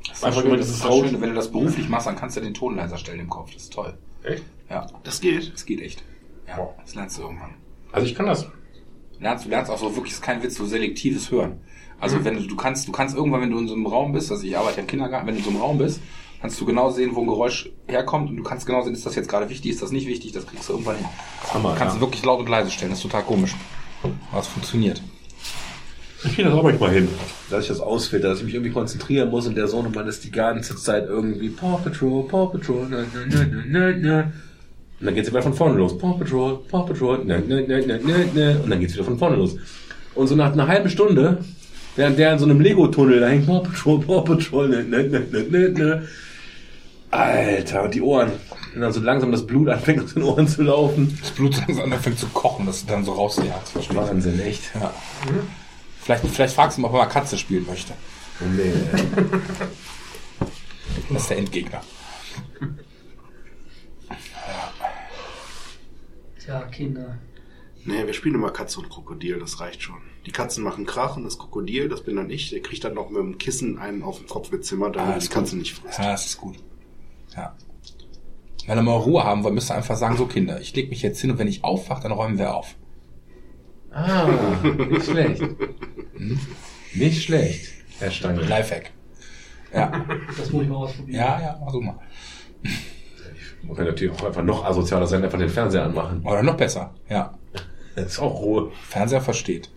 Das ist Einfach schön, das dieses ist das Rauschen. Schöne, wenn du das beruflich machst, dann kannst du den Ton leiser stellen im Kopf. Das ist toll. Echt? Ja, Das geht. das geht echt. Ja, Wow. das lernst du irgendwann. Also ich kann das. Du lernst, du lernst auch so wirklich, ist kein Witz, so selektives Hören. Also wenn du, du kannst, du kannst irgendwann, wenn du in so einem Raum bist, also ich arbeite ja im Kindergarten, wenn du in so einem Raum bist, kannst du genau sehen, wo ein Geräusch herkommt und du kannst genau sehen, ist das jetzt gerade wichtig, ist das nicht wichtig, das kriegst du irgendwann hin. Hammer, du kannst ja. du wirklich laut und leise stellen, das ist total komisch. Aber es funktioniert. Ich kriege das auch manchmal hin. Dass ich das ausfilter, dass ich mich irgendwie konzentrieren muss und der Sohnemann ist die ganze Zeit irgendwie Paw Patrol, Paw Patrol, na, na, na, na, na, na. Und dann geht's wieder von vorne los. Paw Patrol, Paw Patrol, na, na, na, na, na, na. Und dann geht's wieder von vorne los. Und so nach einer halben Stunde, während der in so einem Lego-Tunnel da hängt, Paw Patrol, Paw Patrol, na, na, na, na, na, na. Alter, und die Ohren. Und dann so langsam das Blut anfängt aus den Ohren zu laufen. Das Blut langsam anfängt zu kochen, das dann so rausjagt. Verstehst du? Wahnsinn, echt. Ja. Vielleicht, vielleicht fragst du mal, ob er mal Katze spielen möchte. Oh, nee. Das ist der Endgegner. Tja, Kinder. Nee, wir spielen immer Katze und Krokodil, das reicht schon. Die Katzen machen Krach und das Krokodil, das bin dann ich, der kriegt dann noch mit dem Kissen einen auf den Kopf gezimmert, damit Ah, die Katze gut. nicht frisst. Ja, das ist gut. Ja. Wenn er mal Ruhe haben wollen, müsst ihr einfach sagen, so Kinder, ich leg mich jetzt hin und wenn ich aufwache, dann räumen wir auf. Ah, nicht schlecht. Nicht schlecht, Herr Stange. Lifehack. Ja, Das muss ich mal ausprobieren. ja, ja, mach so mal. Man kann natürlich auch einfach noch asozialer sein, einfach den Fernseher anmachen. Oder noch besser. Ja. Das ist auch Ruhe. Fernseher versteht.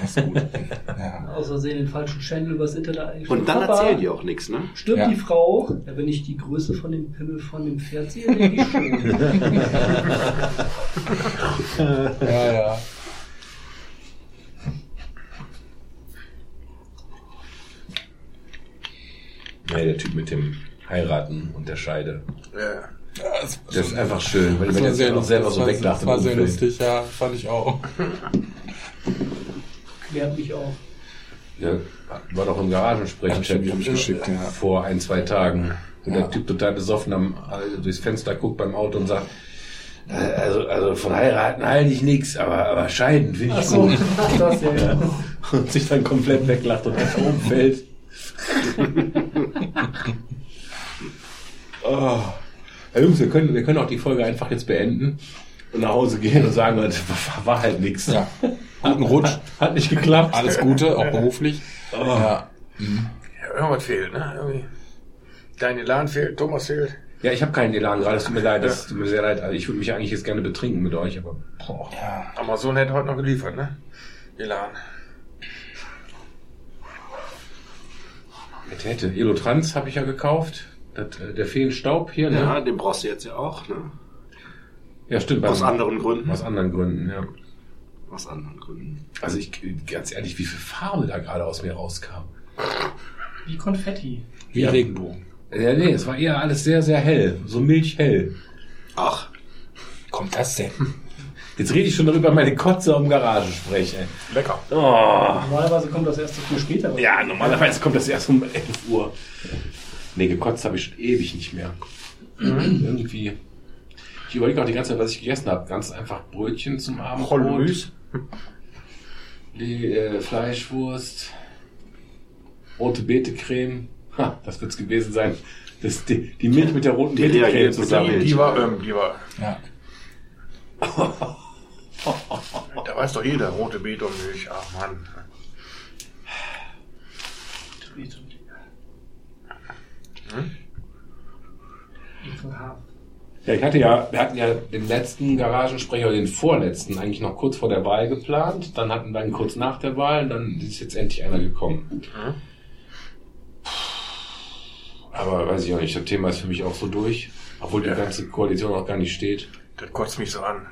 Das ist gut. Ja. Aus Versehen den falschen Channel übers Internet eingestellt. Und dann Papa, erzählen die auch nichts, ne? Stirbt Ja. die Frau? Ja, wenn ich die Größe von dem Pimmel von dem Pferd sehe, denke ich schon. ja, ja. Nee, der Typ mit dem Heiraten und der Scheide. Ja. Das, Das ist einfach schön, weil das man war jetzt sehr auch lustig. selber so war, weglacht das war sehr Umfeld. lustig, ja, fand ich auch. Klärt mich auf. Ja, war doch im Garagensprech Ja, hab ich geschickt, ja. vor ein, zwei Tagen. Und Ja. der Typ total besoffen am, also durchs Fenster guckt beim Auto und sagt, äh, also, also von heiraten halte ich nichts, aber, aber scheiden finde ich so, gut. das ja. ja. Und sich dann komplett weglacht und einfach umfällt. oh. Ja, Jungs, wir können, wir können auch die Folge einfach jetzt beenden und nach Hause gehen und sagen, das war, war halt nichts. Ja. Guten Rutsch. Hat nicht geklappt. Alles Gute, auch beruflich. Ja. Ja, irgendwas fehlt, ne? Irgendwie. Dein Elan fehlt, Thomas fehlt. Ja, ich habe keinen Elan gerade, es tut mir leid, das tut mir sehr leid. Also ich würde mich eigentlich jetzt gerne betrinken mit euch, aber boah. ja. Amazon hätte heute noch geliefert, ne? Elan. Hätte, hätte. Elotrans habe ich ja gekauft. Das, äh, der Feenstaub hier, ne? Ja, den brauchst du jetzt ja auch, ne? ja stimmt. Aus anderen Gründen. Aus anderen Gründen, ja. Aus anderen Gründen. Also ich, ganz ehrlich, wie viel Farbe da gerade aus mir rauskam. Wie Konfetti. Wie Regenbogen. Ja, nee, es war eher alles sehr, sehr hell. So milchhell. Ach, Kommt das denn? Jetzt rede ich schon darüber, meine Kotze am Garagensprech, ey. Lecker. Oh. Normalerweise kommt das erst viel später. Ja, normalerweise kommt das erst um 11 Uhr. Nee, gekotzt habe ich schon ewig nicht mehr. Irgendwie. Ich überlege auch die ganze Zeit, was ich gegessen habe. Ganz einfach Brötchen zum Abendbrot. Die äh, Fleischwurst. Rote Beete-Creme. Ha, das wird's gewesen sein. Das, die, die Milch mit der roten Die Beete-Creme zusammen. Milch. Die war, ähm, die war, Ja. da weiß doch jeder, rote Beete und Milch. Ach Mann. Ekelhaft. Ja, ich hatte ja, wir hatten ja den letzten Garagensprecher, den vorletzten, eigentlich noch kurz vor der Wahl geplant. Dann hatten wir ihn kurz nach der Wahl und dann ist jetzt endlich einer gekommen. Aber weiß ich auch nicht, das Thema ist für mich auch so durch. Obwohl die Ja. ganze Koalition auch gar nicht steht. Das kotzt mich so an.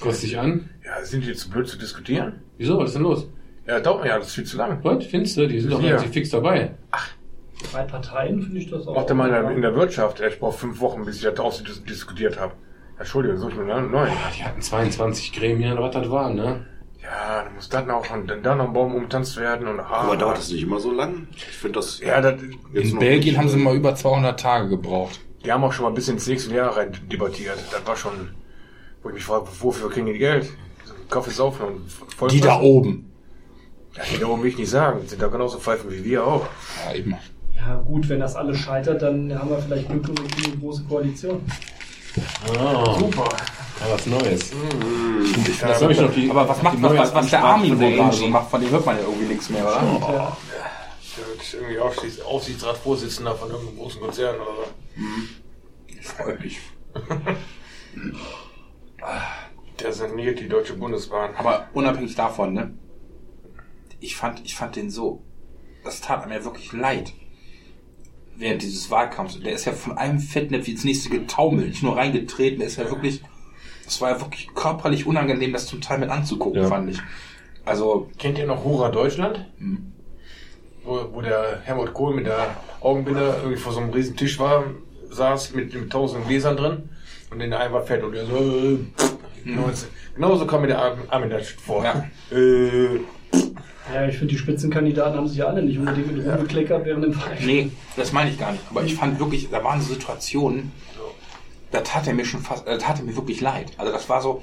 Kostet dich an? Ja, sind die jetzt zu blöd zu diskutieren? Wieso? Was ist denn los? Ja, dauert mir ja, das ist viel zu lang. Was? Findest du? Die sind doch relativ fix dabei. Drei Parteien finde ich das auch. Macht er mal in der, in der Wirtschaft. Ich brauche fünf Wochen, bis ich das aus diskutiert habe. Entschuldigung, such ich mir einen neuen. Ja, die hatten 22 Gremien, oder was das war, ne? Ja, dann muss dann noch und dann da noch ein Baum umtanzt werden und ah, aber dauert das nicht immer so lang? Ich finde das. Ja, das, In Belgien nicht- haben sie mal über 200 Tage gebraucht. die haben auch schon mal bis ins nächste Jahr rein debattiert. Das war schon, wo ich mich frage, wofür kriegen die Geld? Kaffee saufen und voll Die da oben. Das wiederum will ich nicht sagen. Sind da genauso Pfeifen wie wir auch. Ja, eben. Ja, gut, wenn das alles scheitert, dann haben wir vielleicht Glück und eine große Koalition. Super. Ja, was Neues. Ich Das habe ich noch die, Aber was macht was, was, was der Armin von wohl der gerade so macht? Von dem hört man ja irgendwie nichts mehr, oder? Und, ja, Der wird irgendwie Aufsichts Aufsichtsratsvorsitzender von irgendeinem großen Konzern oder so. Ich freue mich. Der saniert die Deutsche Bundesbahn. Aber unabhängig davon, ne? Ich fand, ich fand den so, das tat mir wirklich leid. Während dieses Wahlkampfs. Der ist ja von einem Fettnäpfchen ins nächste getaumelt, nicht nur reingetreten. Der ist ja wirklich, das war ja wirklich körperlich unangenehm, das zum Teil mit anzugucken, Ja. fand ich. Also, Kennt ihr noch Hurra Deutschland? Wo, wo der Helmut Kohl mit der Augenbinde irgendwie vor so einem riesen Tisch war, saß mit, mit tausend Gläsern drin und in der einen war fett und der so, äh, genauso, genauso kam mir der Armin vor. Ja. Äh, ja, ich finde, die Spitzenkandidaten haben sich ja alle nicht unbedingt mit rumgekleckert während dem Wahlkampf. nee, das meine ich gar nicht. Aber ich fand wirklich, da waren so Situationen, da tat er mir schon fast, da tat er mir wirklich leid. Also das war so,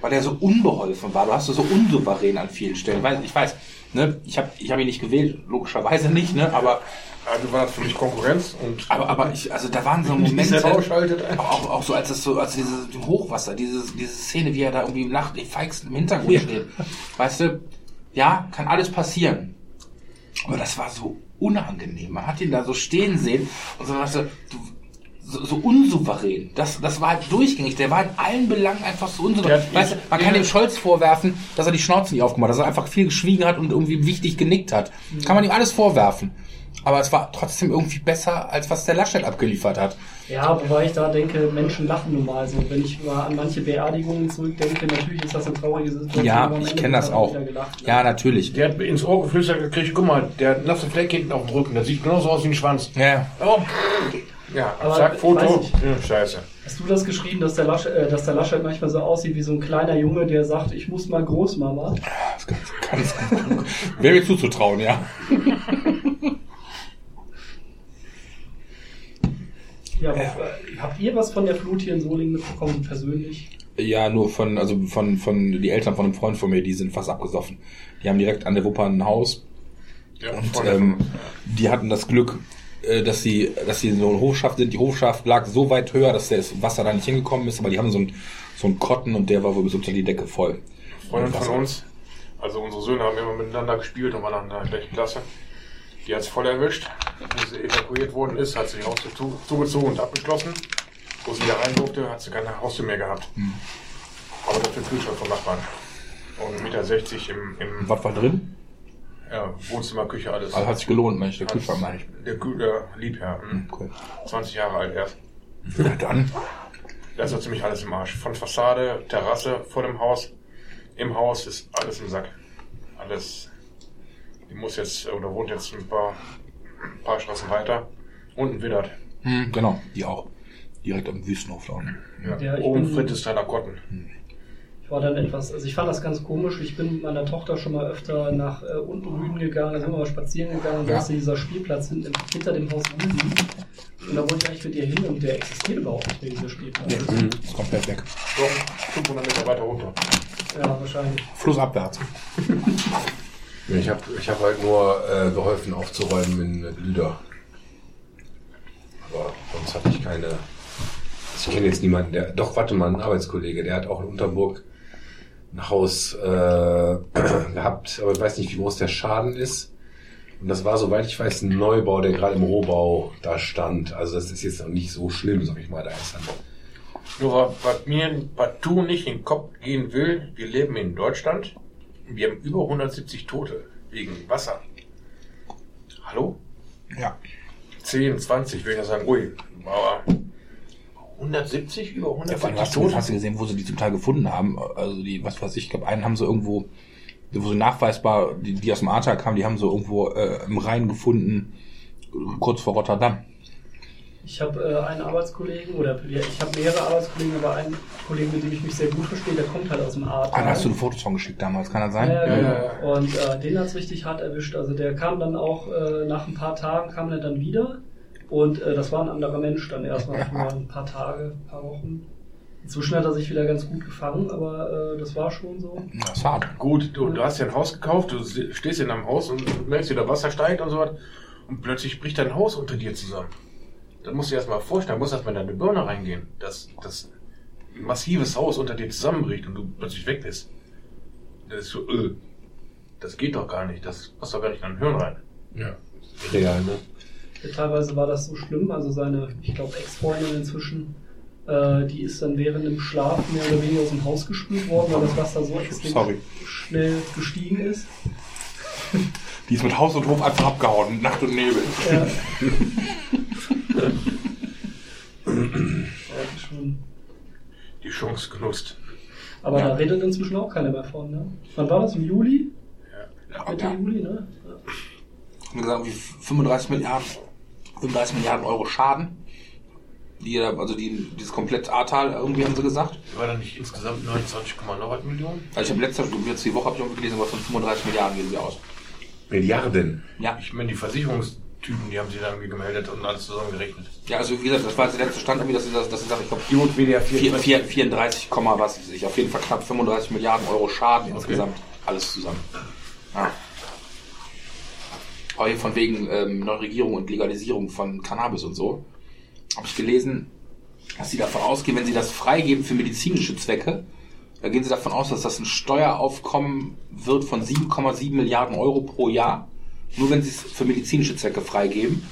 weil er so unbeholfen war. Du hast so unsouverän an vielen Stellen. Weil ich weiß, ne, ich habe ich hab ihn nicht gewählt, logischerweise nicht, ne, aber also war das für mich Konkurrenz und Aber, aber ich, also da waren so Momente, auch, auch so als es so, als dieses im Hochwasser, diese, diese Szene, wie er da irgendwie lacht, die feigsten im Hintergrund steht. Weißt du, ja, kann alles passieren. Aber das war so unangenehm. Man hat ihn da so stehen sehen und so, so, so unsouverän. Das, das war halt durchgängig. Der war in allen Belangen einfach so unsouverän. Hat- weißt du, man kann dem Scholz vorwerfen, dass er die Schnauze nicht aufgemacht hat, dass er einfach viel geschwiegen hat und irgendwie wichtig genickt hat. Kann man ihm alles vorwerfen. Aber es war trotzdem irgendwie besser, als was der Laschet abgeliefert hat. Ja, wobei ich da denke, Menschen lachen nun mal so. Wenn ich mal an manche Beerdigungen zurückdenke, natürlich ist das eine traurige Situation. Ja, ich kenne das auch. gelacht, ne? Ja, natürlich. der hat ins Ohr geflüstert gekriegt, guck mal, der hat einen nassen Fleck hinten auf dem Rücken, der sieht genauso aus wie ein Schwanz. Ja. Oh. Ja, Aber zack, Foto. ich. Ja, scheiße. Hast du das geschrieben, dass der, Laschet, äh, dass der Laschet manchmal so aussieht wie so ein kleiner Junge, der sagt, ich muss mal Großmama? Das kann, kann, Wäre mir zuzutrauen, ja. Ja, aber, äh, habt ihr was von der Flut hier in Solingen mitbekommen, persönlich? Ja, nur von, also von, von, die Eltern von einem Freund von mir, die sind fast abgesoffen. Die haben direkt an der Wupper ein Haus Ja, und Freunde ähm, die hatten das Glück, äh, dass sie, dass sie so ein Hofschaft sind. Die Hofschaft lag so weit höher, dass das Wasser da nicht hingekommen ist, aber die haben so ein, so ein Kotten und der war wohl bis unter die Decke voll. Freundin Wasser. von uns, also unsere Söhne haben immer miteinander gespielt und waren in der gleichen Klasse. Die hat es voll erwischt. Wo sie evakuiert worden ist, hat sie die Haustür zu, zugezogen und abgeschlossen. Wo sie wieder rein durfte, hat sie keine Haustür mehr gehabt. Aber dafür Kühlschrank vom Nachbarn. Und 1,60 Meter im, im Was war drin? ja, Wohnzimmer, Küche, alles. Also hat sich gelohnt, Mensch, der Kühlschrank meine ich. Der, Kühl- der Liebherr, hm. Cool. 20 Jahre alt erst. Ja, dann. Da ist so ziemlich alles im Arsch. Von Fassade, Terrasse vor dem Haus. Im Haus ist alles im Sack. Alles. Die muss jetzt, oder wohnt jetzt ein paar, ein paar Straßen weiter. Unten Widdert. Hm, genau, die auch. Direkt am Wüstenhof da unten. Ja. Ja, ich Oben bin- Frittesteiner Kotten. Ich war dann etwas, also ich fand das ganz komisch. Ich bin mit meiner Tochter schon mal öfter nach äh, Untenrüden gegangen, da sind wir mal spazieren gegangen, da Ja. ist dieser Spielplatz hinten, hinter dem Haus Rüden. Und da wollte ich eigentlich mit ihr hin und der existiert überhaupt nicht mehr, dieser Spielplatz. Ist komplett weg. Doch, 500 Meter weiter runter. Ja, wahrscheinlich. Flussabwärts. Ich habe ich hab halt nur äh, geholfen aufzuräumen in Lüder. Aber sonst hatte ich keine. Also ich kenne jetzt niemanden, der. Doch, warte mal, ein Arbeitskollege, der hat auch in Unterburg ein Haus äh, gehabt, aber ich weiß nicht, wie groß der Schaden ist. Und das war, soweit ich weiß, ein Neubau, der gerade im Rohbau da stand. Also das ist jetzt noch nicht so schlimm, sag ich mal. Da ist dann Nur was, mir partout nicht in den Kopf gehen will, wir leben in Deutschland. Wir haben über 170 Tote wegen Wasser. Hallo? Ja. 10, 20, will ich ja sagen, ui, aber 170, über Ja, vor allem 170 hast, du, Tote? hast du gesehen, wo sie die zum Teil gefunden haben? Also die, was weiß ich, ich glaube, einen haben sie irgendwo, wo sie nachweisbar, die, die aus dem Ahrtal kamen, die haben sie irgendwo äh, im Rhein gefunden, kurz vor Rotterdam. Ich habe äh, einen Arbeitskollegen, oder ja, ich habe mehrere Arbeitskollegen, aber einen Kollegen, mit dem ich mich sehr gut verstehe, der kommt halt aus dem Ahrtal. Ah, da hast du ein Fotos von geschickt damals, kann das sein? Ja, genau. Ja, ja, Und äh, den hat's richtig hart erwischt. Also der kam dann auch, äh, nach ein paar Tagen kam er dann wieder. Und äh, das war ein anderer Mensch dann erstmal für ein paar Tage, ein paar Wochen. Inzwischen hat er sich wieder ganz gut gefangen, aber äh, das war schon so. Das war hart. Gut, du, du hast ja ein Haus gekauft, du stehst in einem Haus und merkst, wie der Wasser steigt und so was. Und plötzlich bricht dein Haus unter dir zusammen. Dann musst du dir erst mal vorstellen, musst erst mal in deine Birne reingehen, dass das ein massives Haus unter dir zusammenbricht und du plötzlich weg bist. Das ist so, äh, das geht doch gar nicht, das passt doch gar nicht in dein Hirn rein. Ja. Real, ne? Ja, Teilweise war das so schlimm, also seine, ich glaube, Ex-Freundin inzwischen, äh, die ist dann während dem Schlaf mehr oder weniger aus dem Haus gespült worden, weil das Wasser so extrem Sorry. schnell gestiegen ist. Die ist mit Haus und Hof einfach abgehauen, Nacht und Nebel. Ja. ja. Die Chance genutzt. Aber da redet inzwischen auch keiner mehr von, ne? Wann war das? Im Juli? Ja, Mitte ja. Juli, ne? Ja. Haben gesagt, wie 35 Milliarden, 35 Milliarden Euro Schaden. Die, also die, dieses komplett Ahrtal, irgendwie haben sie gesagt. War da nicht insgesamt 29,9 Millionen? Also ich habe letzte jetzt die Woche habe ich irgendwie gelesen, aber von 35 Milliarden gehen sie aus. Milliarden. Ja. Ich meine, die Versicherungstypen, die haben sie da irgendwie gemeldet und alles zusammengerechnet. Ja, also wie gesagt, das war jetzt der letzte Stand, irgendwie, dass sie das, dass sie sagen, ich glaube, Gut, WDR 4, 4, 34, Komma was weiß ich, auf jeden Fall knapp 35 Milliarden Euro Schaden insgesamt. Alles zusammen. Ja. Aber hier von wegen ähm, Neuregierung und Legalisierung von Cannabis und so, habe ich gelesen, dass sie davon ausgehen, wenn sie das freigeben für medizinische Zwecke, da gehen sie davon aus, dass das ein Steueraufkommen wird von 7,7 Milliarden Euro pro Jahr. Nur wenn sie es für medizinische Zwecke freigeben.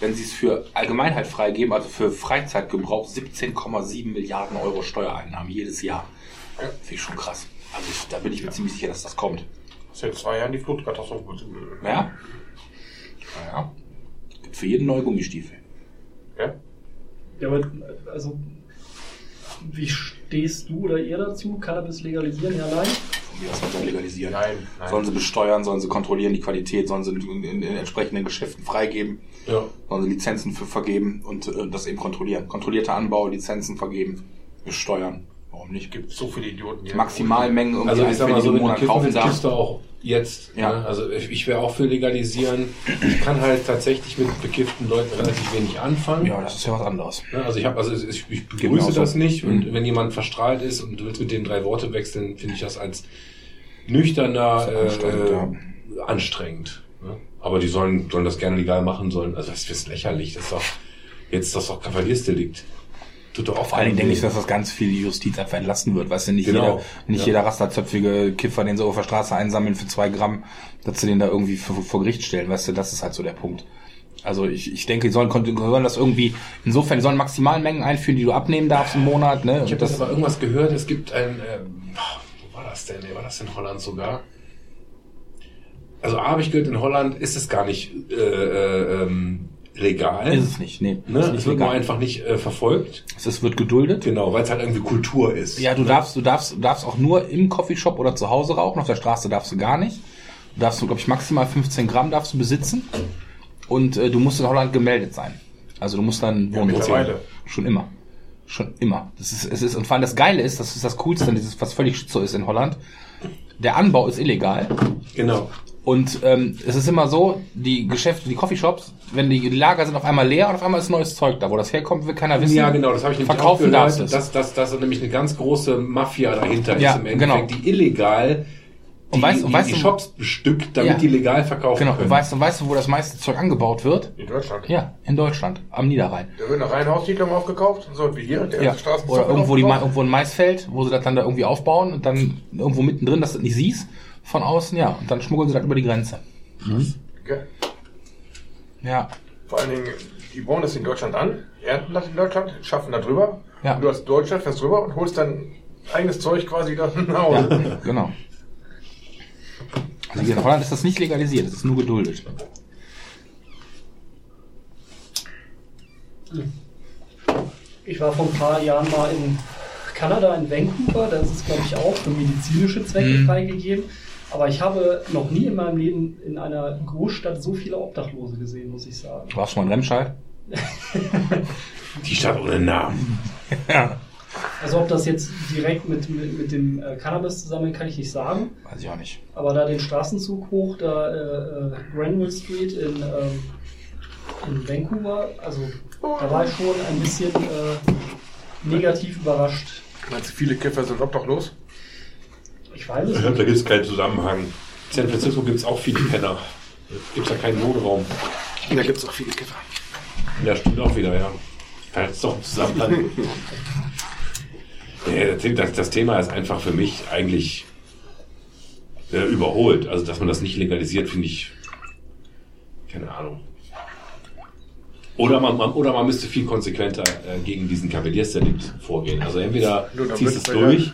Wenn sie es für Allgemeinheit freigeben, also für Freizeitgebrauch, 17,7 Milliarden Euro Steuereinnahmen jedes Jahr. Finde ich schon krass. Also ich, da bin ich mir ziemlich sicher, dass das kommt. Das ist ja in zwei Jahren die Flutkatastrophe. Ja? Naja. Gibt für jeden neue Gummistiefel. Ja? Ja, aber also wie stehst du oder ihr dazu? Cannabis legalisieren, ja, nein? Das halt dann legalisieren. Nein, nein. Sollen sie besteuern, sollen sie kontrollieren die Qualität, sollen sie in, in, in entsprechenden Geschäften freigeben, Ja. sollen sie Lizenzen für vergeben und äh, das eben kontrollieren. Kontrollierter Anbau, Lizenzen vergeben, besteuern. Warum nicht? gibt so viele Idioten. die- Maximalmengen irgendwie Also ich sag mal so, Monat kaufen darf. kiffst du auch jetzt. Ja. Ne? Also ich, ich wäre auch für legalisieren. Ich kann halt tatsächlich mit bekifften Leuten relativ wenig anfangen. Ja, das ist ja was anderes. Ne, Also ich habe, also ich, ich begrüße auch so. das nicht. Und Mhm. wenn jemand verstrahlt ist und du willst mit dem drei Worte wechseln, finde ich das als nüchterner Das ist anstrengend, äh, anstrengend. Ne? Aber die sollen, sollen das gerne legal machen sollen. Also das ist lächerlich. Das ist doch jetzt ist das doch Kavaliersdelikt. Tut doch auch Vor allen Dingen denke ich, dass das ganz viel Justiz einfach entlassen wird. Weißt du, nicht Genau. jeder, nicht Ja. jeder rasterzöpfige Kiffer, den sie auf der Straße einsammeln für zwei Gramm, dass sie den da irgendwie vor, vor Gericht stellen. Weißt du, das ist halt so der Punkt. Also ich, ich denke, die sollen, sollen das irgendwie, insofern, die sollen Maximalmengen einführen, die du abnehmen darfst im Monat. Ne? Ich habe das aber irgendwas gehört, es gibt ein, ähm, wo war das denn? Nee, war das in Holland sogar? Also A, habe ich gehört, in Holland ist es gar nicht äh, äh, ähm, legal. ist es nicht. Nee, ne? ist Es nicht wird nur einfach nicht äh, verfolgt. Es wird geduldet. Genau, weil es halt irgendwie Kultur ist. Ja, du darfst, du darfst, du darfst auch nur im Coffeeshop oder zu Hause rauchen. Auf der Straße darfst du gar nicht. Du darfst, glaube ich, maximal 15 Gramm darfst du besitzen. Und äh, du musst in Holland gemeldet sein. Also du musst dann Ja, mittlerweile. Schon immer. Schon immer. Das ist, es ist, und vor allem das Geile ist, das ist das Coolste, dieses, was völlig so ist in Holland. Der Anbau ist illegal. Genau. Und ähm, es ist immer so, die Geschäfte, die Coffeeshops, wenn die Lager sind auf einmal leer und auf einmal ist neues Zeug da. Wo das herkommt, will keiner wissen. Ja, genau, das habe ich nämlich Verkaufen auch darfst gehört, du es. dass, dass, dass nämlich eine ganz große Mafia dahinter Ja, ist im Endeffekt, genau. die illegal die, Und weißt- und die, weißt die du- Shops bestückt, damit Ja. die legal verkaufen Genau. können. Und weißt, und weißt du, wo das meiste Zeug angebaut wird? In Deutschland. Ja, in Deutschland, am Niederrhein. Da wird eine Reihenhaussiedlung aufgekauft, so wie hier, der Ja. Oder irgendwo, die, irgendwo ein Maisfeld, wo sie das dann da irgendwie aufbauen und dann irgendwo mittendrin, dass du das nicht siehst, von außen, ja. Und dann schmuggeln sie das über die Grenze. Gell? Ja. Vor allen Dingen, die bauen das in Deutschland an, ernten das in Deutschland, schaffen da drüber. Ja. Und du als Deutschland fährst drüber und holst dann eigenes Zeug quasi da nach Hause. Ja, genau. Also hier in Holland ist das nicht legalisiert, es ist nur geduldet. Ich war vor ein paar Jahren mal in Kanada, in Vancouver. Da ist es, glaube ich, auch für medizinische Zwecke Mhm. freigegeben. Aber ich habe noch nie in meinem Leben in einer Großstadt so viele Obdachlose gesehen, muss ich sagen. Du warst schon mal in Remscheid? Die Stadt ohne Namen. Ja. Also ob das jetzt direkt mit, mit, mit dem äh, Cannabis zusammenhängt, kann ich nicht sagen. Weiß ich auch nicht. Aber da den Straßenzug hoch, da äh, äh, Granville Street in, ähm, in Vancouver, also da war ich schon ein bisschen äh, negativ überrascht, Meinst du, viele Kiffer sind obdachlos? Ich weiß es Ich glaube, nicht. da gibt es keinen Zusammenhang. In San Francisco gibt es auch viele Penner. Gibt es da keinen Wohnraum. Da gibt es auch viele Kiffer. Ja, stimmt auch wieder, ja. Da ist doch ein Zusammenhang. das, Thema ist einfach für mich eigentlich äh, überholt. Also, dass man das nicht legalisiert, finde ich. Keine Ahnung. Oder man, man, oder man müsste viel konsequenter äh, gegen diesen Kavaliersdelikt vorgehen. Also entweder dann ziehst es durch,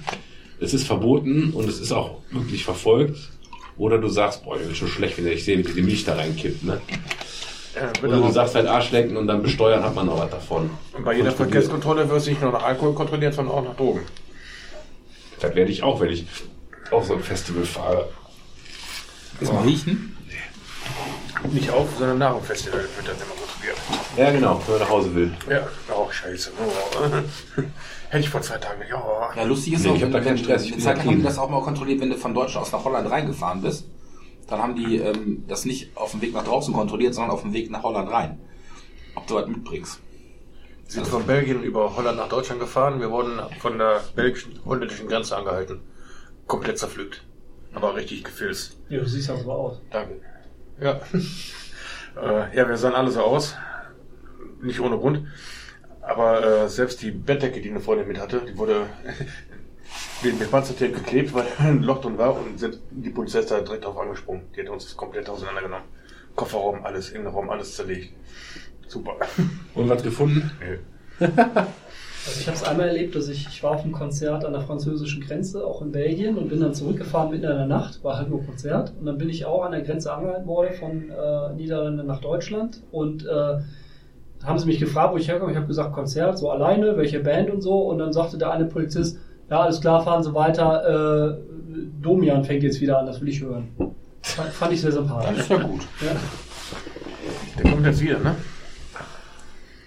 es ist verboten und es ist auch wirklich verfolgt. Oder du sagst, boah, das ist schon schlecht, wenn ich sehe, wie die Milch da reinkippt. Ne? Ja, wird Oder du sagst halt Arschlecken und dann besteuern hat man noch was davon. Und bei jeder Verkehrskontrolle wird nicht nur nach Alkohol kontrolliert, sondern auch nach Drogen. Das werde ich auch, wenn ich auf so ein Festival fahre. Zum Riechen? Nicht auf, sondern nach dem Festival wird das immer kontrolliert. Ja, genau, wenn man nach Hause will. Ja, auch scheiße. Oh. Hätte ich vor zwei Tagen nicht. Oh. Ja, lustig ist Nee, auch, ich hab da keinen Stress, ich Eine bin Zeit lang clean. haben die das auch mal kontrolliert, wenn du von Deutschland aus nach Holland reingefahren bist. Dann haben die ähm, das nicht auf dem Weg nach draußen kontrolliert, sondern auf dem Weg nach Holland rein. Ob du was mitbringst. Wir sind von Belgien über Holland nach Deutschland gefahren. Wir wurden von der belgischen, holländischen Grenze angehalten. Komplett zerpflückt. Aber richtig gefilzt. Ja, du siehst ja so aus. Danke. Ja. äh, ja, wir sahen alle so aus. Nicht ohne Grund. Aber äh, selbst die Bettdecke, die eine Freundin mit hatte, die wurde mit, mit Panzertape geklebt, weil ein Loch drin war und sind, die Polizei ist da direkt drauf angesprungen. Die hat uns komplett auseinandergenommen. Kofferraum, alles, Innenraum, alles zerlegt. Super. Und was gefunden? Also ich habe es einmal erlebt, dass ich, ich war auf einem Konzert an der französischen Grenze, auch in Belgien, und bin dann zurückgefahren mitten in der Nacht, war halt nur Konzert. Und dann bin ich auch an der Grenze angehalten worden von äh, Niederlande nach Deutschland. Und äh, haben sie mich gefragt, wo ich herkomme. Ich habe gesagt, Konzert, so alleine, welche Band und so. Und dann sagte der eine Polizist, ja, alles klar, fahren Sie weiter. Äh, Domian fängt jetzt wieder an, das will ich hören. Fand, fand ich sehr Das sympathisch. ist ja gut. Ja, Der kommt jetzt wieder, ne?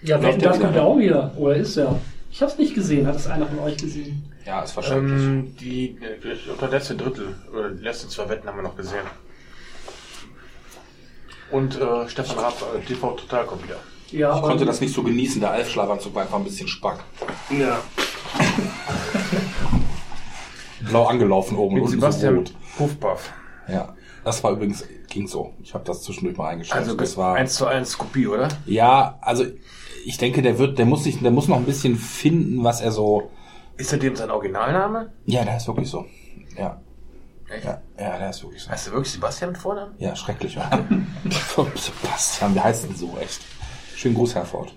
ja wenn, der das kommt ja auch wieder. Oder ist er? Ich habe es nicht gesehen. Hat es einer von euch gesehen? Ja, ist wahrscheinlich. Ähm, die, äh, unter letzte Drittel, oder die letzten zwei Wetten haben wir noch gesehen. Und äh, Stefan Raab, äh, TV Total kommt wieder. Ja, ich konnte das nicht so genießen, der Alf-Schlafanzug war einfach ein bisschen spack. Ja. Blau angelaufen oben Mit und Sebastian so rot. Puffpaff. Ja, das war übrigens, ging so. Ich habe das zwischendurch mal eingeschaltet. Also das war, 1 zu 1 Kopie, oder? ja, also ich denke, der wird, der muss sich, der muss noch ein bisschen finden, was er so. Ist er dem sein Originalname? Ja, der ist wirklich so. Ja, Echt? ja, ja, der ist wirklich so. Heißt er wirklich Sebastian mit Vornamen? Ja, schrecklich. Ja. Sebastian, wie heißt denn so echt? Schönen Gruß, Herford.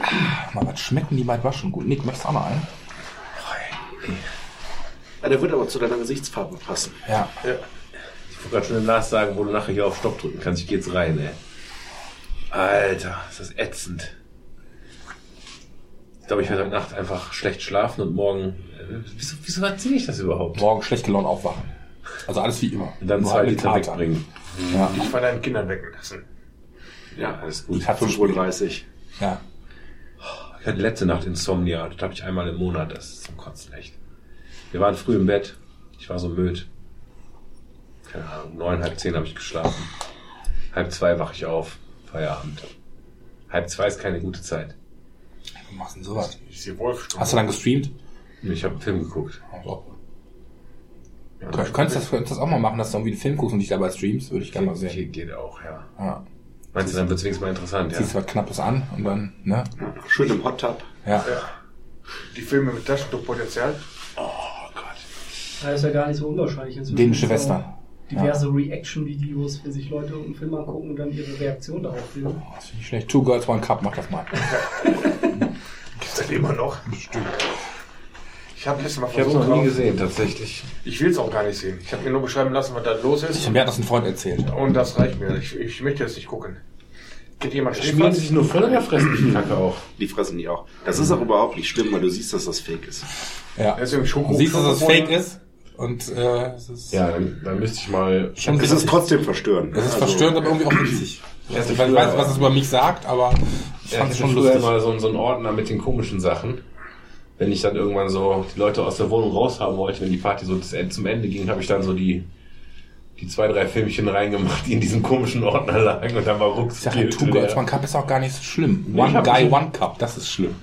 Ah, Mal, was schmecken die beiden Waschen gut? Nick, möchtest du auch noch einen? Ja, der wird aber zu deiner Gesichtsfarbe passen. Ja. Ja. Ich wollte gerade schon den Lars sagen, wo du nachher hier auf Stopp drücken kannst. Ich geh jetzt rein, ey. Alter, ist das ätzend. Ich glaube, ich werde heute Nacht einfach schlecht schlafen und morgen. Äh, wieso, wieso erzähle ich das überhaupt? Morgen schlecht gelaunt aufwachen. Also alles wie immer. Und dann Nur zwei halt Liter Kater. wegbringen. Ja. Ich von deinen Kindern wecken lassen. Ja, alles gut. Ich hatte 5.30 Ja. Ich hatte letzte Nacht Insomnia. Das habe ich einmal im Monat. Das ist zum Kotzen echt. Wir waren früh im Bett. Ich war so müde. Keine Ahnung, neun, halb zehn habe ich geschlafen. Halb zwei wache ich auf. Feierabend. Halb zwei ist keine gute Zeit. Wir machen sowas. Ich sehe Wolfstunde. Hast du dann gestreamt? Ich habe einen Film geguckt. Also. Du könntest das, könntest das auch mal machen, dass du irgendwie einen Film guckst und dich dabei streamst, würde ich gerne mal Geht, sehen. geht auch, ja. Ja. Meinst du, dann wird es wenigstens mal interessant, ja? Ziehst was Knappes an und dann, ne? Schön im Hot Tub. Ja. Die Filme mit Taschentuchpotenzial. Das ist ja gar nicht so unwahrscheinlich. Inzwischen Dänische Western. Diverse Reaction-Videos, wenn sich Leute einen Film angucken und dann ihre Reaktion darauf filmen. Das finde ich schlecht. Two Girls, One Cup, mach das mal. Gibt's das immer noch? Bestimmt. Ich habe letztes Mal Ich habe es noch nie gesehen, tatsächlich. Ich will es auch gar nicht sehen. Ich habe mir nur beschreiben lassen, was da los ist. Mir hat das ein Freund erzählt. Und das reicht mir. Ich, ich möchte jetzt nicht gucken. Kennt jemand Schmieren sie sich nur voll oder fressen die Kacke auch? Die fressen die auch. Das ist auch überhaupt nicht schlimm, weil du siehst, dass das fake ist. Ja. Deswegen Schoko. Du siehst, dass Schokobohnen. fake ist. Und äh, es ist, Ja, dann, dann müsste ich mal. schon Es ist trotzdem verstörend. es ist Also, verstörend, aber irgendwie auch witzig. Ich weiß, weiß, was es über mich sagt, aber ich Ja, fand ich es hatte schon lustig. mal so, so einen Ordner mit den komischen Sachen. Wenn ich dann irgendwann so die Leute aus der Wohnung raushaben wollte, wenn die Party so zum Ende ging, habe ich dann so die die zwei, drei Filmchen reingemacht, die in diesem komischen Ordner lagen und dann war Ich ruckzuck ja, Hütte Two Girls. One Cup ist auch gar nicht so schlimm. One Guy, One Cup, das ist schlimm.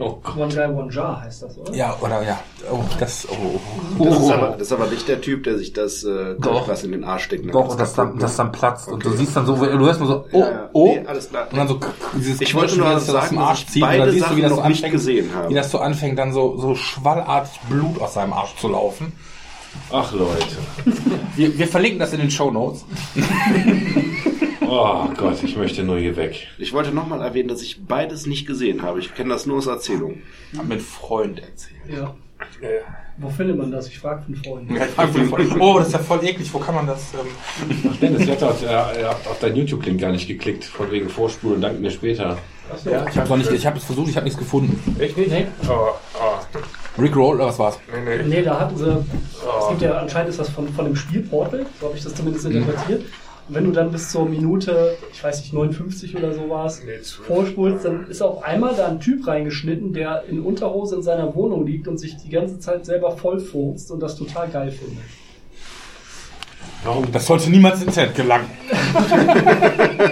Oh. One Guy, One Jar heißt das, oder? Ja, oder ja. Oh, das. Oh, Das ist, oh. aber, das ist aber nicht der Typ, der sich das äh, Doch. was in den Arsch steckt. Doch, und das dann, das dann platzt. Und du siehst dann so, du hörst nur so, oh, Ja, ja. oh. Nee, alles klar. Und dann so dieses Ich wollte nur wie das sagen, aus dem Arsch ich zieht. Und dann beide siehst du, wie das Sachen so anfängt, gesehen habe. wie das so anfängt, dann so, so schwallartig Blut aus seinem Arsch zu laufen. Ach Leute. Wir, wir verlinken das in den Show Notes. Oh Gott, ich möchte nur hier weg. Ich wollte nochmal erwähnen, dass ich beides nicht gesehen habe. Ich kenne das nur aus Erzählungen. Mit Freund erzählt. Ja. Wo findet man das? Ich frage einen Freund. Ja, ich frag mich voll, oh, das ist ja voll eklig. Wo kann man das? Ähm, Dennis, ihr habt auf, äh, auf, auf deinen YouTube-Link gar nicht geklickt, von wegen Vorspulen und dank mir später. Achso. ich habe noch nicht, ich habe es versucht, ich habe nichts gefunden. Echt nicht? Nee. Oh, oh, Rick Roll oder was war's? nee, nee. Nee, da hatten sie. Es gibt ja anscheinend ist das von, von dem Spielportal, so habe ich das zumindest interpretiert. Und wenn du dann bis zur Minute, ich weiß nicht, 59 oder so warst, vorspulst, dann ist auf einmal da ein Typ reingeschnitten, der in Unterhose in seiner Wohnung liegt und sich die ganze Zeit selber vollfurzt und das total geil findet. Warum? Das sollte niemals ins Internet gelangen.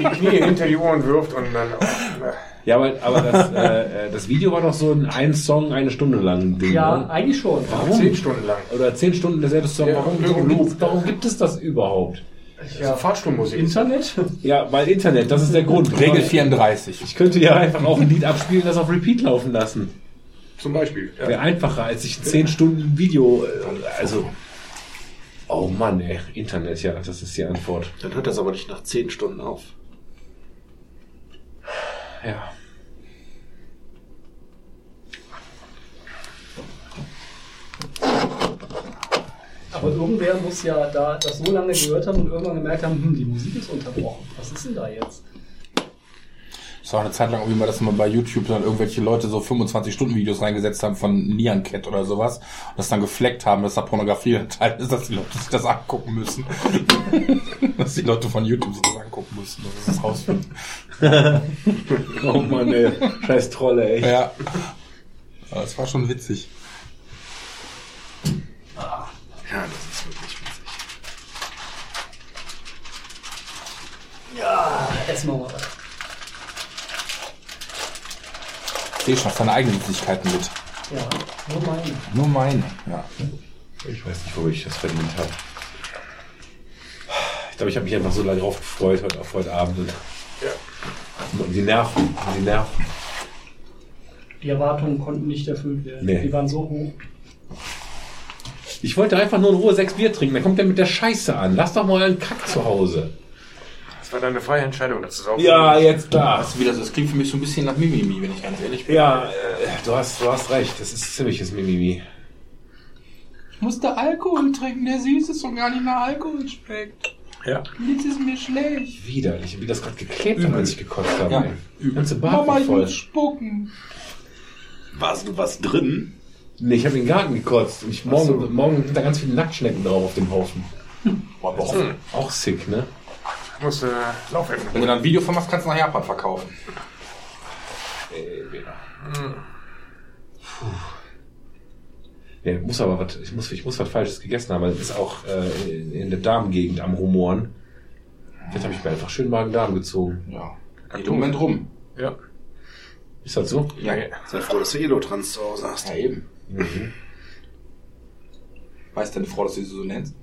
Die Knie hinter die Ohren wirft und dann. Oh, na. Ja, aber, aber das, äh, äh, das Video war doch so ein, ein Song eine Stunde lang Ding, Ja, ne? eigentlich schon. Zehn Stunden lang. Oder zehn Stunden derselbe Song. Ja, warum, warum, warum gibt es das überhaupt? Ja, Fahrstuhlmusik. Internet? Ja, weil Internet, das ist der Grund. Regel 34. Ich könnte ja einfach auch ein Lied abspielen, das auf Repeat laufen lassen. Zum Beispiel. Ja. Wäre einfacher, als sich ein 10 Stunden Video, äh, also... Oh Mann, ey, Internet, ja, das ist die Antwort. Dann hört das aber nicht nach 10 Stunden auf. Ja. Aber irgendwer muss ja da das so lange gehört haben und irgendwann gemerkt haben, hm, die Musik ist unterbrochen. Was ist denn da jetzt? Das war eine Zeit lang irgendwie mal, dass man bei YouTube dann irgendwelche Leute so 25-Stunden-Videos reingesetzt haben von Nyan Cat oder sowas. Und das dann gefleckt haben, dass da Pornografie enthalten ist, dass die Leute sich das angucken müssen. dass die Leute von YouTube sich das angucken müssen, dass sie das rausfinden. Oh Mann, ey, scheiß Trolle, ey. Ja. Es war schon witzig. Ja, das ist wirklich witzig. Ja, essen wir mal was. Ich sehe schon, hast deine eigenen Süßigkeiten mit. Ja, nur meine. Nur meine. Ja. Ich weiß nicht, wo ich das verdient habe. Ich glaube, ich habe mich einfach so lange drauf gefreut heute auf heute Abend. Ja. und die Nerven, die Nerven. Die Erwartungen konnten nicht erfüllt werden. Nee. Die waren so hoch. Ich wollte einfach nur in Ruhe sechs Bier trinken. Dann kommt der mit der Scheiße an. Lass doch mal einen Kack zu Hause. Das war deine freie Entscheidung, das ist auch. jetzt klar. Das, wieder so, das klingt für mich so ein bisschen nach Mimimi, wenn ich ganz ehrlich bin. Ja, äh, du hast, du hast recht. Das ist ziemliches Mimimi. Ich musste Alkohol trinken, der süß ist und gar nicht nach Alkohol schmeckt. Ja. Jetzt ist mir schlecht. Widerlich. Wie das gerade geklebt hat, als ich gekotzt habe. Ja. ganze Bar Mama, ich voll. muss spucken. Warst du was drin? Nee, ich habe in den Garten gekotzt. Und ich, morgen, so. morgen sind da ganz viele Nacktschnecken drauf auf dem Haufen. Boah, aber auch- Hm. Auch sick, ne? Ich muss äh, Laufhemden. Wenn du dann ein Video von machst, kannst du nach Japan verkaufen. Ey, wieder. Puh. Nee, muss aber was, ich muss, ich muss was Falsches gegessen haben, weil es ist auch äh, in, in der Darmgegend am Rumoren. Jetzt habe ich mir einfach schön Magen-Darm gezogen. Ja. Geht im Moment rum. Ja. Ist das so? Ja, Sei froh, dass du Elotrans zu Hause hast. ja eben. Mhm. Weiß deine Frau, dass du sie so nennst?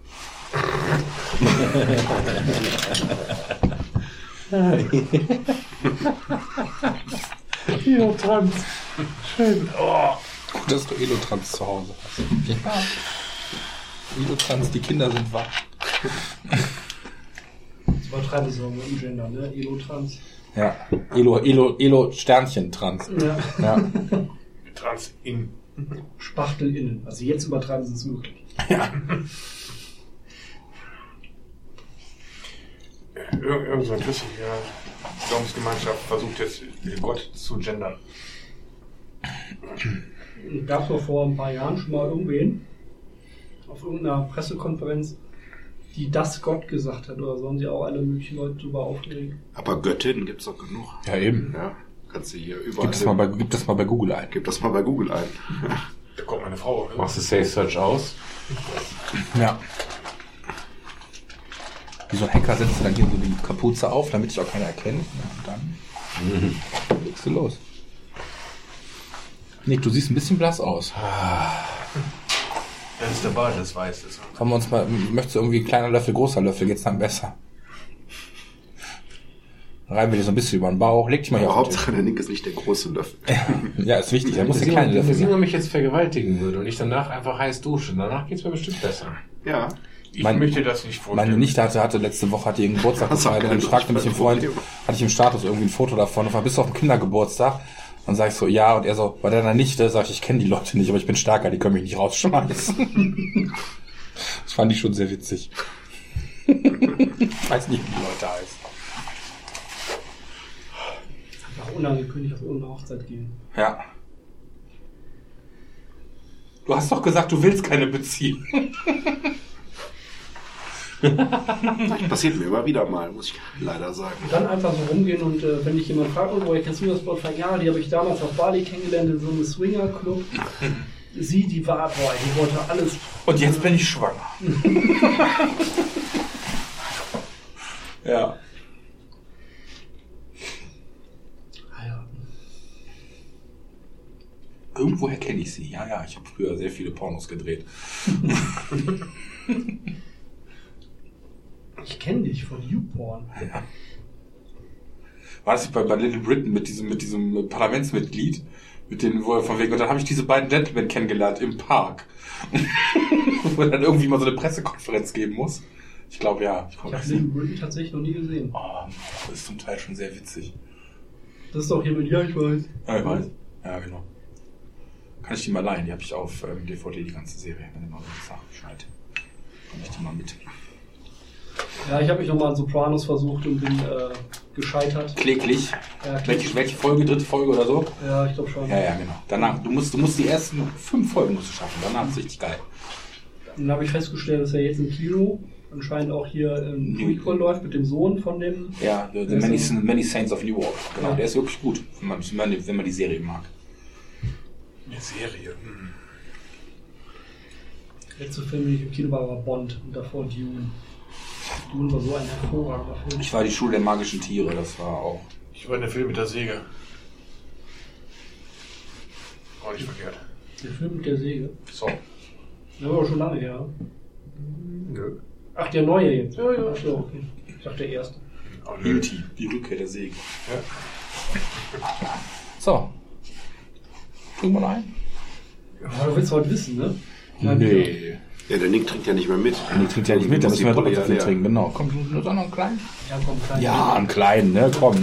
Ja, Trans. Schön. Oh. Gut, dass du Elotrans zu Hause hast. Ja. Elotrans, die Kinder sind wach. Das übertreiben sie auch mit dem Gender, ne? Elo-Trans. Ja. Elo, Elo, Elo, Sternchen, Trans. Ja. Ja. Trans in. Spachtel innen. Also jetzt übertreiben sie es wirklich. Irgend, irgend so ein christlicher Glaubensgemeinschaft versucht jetzt Gott zu gendern. Gab es doch vor ein paar Jahren schon mal irgendwen auf irgendeiner Pressekonferenz, die das Gott gesagt hat oder so, haben sie auch alle möglichen Leute darüber aufgeregt. Aber Göttin gibt's doch genug. Ja, eben. Ja, kannst du hier überall. Gib das mal bei, gib das mal bei Google ein. Gib das mal bei Google ein. Da kommt meine Frau. Machst du Safe Search aus? Ja. Wie so ein Hacker setzt du dann hier so die Kapuze auf, damit dich auch keiner erkennt. Und dann legst du los. Nick, du siehst ein bisschen blass aus. Wenn es der Bart ist, weiß es. Sollen wir uns mal, möchtest du irgendwie kleiner Löffel, großer Löffel, geht's dann besser? Reiben wir dir so ein bisschen über den Bauch, leg dich mal hier Aber auf. Hauptsache, der Nick ist nicht der große Löffel. Ja, ist wichtig, da muss der Wenn kleine wenn Löffel sein. Simon mich jetzt vergewaltigen würde und ich danach einfach heiß dusche, danach geht's mir bestimmt besser. Ja. Ich Mein- möchte das nicht vorstellen. Meine Nichte hatte, hatte letzte Woche hatte ihren Geburtstag du gefeiert und dann keine fragte mich im Freund, hatte ich im Status irgendwie ein Foto davon und war bis auf den Kindergeburtstag. Dann sag ich so, ja, und er so, bei deiner Nichte, sag ich, ich kenne die Leute nicht, aber ich bin stärker, die können mich nicht rausschmeißen. das fand ich schon sehr witzig. ich weiß nicht, wie die Leute heißen. Einfach unangekündigt auf irgendeine Hochzeit gehen. Ja. Du hast doch gesagt, du willst keine Beziehung. Passiert mir immer wieder mal, muss ich leider sagen. Und dann einfach so rumgehen und äh, wenn dich jemand fragt, oh, woher kennst du das Wort? Ja, die habe ich damals auf Bali kennengelernt in so einem Swinger-Club. Sie, die war, boah, die wollte alles. Und jetzt bin ich schwanger. ja. Irgendwoher kenne ich sie. Ja, ja, ich habe früher sehr viele Pornos gedreht. Ich kenne dich von YouPorn. Ja. War das nicht bei, bei Little Britain mit diesem, mit diesem Parlamentsmitglied? Mit den, wo er von wegen, und dann habe ich diese beiden Gentlemen kennengelernt im Park. wo er dann irgendwie mal so eine Pressekonferenz geben muss. Ich glaube ja. Ich Ich habe Little Britain tatsächlich noch nie gesehen. oh, das ist zum Teil schon sehr witzig. Das ist doch hier mit, ja, ich weiß. Ja, ich weiß. Ja, genau. Kann ich die mal leihen? Die habe ich auf ähm, DVD, die ganze Serie. Wenn ihr mal Sache Bescheid. Kann ich die mal mit. Ja, ich habe mich nochmal an Sopranos versucht und bin äh, gescheitert. Kläglich. Ja, Welche, welche Folge? Dritte Folge oder so? ja ich glaube schon. Ja, ja, genau. Danach, du musst, du musst die ersten fünf Folgen musst du schaffen. Danach ist es richtig geil. Dann habe ich festgestellt, dass er jetzt im Kino anscheinend auch hier ein Prequel läuft mit dem Sohn von dem. Ja, The, the Many, Many Saints of Newark. Genau, Ja. der ist wirklich gut, wenn man, wenn man die Serie mag. Eine Serie. Hm. Der letzte Film, den ich im Kino war, war Bond und davor Dune. Dune war so ein hervorragender Film. Ich war die Schule der magischen Tiere, das war auch. Ich war in der Film mit der Säge. Auch nicht verkehrt. Der Film mit der Säge. So. Der war aber schon lange her. Nö. Ach, der neue jetzt. Ja, ja. Ach so, okay. Ich dachte der erste. Oh. E.T., die Rückkehr der Säge. Ja. So. Wir noch ein? Aber du willst heute wissen, ne? Nee. Ja, der Nick trinkt ja nicht mehr mit. Die trinkt ja nicht mit, da Muss müssen wir doppelt so viel ja trinken. Genau. Komm, du noch einen kleinen? Ja, komm, klein. Ja, einen kleinen, ne? Komm.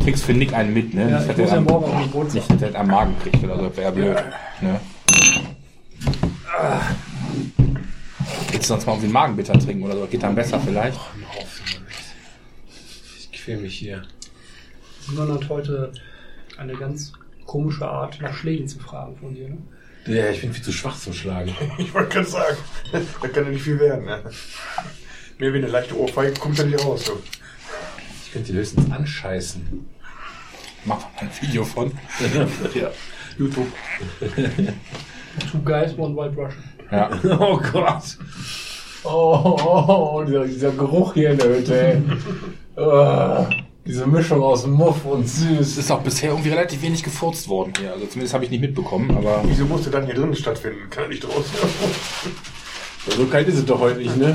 Trinkst für Nick einen mit, ne? Ja, nicht, ich muss ja morgen auf den Geburtstag. nicht, dass er am Magen kriegt oder so, wäre blöd. Ne? Willst du sonst mal irgendwie einen Magenbitter trinken oder so? Geht dann besser vielleicht? Ich quäl mich hier. Simon hat heute eine ganz komische Art, nach Schlägen zu fragen von dir, ne? Ja, ich bin viel zu schwach zum Schlagen. Ich wollte gerade sagen, da kann ja nicht viel werden. Ne? Mehr wie eine leichte Ohrfeige kommt da nicht raus. So. Ich könnte die höchstens anscheißen. Mach doch mal ein Video von. Ja. YouTube. Two guys, one white Russian. Ja. Oh Gott. Oh, oh, oh dieser, dieser Geruch hier in der Hütte, ey. Oh, diese Mischung aus Muff und Es süß. ist auch bisher irgendwie relativ wenig gefurzt worden hier. Also zumindest habe ich nicht mitbekommen, aber. Wieso musste dann hier drinnen stattfinden? Kann er nicht draußen. So kalt ist es doch heute nicht, ne?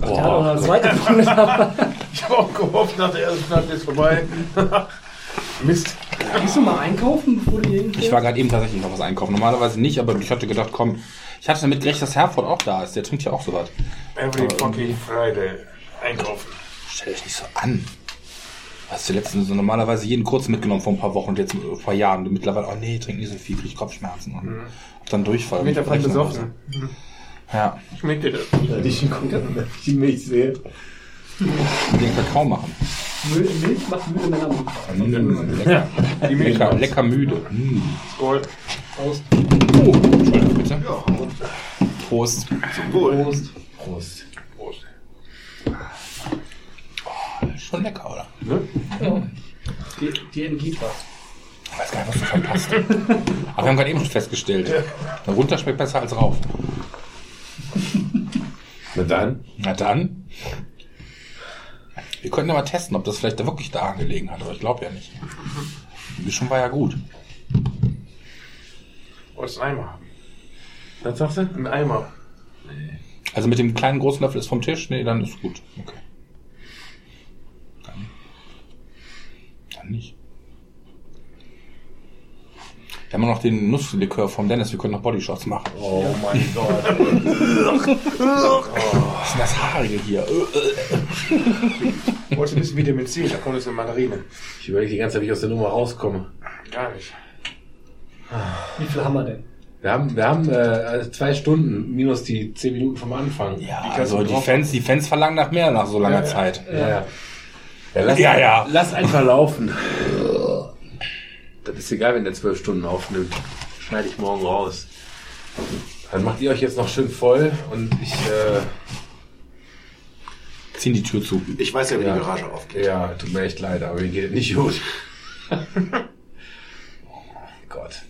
Ach, der hat auch eine zweite. Ich habe auch gehofft, nach der ersten Nacht ist vorbei. Mist. Gehst du mal einkaufen, bevor du hier Ich war gerade eben tatsächlich noch was einkaufen. Normalerweise nicht, aber ich hatte gedacht, komm. Ich hatte damit gerechnet, dass Herford auch da ist. Der trinkt ja auch sowas. Every fucking Friday. Einkaufen. Stell dich nicht so an. Hast du letztens so normalerweise jeden kurz mitgenommen vor ein paar Wochen und jetzt vor ein paar Jahren. Und mittlerweile, oh nee, trink nicht so viel, krieg Kopfschmerzen. Und hab dann Durchfall. Pfanne Brechen und besoffen. so. Ja, Schmeckt dir das? Wenn ich gucke, wenn ich die Sehe. den Kakao machen. Milch macht müde Männer lecker. Die Milch lecker, lecker müde. Mm. Gold. Prost. Oh, Entschuldigung bitte. Ja, Prost. zum Wohl. Prost. Prost. Prost. Schon lecker, oder? Ja. Dir, dir entgeht was. Ich weiß gar nicht, was du verpasst. Aber wir haben gerade eben schon festgestellt. Ja. Runter schmeckt besser als rauf. Na dann? Na dann. Wir könnten ja mal testen, ob das vielleicht da wirklich da gelegen hat, aber ich glaube ja nicht. Die Mischung war ja gut. Wolltest du einen Eimer haben? Was sagst du? Ein Eimer. Also mit dem kleinen großen Löffel ist vom Tisch? Nee, dann ist gut. Okay. Dann, dann nicht. Wir haben noch den Nusslikör vom Dennis. Wir können noch Bodyshots machen. Oh mein Gott. Was ist denn das Haarige hier? Wolltest du ein bisschen Vitamin C? Da kommt es in Mandarine. Ich überlege die ganze Zeit, wie ich aus der Nummer rauskomme. Gar nicht. Wie viel haben wir denn? Wir haben, wir haben äh, zwei Stunden minus die zehn Minuten vom Anfang. Ja, also die Fans, die Fans verlangen nach mehr nach so langer Zeit. Ja, ja. Ja, lass, Ja, ja. lass einfach laufen. Das ist egal, wenn der zwölf Stunden aufnimmt. Schneide ich morgen raus. Dann macht ihr euch jetzt noch schön voll und ich, äh, Ziehen die Tür zu. Ich weiß ja, wie Ja. die Garage aufgeht. ja, tut mir echt leid, aber mir geht es nicht gut. oh Gott.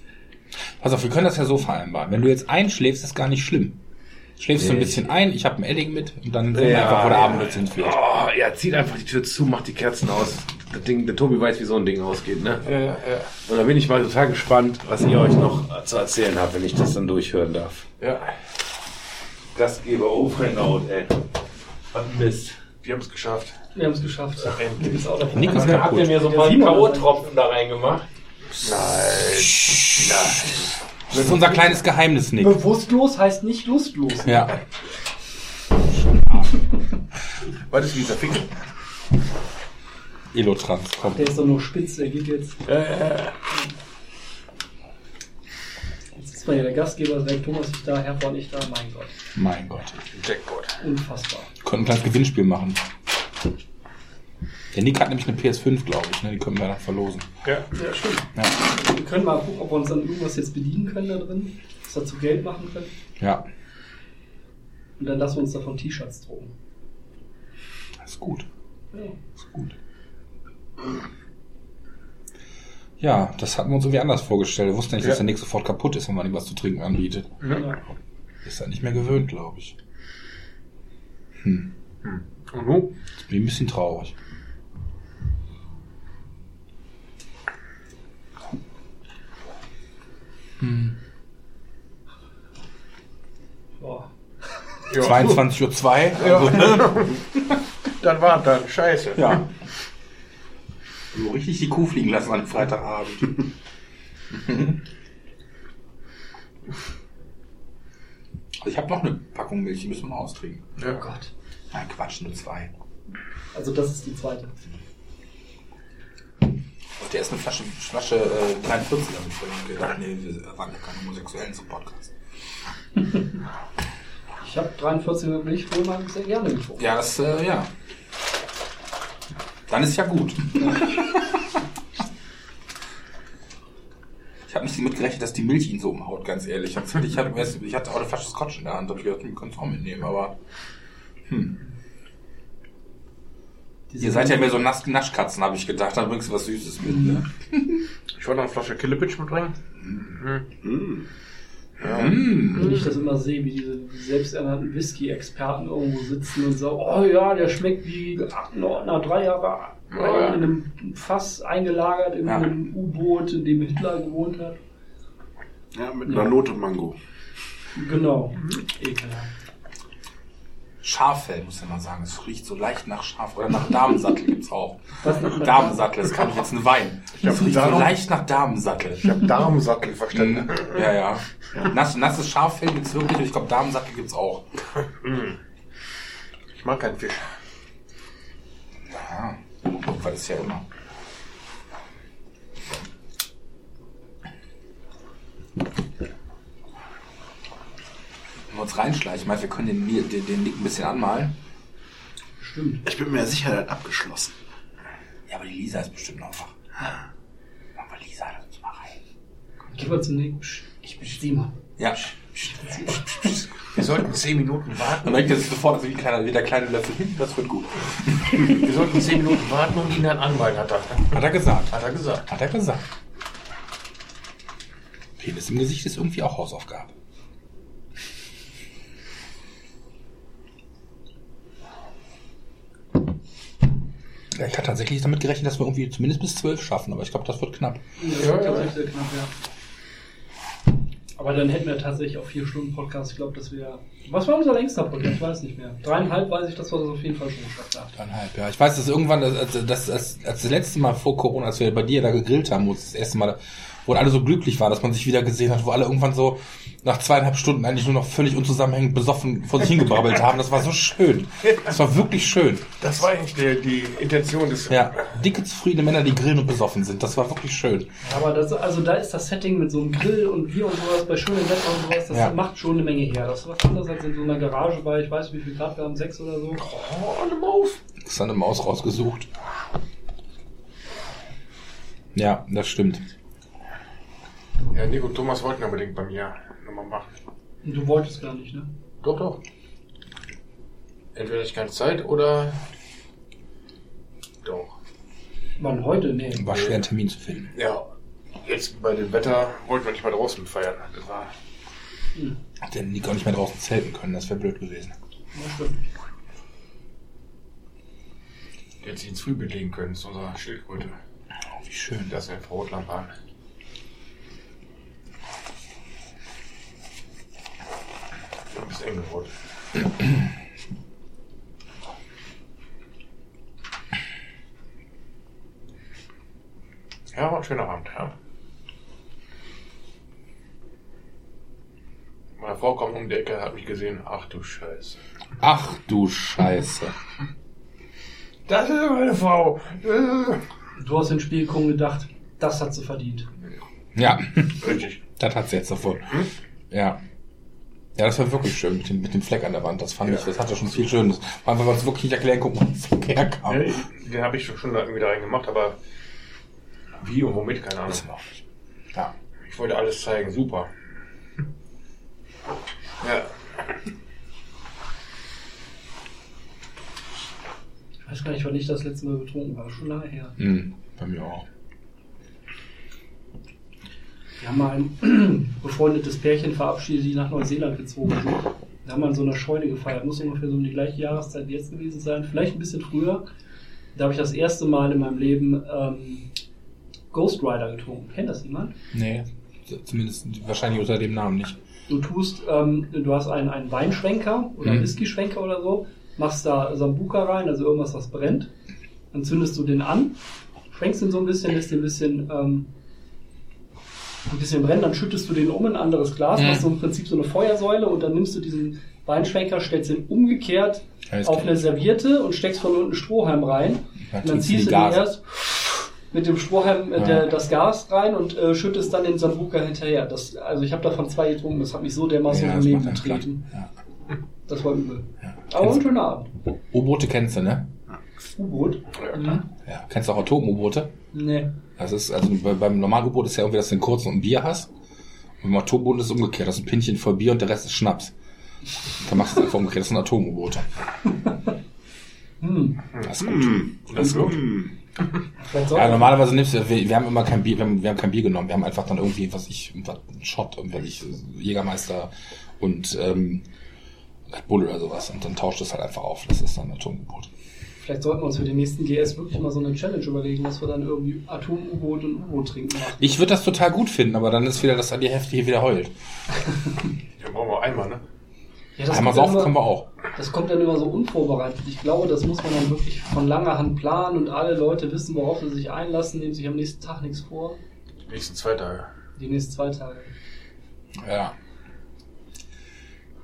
Pass auf, wir können das ja so vereinbaren. Wenn du jetzt einschläfst, ist gar nicht schlimm. Schläfst du ein Nee. bisschen ein, ich habe ein Edding mit und dann sehen wir einfach, wo der ja. Abend hinführt. Oh, ja, zieht einfach die Tür zu, macht die Kerzen aus. Das Ding, der Tobi weiß, wie so ein Ding ausgeht, ne? Ja, ja. Und da bin ich mal total gespannt, was ihr euch noch zu erzählen habt, wenn ich das dann durchhören darf. Ja, Gastgeber Ofrengaut, ey. Was ein Mist. Wir haben es geschafft. Wir haben es geschafft. endlich. Auch davon. Nick ist Habt kaputt. ihr mir so ein paar K.O.-Tropfen da reingemacht? Das ist unser kleines Geheimnis, Nick. Bewusstlos heißt nicht lustlos. Ja. Was ist dieser Fick? Elotrans, komm. Der ist doch nur spitz, der geht jetzt. Jetzt hier der Gastgeber ist weg, Thomas ist da, Herr von ich da, mein Gott. Mein Gott. Jackpot. Unfassbar. Wir können ein kleines Gewinnspiel machen. Der Nick hat nämlich eine PS5, glaube ich. Ne? Die können wir dann verlosen. Ja. Ja, stimmt. Ja. Wir können mal gucken, ob wir uns dann irgendwas jetzt bedienen können da drin, was dazu Geld machen können. Ja, Und dann lassen wir uns davon T-Shirts drucken. das ist gut. Ja. Das ist gut. Ja, das hatten wir uns irgendwie anders vorgestellt. Wir wussten nicht, dass Ja. der Nick sofort kaputt ist, wenn man ihm was zu trinken anbietet. Ja. Ist er nicht mehr gewöhnt, glaube ich. Und nun? Jetzt bin ich ein bisschen traurig. Boah. Ja. 22.02 Uhr. Also, ne? Dann war dann. Scheiße. Ja. So richtig die Kuh fliegen lassen an Freitagabend. Also ich habe noch eine Packung Milch, die müssen wir austrinken. Oh Gott. Nein, Quatsch, nur zwei. Also das ist die zweite. Auf der ist eine Flasche, Flasche äh, 43 habe ich vorhin gedacht. Nee, wir waren ja keine Homosexuellen zum Podcast. Ich habe 43 Milch früher mal sehr gerne getrunken. Ja, das, äh, ja. Dann ist ja gut. Ich habe nicht damit gerechnet, dass die Milch ihn so umhaut, ganz ehrlich. Ich hatte, ich hatte, ich hatte auch eine Flasche Scotch in der Hand, hab ich gedacht, es auch mitnehmen, aber Diese ihr seid ja mehr so Nasch Naschkatzen, habe ich gedacht, dann bringst du was Süßes mit, ne? Ich wollte noch eine Flasche Killepitch mitbringen. Wenn ich das immer sehe, wie diese selbsternannten Whisky-Experten irgendwo sitzen und sagen, oh ja, der schmeckt wie nach drei Jahre Ja. in einem Fass eingelagert in Ja. einem U-Boot, in dem Hitler gewohnt hat. Ja, mit einer Note Mango. Genau. Ekelhaft. Schaffell, muss ich mal sagen. Es riecht so leicht nach Schaf. Oder nach Damensattel gibt's auch. Was Damensattel, das kann ich jetzt ein Wein. hab Es riecht so Darm- leicht nach Damensattel. Ich habe Darmsattel verstanden. Ja, ja. Nass, nasses Schaffell gibt's wirklich und ich glaube Damensattel gibt's auch. Ich mag keinen Fisch. Ja, weil das ja immer. Wenn wir uns reinschleichen, meinst wir können den, den, den Nick ein bisschen anmalen? Stimmt. Ich bin mir sicher, der hat abgeschlossen. Ja, aber die Lisa ist bestimmt noch wach. Machen wir Lisa, lass uns mal rein. Geh mal zum Nick. Ich bin Simon. Ja. Wir sollten 10 Minuten warten. Dann er sich sofort, also wie, kleiner, wie der kleine Löffel hin, das wird gut. Wir sollten 10 Minuten warten und ihn dann anmalen, hat er, Hat er gesagt. hat er gesagt. Hat er gesagt. Penis im Gesicht ist irgendwie auch Hausaufgabe. Ich hatte tatsächlich damit gerechnet, dass wir irgendwie zumindest bis zwölf schaffen, aber ich glaube, das wird knapp. Ja, tatsächlich sehr knapp, ja. Aber dann hätten wir tatsächlich auch vier Stunden Podcast. Ich glaube, das wäre. Was war unser längster Podcast? Ich weiß nicht mehr. Dreieinhalb weiß ich, dass wir das auf jeden Fall schon geschafft haben. Dreieinhalb, ja. Ich weiß, dass irgendwann, das, das, das, das, das letzte Mal vor Corona, als wir bei dir da gegrillt haben, wo es das erste Mal, wo alle so glücklich waren, dass man sich wieder gesehen hat, wo alle irgendwann so nach zweieinhalb Stunden eigentlich nur noch völlig unzusammenhängend besoffen vor sich hingebrabbelt haben. Das war so schön. Das war wirklich schön. Das war eigentlich die, die Intention des. Ja, dicke, zufriedene Männer, die grillen und besoffen sind. Das war wirklich schön. Aber das, also da ist das Setting mit so einem Grill und Bier und sowas bei schönem Wetter und sowas, das Ja. macht schon eine Menge her. Das ist was anderes als in so einer Garage bei, ich weiß wie viel Grad wir haben, sechs oder so. Oh, eine Maus. Ist eine Maus rausgesucht. Ja, das stimmt. Ja, Nico und Thomas wollten unbedingt bei mir nochmal machen. Und du wolltest gar nicht, ne? Doch, doch. Entweder ich keine Zeit oder. Doch. Wann heute? Nee. War schwer, einen Termin zu finden. Ja. Jetzt bei dem Wetter wollten wir nicht mal draußen feiern. Das war. Hat der Nick auch nicht mehr draußen zelten können, das wäre blöd gewesen. Das stimmt. Der hätte sich ins Frühbild legen können, zu unserer Schildkröte. Oh, wie schön. Das wäre Frau Rotlampe an. Ein bisschen eng geworden. Ja, war ein schöner Abend, ja. Meine Frau kommt um die Ecke, hat mich gesehen. Ach du Scheiße. Ach du Scheiße. Das ist meine Frau. Du hast ins Spiel gekommen gedacht, das hat sie verdient. Ja, Richtig. das hat sie jetzt davon. Ja. Ja, das war wirklich schön mit dem, mit dem Fleck an der Wand. Das fand Ja. ich, das hatte schon viel Schönes. Vor allem, weil uns wirklich nicht erklären konnten, wo es herkam. Ja, den habe ich schon irgendwie da reingemacht, aber wie und womit, keine Ahnung. Wir auch nicht. Ja. Ich wollte alles zeigen, super. Ja, Ich weiß gar nicht, wann ich das letzte Mal betrunken war. Schon lange her. Hm, bei mir auch. Wir haben mal ein befreundetes Pärchen verabschiedet, die nach Neuseeland gezogen sind. Da haben wir in so einer Scheune gefeiert. Muss ungefähr so um die gleiche Jahreszeit wie jetzt gewesen sein. Vielleicht ein bisschen früher. Da habe ich das erste Mal in meinem Leben ähm, Ghost Rider getrunken. Kennt das jemand? Nee, zumindest wahrscheinlich unter dem Namen nicht. Du tust, ähm, du hast einen, einen Weinschwenker oder einen Mhm. Whisky-Schwenker oder so, machst da Sambuka rein, also irgendwas, was brennt. Dann zündest du den an, schwenkst ihn so ein bisschen, lässt den ein bisschen, ähm, ein bisschen brennen, dann schüttest du den um in ein anderes Glas, Mhm. machst so im Prinzip so eine Feuersäule und dann nimmst du diesen Weinschwenker, stellst ihn umgekehrt Alles auf eine Serviette und steckst von unten Strohhalm rein. Ja, Und dann ziehst du den erst mit dem Strohhalm äh, Ja. der, das Gas rein und äh, schüttest dann den Sambuka hinterher. Das, also ich habe davon zwei getrunken, das hat mich so dermaßen Ja, ja, das Leben getreten. Ja. Das war übel. Ja. Aber ein schöner Abend. U-Boote kennst du, ne? U-Boot? Ja, Mhm. Ja. Kennst du auch Atom-U-Boote? Nee. Das ist, also bei- beim normalen U-Boot ist ja irgendwie, dass du einen kurzen und ein Bier hast. Und beim Atom-U-Boot ist es umgekehrt. Das ist ein Pinchen voll Bier und der Rest ist Schnaps. Da machst du es einfach umgekehrt. Das sind Atom-U-Boote. Hm. Das ist gut. das ist gut. Ja, normalerweise nimmst du, wir, wir haben immer kein Bier, wir haben, wir haben kein Bier genommen. Wir haben einfach dann irgendwie, was ich, was, einen Shot, ich, Jägermeister und, ähm, Red Bull oder sowas. Und dann tauscht es halt einfach auf. Das ist dann Atom-U-Boot. Vielleicht sollten wir uns für den nächsten GS wirklich mal so eine Challenge überlegen, dass wir dann irgendwie Atom-U-Boot und U-Boot trinken machen. Ich würde das total gut finden, aber dann ist wieder, dass die Hälfte hier wieder heult. Ja, brauchen wir einmal, ne? Ja, das Einmal immer- können wir auch. Das kommt dann immer so unvorbereitet. Ich glaube, das muss man dann wirklich von langer Hand planen und alle Leute wissen, worauf sie sich einlassen, nehmen sich am nächsten Tag nichts vor. Die nächsten zwei Tage. Die nächsten zwei Tage. Ja.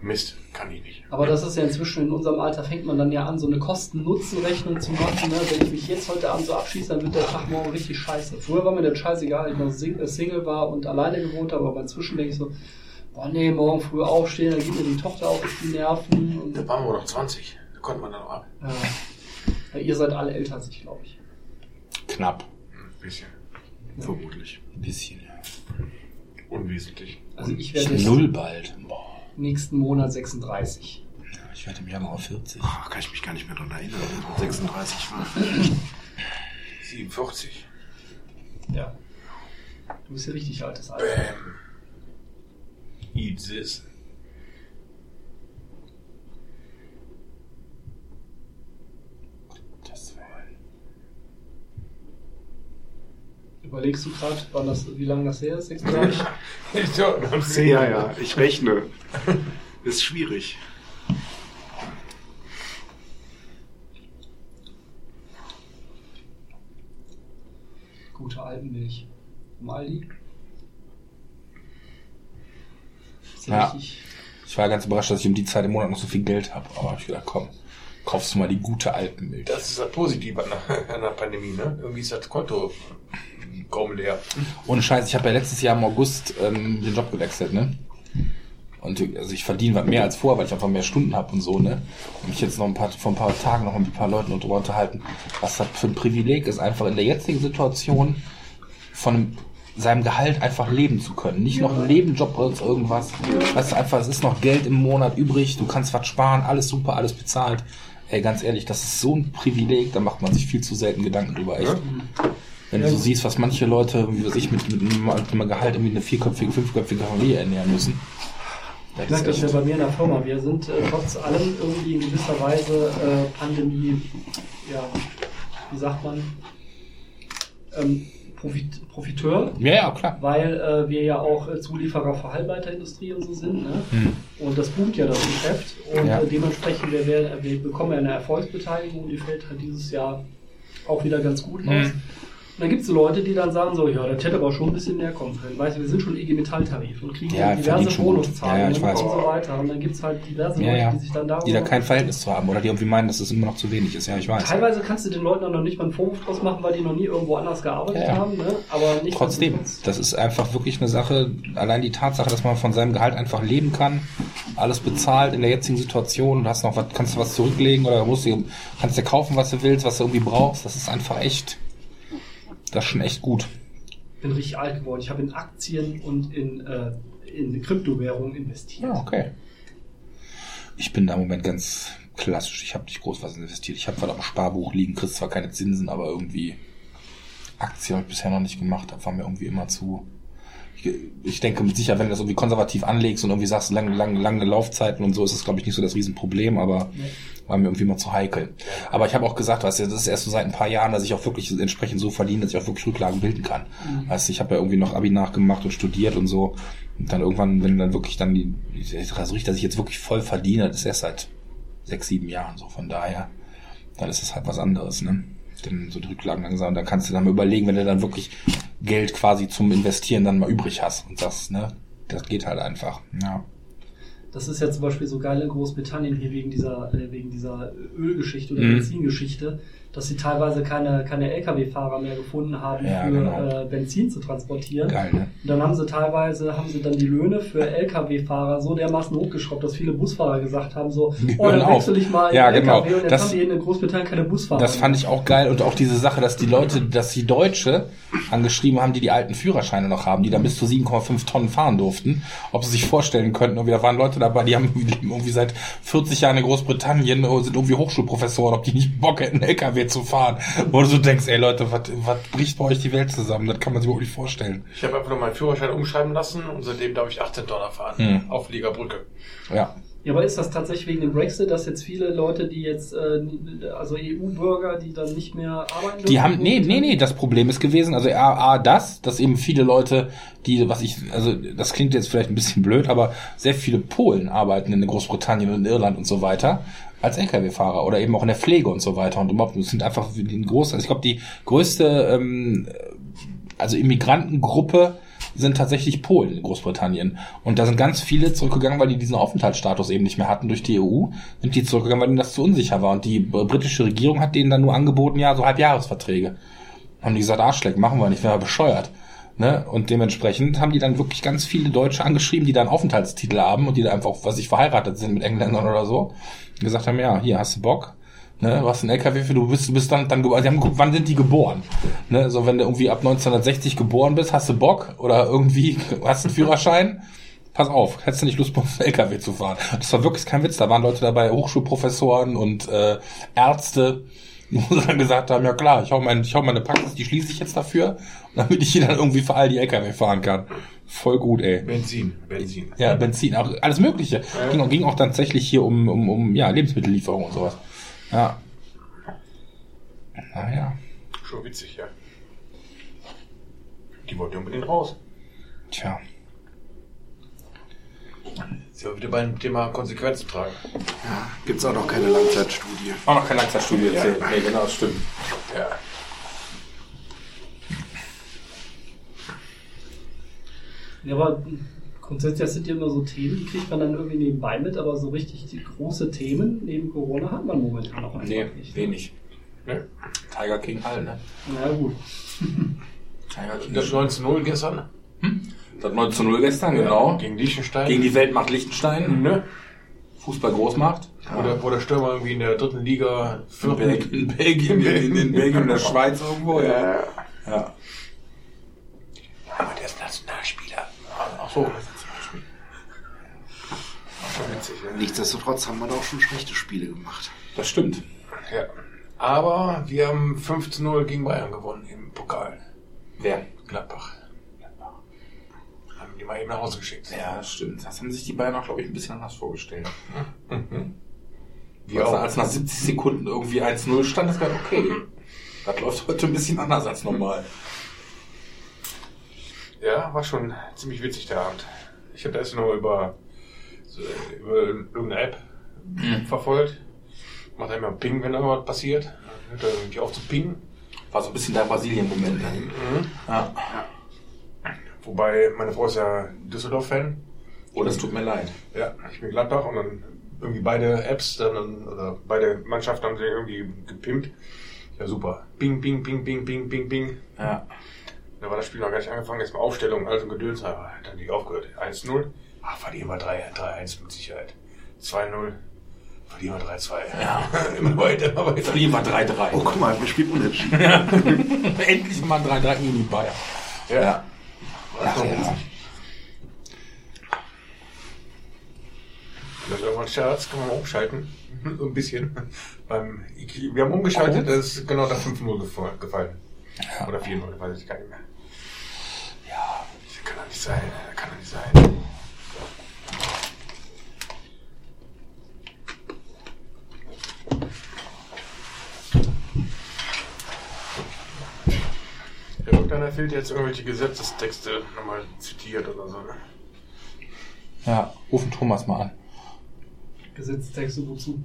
Mist, kann ich nicht. Aber das ist ja inzwischen in unserem Alter fängt man dann ja an, so eine Kosten-Nutzen-Rechnung zu machen. Ne? Wenn ich mich jetzt heute Abend so abschieße, dann wird der Tag morgen richtig scheiße. Früher war mir das scheißegal, als ich noch Sing- äh, Single war und alleine gewohnt habe, aber inzwischen denke ich so, boah nee, morgen früh aufstehen, dann geht mir die Tochter auf die Nerven. Und, Da waren wir doch 20. Da konnte man dann noch ab. ja. Ja, ihr seid alle älter als ich, glaube ich. Knapp. Ein bisschen. Vermutlich. Ein bisschen, ja. Unwesentlich. Also ich werde Null bald. Boah. Nächsten Monat 36. Ja, ich werde im Januar 40. Ah, kann ich mich gar nicht mehr daran erinnern, dass ich 36 war. 47. Ja. Du bist ja richtig altes Alter. Bäm. eat this. Überlegst du gerade, wie lange das her ist? Sechs Monate? Ja, ja, ich rechne. Ist schwierig. Gute Alpenmilch. Vom Aldi. Ja. richtig. Ich war ganz überrascht, dass ich um die Zeit im Monat noch so viel Geld habe. Aber hab ich gedacht, komm, kaufst du mal die gute Alpenmilch. Das ist das Positive an der, an der Pandemie, ne? Irgendwie ist das Konto kaum leer. Ohne Scheiß, ich habe ja letztes Jahr im August ähm, den Job gewechselt, ne? Und also ich verdiene was mehr als vorher, weil ich einfach mehr Stunden habe und so, ne? Und mich jetzt noch ein paar, vor ein paar Tagen noch mit ein paar Leuten darüber unterhalten, was das für ein Privileg ist, einfach in der jetzigen Situation von einem, seinem Gehalt einfach leben zu können. Nicht noch einen Nebenjob oder irgendwas. Weißt du, einfach, es ist noch Geld im Monat übrig, du kannst was sparen, alles super, alles bezahlt. Ey, ganz ehrlich, das ist so ein Privileg, da macht man sich viel zu selten Gedanken drüber, echt. Wenn du so siehst, was manche Leute, wie weiß ich, mit, mit, einem- mit einem Gehalt irgendwie eine vierköpfige, fünfköpfige Familie ernähren müssen. Das Ich merke das ja bei mir in der Firma. Wir sind äh, trotz allem irgendwie in gewisser Weise äh, Pandemie, ja, wie sagt man, ähm, Profit, Profiteur, ja, ja, klar. weil äh, wir ja auch äh, Zulieferer für Halbleiterindustrie und so sind. Ne? Und das boomt ja das Geschäft. Und Ja. äh, dementsprechend, wir, werden, wir bekommen ja eine Erfolgsbeteiligung, die fällt halt dieses Jahr auch wieder ganz gut aus. Mhm. Und dann gibt es so Leute, die dann sagen so, ja, das hätte aber schon ein bisschen mehr kommen können. Weißt du, wir sind schon IG Metalltarif und kriegen Ja, diverse schon gut. Bonuszahlungen Ja, ja, und so weiter. Und dann gibt es halt diverse Leute, die sich dann darüber... Die da kein Verhältnis zu haben oder die irgendwie meinen, dass es immer noch zu wenig ist. Ja, ich weiß. Teilweise kannst du den Leuten auch noch nicht mal einen Vorwurf draus machen, weil die noch nie irgendwo anders gearbeitet haben. Ne? Aber nicht Trotzdem, das ist einfach wirklich eine Sache, allein die Tatsache, dass man von seinem Gehalt einfach leben kann, alles bezahlt in der jetzigen Situation und hast noch was, kannst du was zurücklegen oder musst du, kannst dir kaufen, was du willst, was du irgendwie brauchst, das ist einfach echt, das ist schon echt gut. Ich bin richtig alt geworden. Ich habe in Aktien und in, äh, in Kryptowährungen investiert. Ja, okay. Ich bin da im Moment ganz klassisch. Ich habe nicht groß was investiert. Ich habe was dem Sparbuch liegen, kriegst zwar keine Zinsen, aber irgendwie Aktien habe ich bisher noch nicht gemacht. Das war mir irgendwie immer zu. Ich, denke mit Sicherheit, wenn du das irgendwie konservativ anlegst und irgendwie sagst, lange, lange, lange Laufzeiten und so, ist das, glaube ich, nicht so das Riesenproblem, aber war mir irgendwie immer zu heikel. Aber ich habe auch gesagt, weißt du, das ist erst so seit ein paar Jahren, dass ich auch wirklich entsprechend so verdiene, dass ich auch wirklich Rücklagen bilden kann. Weißt du, ich habe ja irgendwie noch Abi nachgemacht und studiert und so. Und dann irgendwann, wenn dann wirklich dann die, also richtig, dass ich jetzt wirklich voll verdiene, das ist erst seit sechs, sieben Jahren so. Von daher, dann ist es halt was anderes, ne? Denn so die Rücklagen langsam, da kannst du dann mal überlegen, wenn du dann wirklich Geld quasi zum Investieren dann mal übrig hast und das, ne? Das geht halt einfach. Ja. Das ist ja zum Beispiel so geil in Großbritannien hier wegen dieser, äh, wegen dieser Ölgeschichte oder Mhm. Benzingeschichte, dass sie teilweise keine, keine Lkw-Fahrer mehr gefunden haben, Ja, für genau. äh, Benzin zu transportieren. Geil, ne? Und dann haben sie teilweise, haben sie dann die Löhne für Lkw-Fahrer so dermaßen hochgeschraubt, dass viele Busfahrer gesagt haben so, oh, dann auf. wechsel ich mal in Ja, LKW genau. und jetzt Das- haben die in Großbritannien keine Busfahrer. Das fand ich auch geil und auch diese Sache, dass die Leute, dass die Deutsche angeschrieben haben, die die alten Führerscheine noch haben, die dann bis zu 7,5 Tonnen fahren durften, ob sie sich vorstellen könnten, irgendwie, da waren Leute dabei, die haben irgendwie seit 40 Jahren in Großbritannien, äh, sind irgendwie Hochschulprofessoren, ob die nicht Bock hätten, LKW zu fahren. Wo du so denkst, ey Leute, was bricht bei euch die Welt zusammen? Das kann man sich überhaupt nicht vorstellen. Ich habe einfach nur meinen Führerschein umschreiben lassen und seitdem darf ich 18 Dollar fahren. Hm. Auf Liegerbrücke. Ja. Ja, aber ist das tatsächlich wegen dem Brexit, dass jetzt viele Leute, die jetzt, äh, also EU-Bürger, die dann nicht mehr arbeiten Die haben, nee, nee, nee, das Problem ist gewesen, also A, A das, dass eben viele Leute, die, was ich, also das klingt jetzt vielleicht ein bisschen blöd, aber sehr viele Polen arbeiten in Großbritannien und in Irland und so weiter als Lkw-Fahrer oder eben auch in der Pflege und so weiter und überhaupt, das sind einfach die große, also ich glaube, die größte, ähm, also Immigrantengruppe sind tatsächlich Polen in Großbritannien. Und da sind ganz viele zurückgegangen, weil die diesen Aufenthaltsstatus eben nicht mehr hatten durch die EU. Sind die zurückgegangen, weil ihnen das zu unsicher war. Und die britische Regierung hat denen dann nur angeboten, ja, so Halbjahresverträge. Haben die gesagt, Arschleck, machen wir nicht, wäre bescheuert. Ne? Und dementsprechend haben die dann wirklich ganz viele Deutsche angeschrieben, die da einen Aufenthaltstitel haben und die da einfach, was ich verheiratet sind mit Engländern oder so, gesagt haben, ja, hier hast du Bock, Ne, du hast einen LKW für, du bist, du bist dann, dann geboren. Sie haben geguckt, wann sind die geboren? Ne, so wenn du irgendwie ab 1960 geboren bist, hast du Bock oder irgendwie hast einen Führerschein. Pass auf, hättest du nicht Lust, dem LKW zu fahren? Das war wirklich kein Witz. Da waren Leute dabei, Hochschulprofessoren und äh, Ärzte, Wo sie dann gesagt haben, ja klar, ich hau, mein, ich hau meine Praxis, die schließe ich jetzt dafür, damit ich hier dann irgendwie für all die LKW fahren kann. Voll gut, ey. Benzin, Benzin. Ja, Benzin, auch alles Mögliche. Ja. Ging, auch- ging auch tatsächlich hier um, um, um ja, Lebensmittellieferung und sowas. Ja. Naja. Schon witzig, ja. Die wollte unbedingt raus. Tja. Ist ja wieder beim Thema Konsequenzen tragen. Gibt's auch noch keine Langzeitstudie. Auch noch kein Langzeitstudie erzählt. Nee, genau, das stimmt. Ja. Ja, aber grundsätzlich sind ja immer so Themen, die kriegt man dann irgendwie nebenbei mit, aber so richtig die große Themen neben Corona hat man momentan auch einfach Nee, nicht. wenig. Ne? Tiger King all, ne? Na gut. Tiger King. Das 19-0 gestern. Das 9 zu 0 gestern, genau. Gegen Liechtenstein. Gegen die Weltmacht Liechtenstein. ne? Fußball Großmacht. Wo, der, wo der Stürmer irgendwie in der dritten Liga In, vierten- Belgien, in Belgien, in, in Belgien und der Schweiz irgendwo, ja. Ja. Aber der ist Nationalspieler. Ach so. Witzig, ja. Nichtsdestotrotz haben wir da auch schon schlechte Spiele gemacht. Das stimmt. ja. Aber wir haben 15-0 gegen Bayern gewonnen im Pokal. Wer? Gladbach. Die mal eben nach Hause geschickt. Ja, das stimmt. Das haben sich die Bayern auch, glaube ich, ein bisschen anders vorgestellt. Wie Als, auch. als nach 70 Sekunden irgendwie 1-0 stand, ist gerade okay. Das läuft heute ein bisschen anders als normal. Ja, war schon ziemlich witzig der Abend. Ich habe das nur über, so, über irgendeine App verfolgt. Macht immer Ping, wenn irgendwas passiert. Hört irgendwie auf zu pingen. War so ein bisschen der Brasilien-Moment. Ne? Ja. Wobei, meine Frau ist ja Düsseldorf-Fan. Oh, das tut mir leid. Ja, ich bin Gladbach und dann irgendwie beide Apps, dann, oder beide Mannschaften haben sie irgendwie gepimpt. Ja, super. Ping, ping, ping, ping, ping, ping, ping. Ja. Da war das Spiel noch gar nicht angefangen, jetzt mal Aufstellung, alles und Gedöns, aber dann nicht aufgehört. 1-0, ach, verlieren wir 3 3-1 mit Sicherheit. 2-0, verlieren wir 3-2. Ja. immer weiter, immer weiter. Verlieren wir 3-3. Oh, guck mal, wir spielen unentschieden. Endlich mal 3-3 gegen die Bayern. Ja. Ach, ja. Das ist irgendwann ein Scherz, kann man mal umschalten. So ein bisschen. Beim, wir haben umgeschaltet, das ist genau da 5-0 gefall- gefallen. Oder 4-0, weiß ich gar nicht mehr. Ja. Das kann doch nicht sein, das kann doch nicht sein. Ja, irgendeiner fehlt jetzt irgendwelche Gesetzestexte nochmal zitiert oder so. Ne? Ja, rufen Thomas mal an. Gesetztexte wozu?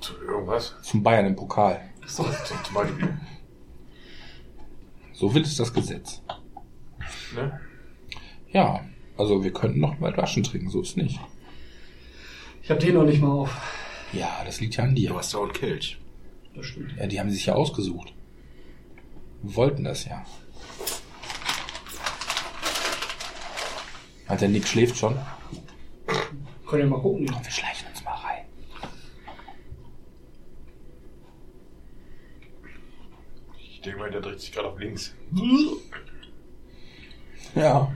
Zu irgendwas. Zum Bayern im Pokal. Achso. Zum, zum Beispiel. So will es das Gesetz. Ne? Ja, also wir könnten noch mal Waschen trinken, so ist nicht. Ich hab den noch nicht mal auf. Ja, das liegt ja an dir. Du hast ja auch einen Kelch. Das stimmt. Ja, die haben sich ja ausgesucht. Wir wollten das ja. Hat der Nick schläft schon? Können ja mal gucken. Komm, wir schleichen uns mal rein. Ich denke mal, der dreht sich gerade auf links. Ja.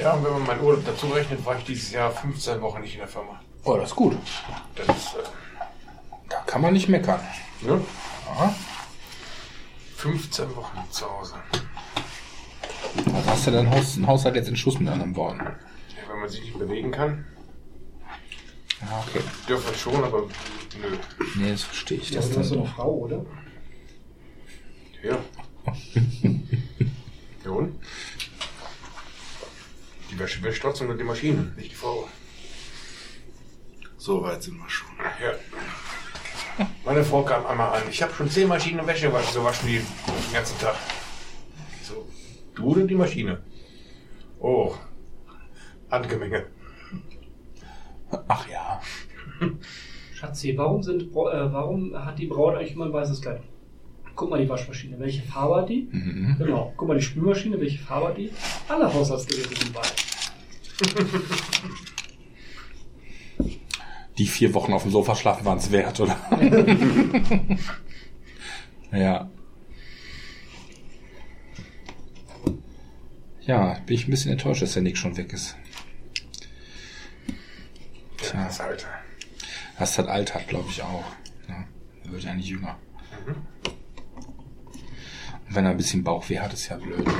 Ja, und wenn man meinen Urlaub dazu rechnet, war ich dieses Jahr 15 Wochen nicht in der Firma. Oh, das ist gut. Das ist, äh, Da kann man nicht meckern. Ja. 15 Wochen zu Hause. Also hast du dein Haus, ein Haushalt jetzt in Schuss mit anderen Worten. Ja, wenn man sich nicht bewegen kann, Ja, okay. dürfen wir schon, aber nö. Nee, das verstehe ich. Ja, Das du hast dann doch eine Frau, oder? Ja. ja und? Die Wäsche wäscht trotzdem nur die Maschine, nicht die Frau. So weit sind wir schon. Ja. Meine Frau kam einmal an. Ich habe schon zehn Maschinen Wäsche gewaschen, so waschen die den ganzen Tag. So, du oder die Maschine? Oh, Handgemenge. Ach ja. Schatzi, warum, sind, äh, warum hat die Braut eigentlich immer ein weißes Kleid? Guck mal die Waschmaschine. Welche Farbe hat die? Mhm. Genau. Guck mal die Spülmaschine. Welche Farbe hat die? Alle Haushaltsgeräte sind weiß. Die vier Wochen auf dem Sofa schlafen waren es wert, oder? ja. Ja, bin ich ein bisschen enttäuscht, dass der Nick schon weg ist. Tja. Das Alter. Das hat Alter, glaube ich auch. Ja, er wird ja nicht jünger. Mhm. Wenn er ein bisschen Bauchweh hat, ist ja blöd. Ne?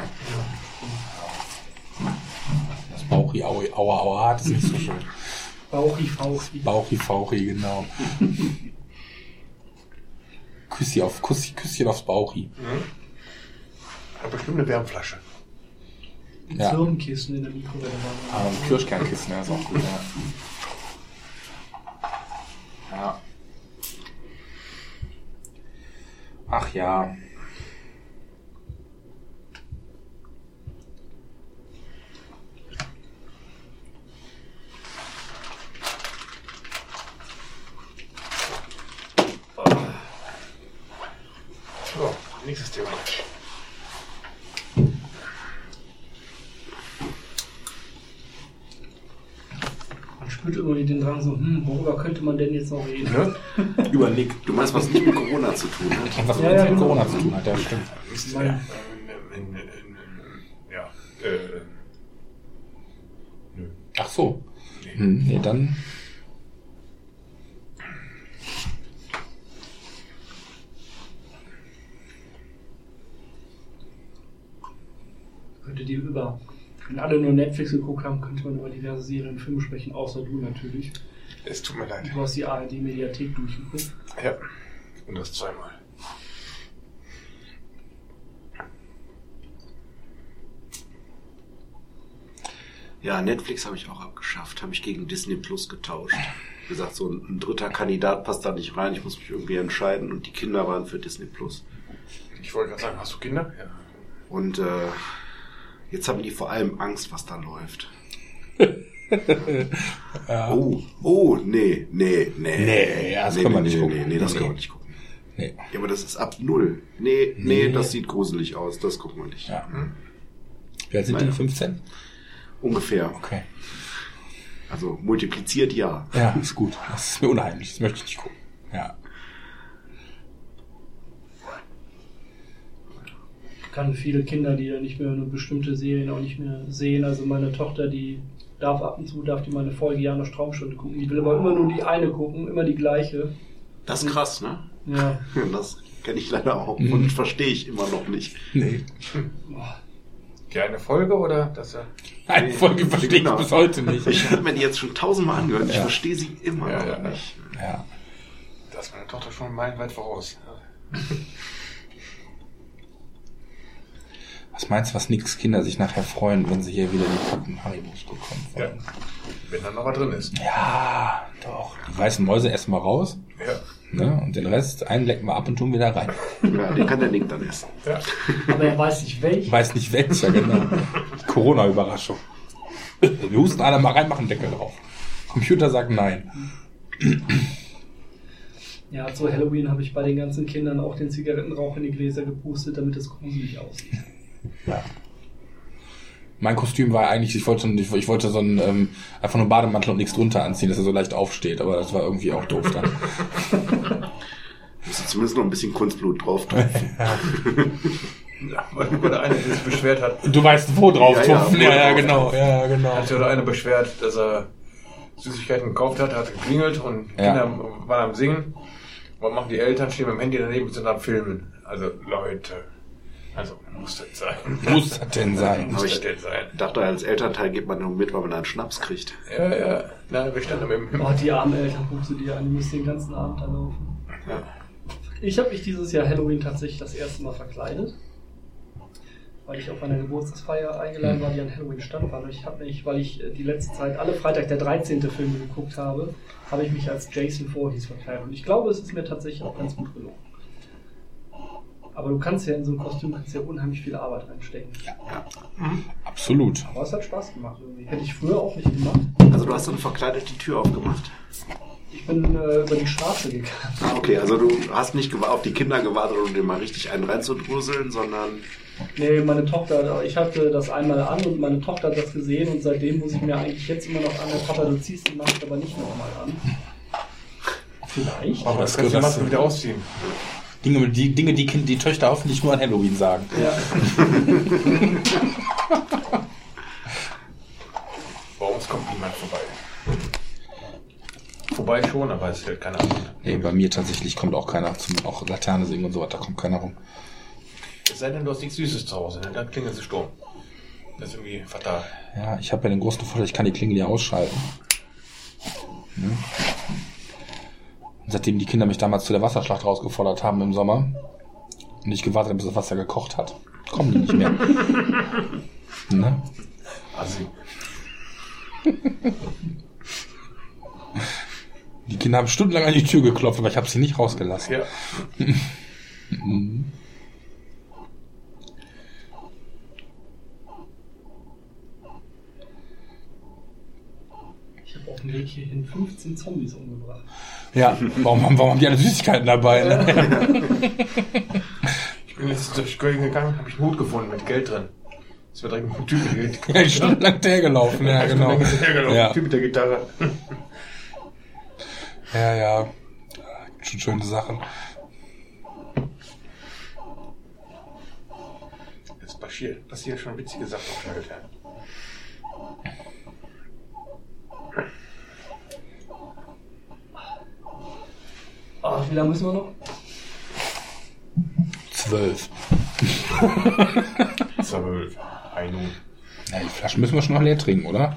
Das Bauchi, aua, aua, aua, das ist nicht so schön. Bauchi, Fauchi. Bauchi, Fauchi, genau. Küsschen, auf, Küsschen, Küsschen aufs Bauchi. Mhm. Hat bestimmt eine Wärmflasche. Ein ja. Zirnkissen in der Mikrowelle. Ah, ein Kirschkernkissen, ja, ist auch gut, ja. Ja. Ach ja. So, nächstes Thema. spürt irgendwie den Drang so, hm, worüber könnte man denn jetzt noch reden? Ne? Über Nick. Du meinst, was nicht mit Corona zu tun hat? Was ja, ja, mit genau. Corona zu tun hat, ja, stimmt. Ja, ja äh, nö. Ach so. Nee, hm, nee dann... Könnte die über wenn alle nur Netflix geguckt haben, könnte man über diverse Serien und Filme sprechen, außer du natürlich. Es tut mir leid. Du hast die ARD-Mediathek durchgeguckt. Ja, und das zweimal. Ja, Netflix habe ich auch abgeschafft, habe ich gegen Disney Plus getauscht. Wie gesagt, so ein, ein, dritter Kandidat passt da nicht rein, ich muss mich irgendwie entscheiden und die Kinder waren für Disney Plus. Ich wollte gerade sagen, hast du Kinder? Ja. Und äh, Jetzt haben die vor allem Angst, was da läuft. ja. Oh, oh, nee, nee, nee. Nee, ja, das nee, kann man nee, nicht gucken. Nee, nee, das nee. kann man nicht gucken. Nee. Ja, aber das ist ab null. Nee, nee, nee, das sieht gruselig aus. Das gucken wir nicht. Ja. Hm? Wie alt sind Meine, die? 15? Ungefähr. Okay. Also multipliziert ja. Ja, ist gut. Das ist mir unheimlich. Das möchte ich nicht gucken. Ja. Kann viele Kinder, die ja nicht mehr eine bestimmte Serien auch nicht mehr sehen. Also meine Tochter, die darf ab und zu, darf die meine Folge Jana Traumstunde gucken. Die will aber immer nur die eine gucken, immer die gleiche. Das ist krass, ne? Ja. Das kenne ich leider auch mhm. und verstehe ich immer noch nicht. Nee. Die eine Folge oder dass er. Eine nee, Folge verstehe ich genau. bis heute nicht. Ich habe mir die jetzt schon tausendmal angehört. Ja. Ich verstehe sie immer ja, noch nicht. Ja. Da ist meine Tochter schon meilenweit voraus. Was meinst du, was nix Kinder sich nachher freuen, wenn sie hier wieder die Packen Haribos bekommen? Ja. Wenn da noch was drin ist. Ja, doch. Die weißen Mäuse essen wir raus. Ja. Ne? Und den Rest einlecken wir ab und tun wieder rein. Ja, den kann der Nick dann essen. Ja. Aber er weiß nicht welcher. Weiß nicht welcher, genau. Corona-Überraschung. Wir husten alle mal rein, machen Deckel drauf. Computer sagt nein. Ja, zu Halloween habe ich bei den ganzen Kindern auch den Zigarettenrauch in die Gläser gepustet, damit es gruselig aussieht. Ja. Mein Kostüm war eigentlich, ich wollte, ich, ich wollte so einen, ähm, einfach nur einen Bademantel und nichts drunter anziehen, dass er so leicht aufsteht, aber das war irgendwie auch doof dann. Muss zumindest noch ein bisschen Kunstblut drauf Ja, weil oder einer sich beschwert hat. Du weißt, wo drauf ja, tupfen. Ja, ja, genau, ja, genau. Hat sich oder einer beschwert, dass er Süßigkeiten gekauft hat, hat geklingelt und ja. Kinder waren am Singen. Was machen die Eltern? Stehen mit dem Handy daneben und sind am Filmen. Also, Leute. Also muss das sein. Muss das denn sein? Muss das denn sein? dachte, als Elternteil geht man nur mit, weil man einen Schnaps kriegt. Ja, ja. Na, wir standen mit dem... Oh, die armen Eltern, guckst du dir an, die müssen den ganzen Abend da laufen. Ja. Ich habe mich dieses Jahr Halloween tatsächlich das erste Mal verkleidet. Weil ich auf einer Geburtstagsfeier eingeladen war, die an Halloween stattfand. Ich habe mich, weil ich äh, die letzte Zeit alle Freitag der 13. Filme geguckt habe, habe ich mich als Jason Voorhees verkleidet. Und ich glaube, es ist mir tatsächlich auch ganz gut gelungen. Aber du kannst ja in so ein Kostüm kannst ja unheimlich viel Arbeit reinstecken. Ja, ja. Mhm. absolut. Aber es hat Spaß gemacht irgendwie. Hätte ich früher auch nicht gemacht. Also du hast dann verkleidet die Tür aufgemacht. Ich bin äh, über die Straße gegangen. Ah, okay, also du hast nicht auf die Kinder gewartet, um dir mal richtig einen reinzudruseln, sondern. Nee, meine Tochter, ich hatte das einmal an und meine Tochter hat das gesehen und seitdem muss ich mir eigentlich jetzt immer noch an, Papa, du ziehst die Maske aber nicht nochmal an. Vielleicht. Aber das kannst du die Maske wieder ausziehen. Dinge, die, Dinge, die die Töchter hoffentlich nur an Halloween sagen. Ja. Bei uns kommt niemand vorbei. Vorbei schon, aber es hält keiner an. Nee, bei mir tatsächlich kommt auch keiner zum auch Laterne singen und so weiter, da kommt keiner rum. Es sei denn, du hast nichts Süßes zu Hause, ne? dann klingelt sie Sturm. Das ist irgendwie fatal. Ja, ich habe ja den großen Vorteil, ich kann die Klingel ja ausschalten. Ne? Seitdem die Kinder mich damals zu der Wasserschlacht rausgefordert haben im Sommer und ich gewartet habe, bis das Wasser gekocht hat, kommen die nicht mehr. ne? Also, Die Kinder haben stundenlang an die Tür geklopft, aber ich habe sie nicht rausgelassen. ja. Ich habe auf dem Weg hierhin 15 Zombies umgebracht. Ja, warum, haben- warum haben die alle Süßigkeiten dabei? Ne? Ich bin jetzt durch Köln gegangen, habe ich einen Hut gefunden mit Geld drin. Das war direkt ein Typ mit der Gitarre. Stundenlang hergelaufen, ja, genau. genau. Ja. Typ mit der Gitarre. Ja, ja. Schon schöne Sachen. Es passiert, passieren schon witzige Sachen auf der Ach, wie lange müssen wir noch? Zwölf. Zwölf. Ein. Ja, die Flaschen müssen wir schon noch leer trinken, oder?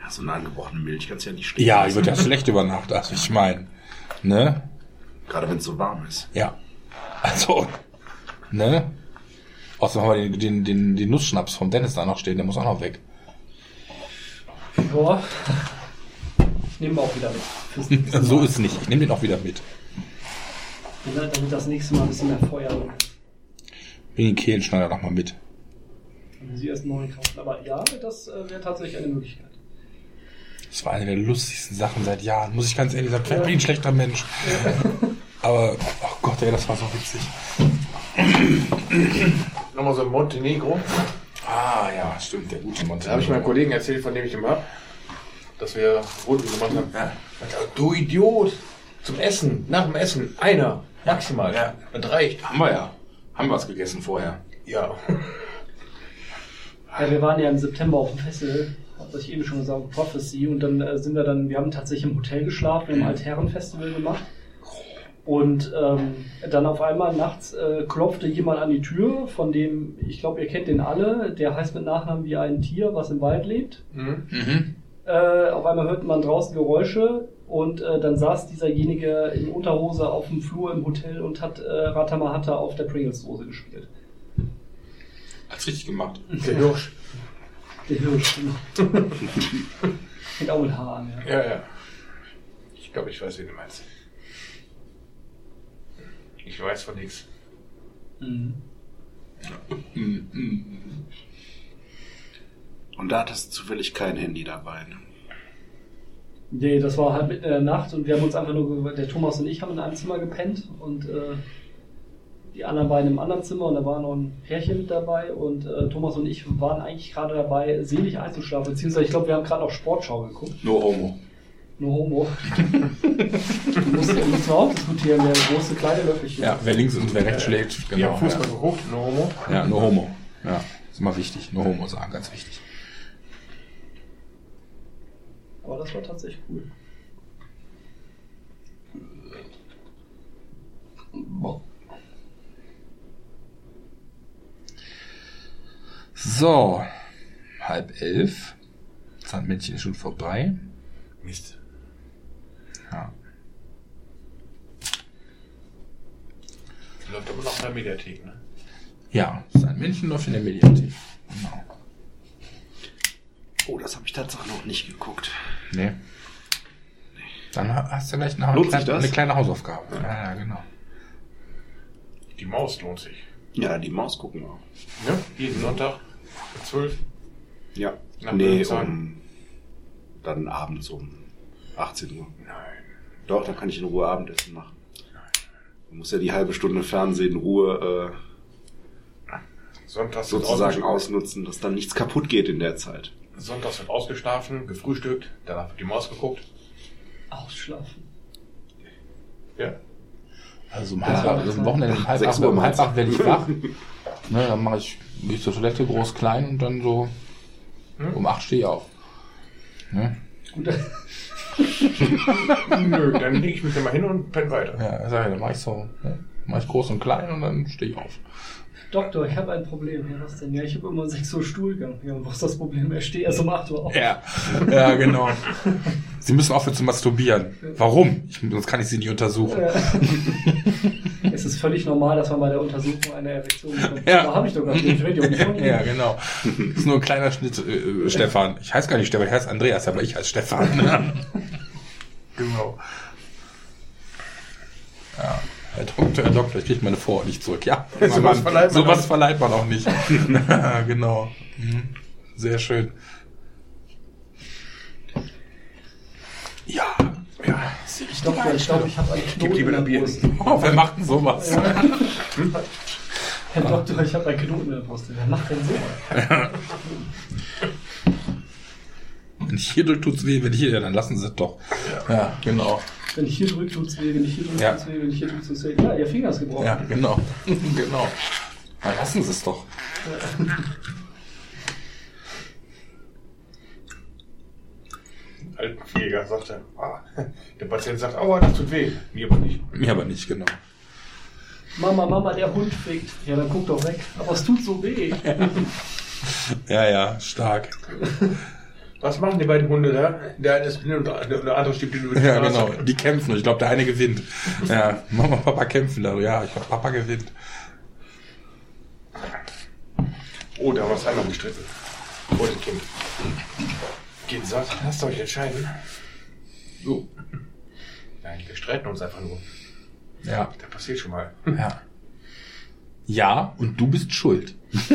Ja, so eine angebrochene Milch kannst du ja nicht stehen. Ja, die wird ja schlecht über Nacht, also ich meine. Ne? Gerade wenn es so warm ist. Ja. Also, ne? Außerdem haben wir den, den, den, den Nussschnaps vom Dennis da noch stehen, der muss auch noch weg. Ja. Ich nehme auch wieder mit. So ist es nicht. Ich nehme den auch wieder mit. Damit das nächste Mal ein bisschen mehr Feuer. Bring den Kehlenschneider noch mal mit. Dann ich erst neuen kaufen. Aber ja, das äh, wäre tatsächlich eine Möglichkeit. Das war eine der lustigsten Sachen seit Jahren. Muss ich ganz ehrlich sagen, ich bin ein schlechter Mensch. Aber, oh Gott, ey, das war so witzig. Nochmal so ein Montenegro. Ah, ja, stimmt, der gute Monte. Da habe ich meinem Kollegen erzählt, von dem ich immer hab, dass wir Runden gemacht haben. Ja. Du Idiot! Zum Essen, nach dem Essen, einer, maximal. Ja. Das reicht. Haben wir ja. Haben wir was gegessen vorher. Ja. Ja, wir waren ja im September auf dem Festival, was ich eben schon gesagt Prophecy, und dann äh, sind wir dann, wir haben tatsächlich im Hotel geschlafen, wir haben Altherrenfestival gemacht. Und ähm, dann auf einmal nachts äh, klopfte jemand an die Tür, von dem, ich glaube, ihr kennt den alle, der heißt mit Nachnamen wie ein Tier, was im Wald lebt. Hm? Mhm. Äh, auf einmal hörte man draußen Geräusche und äh, dann saß dieserjenige in Unterhose auf dem Flur im Hotel und hat äh, Ratamahata auf der Pringles-Dose gespielt. Hat's richtig gemacht. Der Hirsch. Der Hirsch. Fängt auch mit H an, ja. Ja, ja. Ich glaube, ich weiß, wie du meinst. Ich weiß von nichts. Mhm. Und da hattest du zufällig kein Handy dabei. Ne? Nee, das war halt mitten in der Nacht und wir haben uns einfach nur, der Thomas und ich haben in einem Zimmer gepennt und äh, die anderen beiden im anderen Zimmer und da war noch ein Pärchen mit dabei und äh, Thomas und ich waren eigentlich gerade dabei, selig einzuschlafen, beziehungsweise ich glaube, wir haben gerade auch Sportschau geguckt. No homo. Nur Homo. du musst ja nicht auch diskutieren, der große kleine Löffelchen. Ja, wer links und wer rechts schlägt. Genau. haben Fußball ja. geguckt, no homo. ja, no homo. Ja, ist immer wichtig. No homo sagen, ganz wichtig. Aber das war tatsächlich cool. So, halb elf. Sandmännchen ist schon vorbei. Mist. Ja. Läuft aber noch in der Mediathek, ne? Ja, Sandmännchen läuft in der Mediathek. Genau. Oh, das habe ich tatsächlich noch nicht geguckt. Nee. Dann ha- hast du gleich eine, Lohnt sich kleine, das? eine kleine Hausaufgabe. Ja, ja, genau. Die Maus lohnt sich. Ja, die Maus gucken wir. Ne? Jeden Sonntag. um 12. Ja. Nach nee, um, dann abends um 18 Uhr. Nein. Doch, dann kann ich in Ruhe Abendessen machen. Man muss ja die halbe Stunde Fernsehen in Ruhe Sonntags äh, wird sozusagen ausnutzen, dass dann nichts kaputt geht in der Zeit. Sonntags wird ausgeschlafen, gefrühstückt, danach wird die Maus geguckt. Ausschlafen. Ja. Also um halb acht, also am Wochenende um halb Sechs acht, Uhr um halb acht werde ich wach. Ne, dann mache ich gehe ich zur Toilette, groß, klein und dann so um acht stehe ich auf. Ne? Gut, Nö, dann lege ich mich dann mal hin und penne weiter. Ja, sag ich, dann mach ich so, ne? mach ich groß und klein und dann stehe ich auf. Doktor, ich habe ein Problem. Ja, was denn? Ja, ich habe immer um 6 Uhr Stuhlgang. Ja, was ist das Problem? Ich stehe erst um 8 Uhr auf. Ja, ja, genau. Sie müssen aufhören zu masturbieren. Warum? Ich, sonst kann ich sie nicht untersuchen. Ja. es ist völlig normal, dass man bei der Untersuchung eine Erektion bekommt. Ja. Da habe ich doch gar nicht. Ja genau. Das ist nur ein kleiner Schnitt, äh, Stefan. Ich heiße gar nicht Stefan, ich heiße Andreas, aber ich heiße Stefan. genau. Ja. Herr Doktor, Herr Doktor, ich kriege meine Vorhaut nicht zurück. Ja, Sowas Mann, verleiht man sowas auch verleiht man auch nicht. Ja, genau. Mhm. Sehr schön. Ja, ja. Ich Doktor, ich glaube, ich habe einen Knoten lieber in der ein Bier. Brust. Oh, wer macht denn sowas? Herr Doktor, ich habe einen Knoten in der Brust. Wer macht denn sowas? Wenn ich hier drücke, tut's weh. Wenn ich hier, ja, dann lassen Sie es doch. Ja, genau. Wenn ich hier drücke, tut's weh. Wenn ich hier drücke, Ja. tut's weh. Wenn ich hier drücke, tut's weh. Ja, Ihr Finger ist gebrochen. Ja, genau. genau. Na, lassen Sie es doch. Altenpfleger sagt er, ah, der Patient sagt, aua, das tut weh. Mir aber nicht. Mir aber nicht, genau. Mama, Mama, der Hund fickt. Ja, dann guck doch weg. Aber es tut so weh. Ja, ja, stark. Was machen die beiden Hunde da? Der eine ist blind und der andere steht blind über die Ja, genau. Die kämpfen ich glaube, der eine gewinnt. Ja, Mama und Papa kämpfen da. Ja, ich glaube, Papa gewinnt. Oh, da wir es einmal gestritten. Vor dem Kind. Kind sagt, lasst euch entscheiden. So. Nein, wir streiten uns einfach nur. Ja, Da passiert schon mal. ja. Ja, und du bist schuld.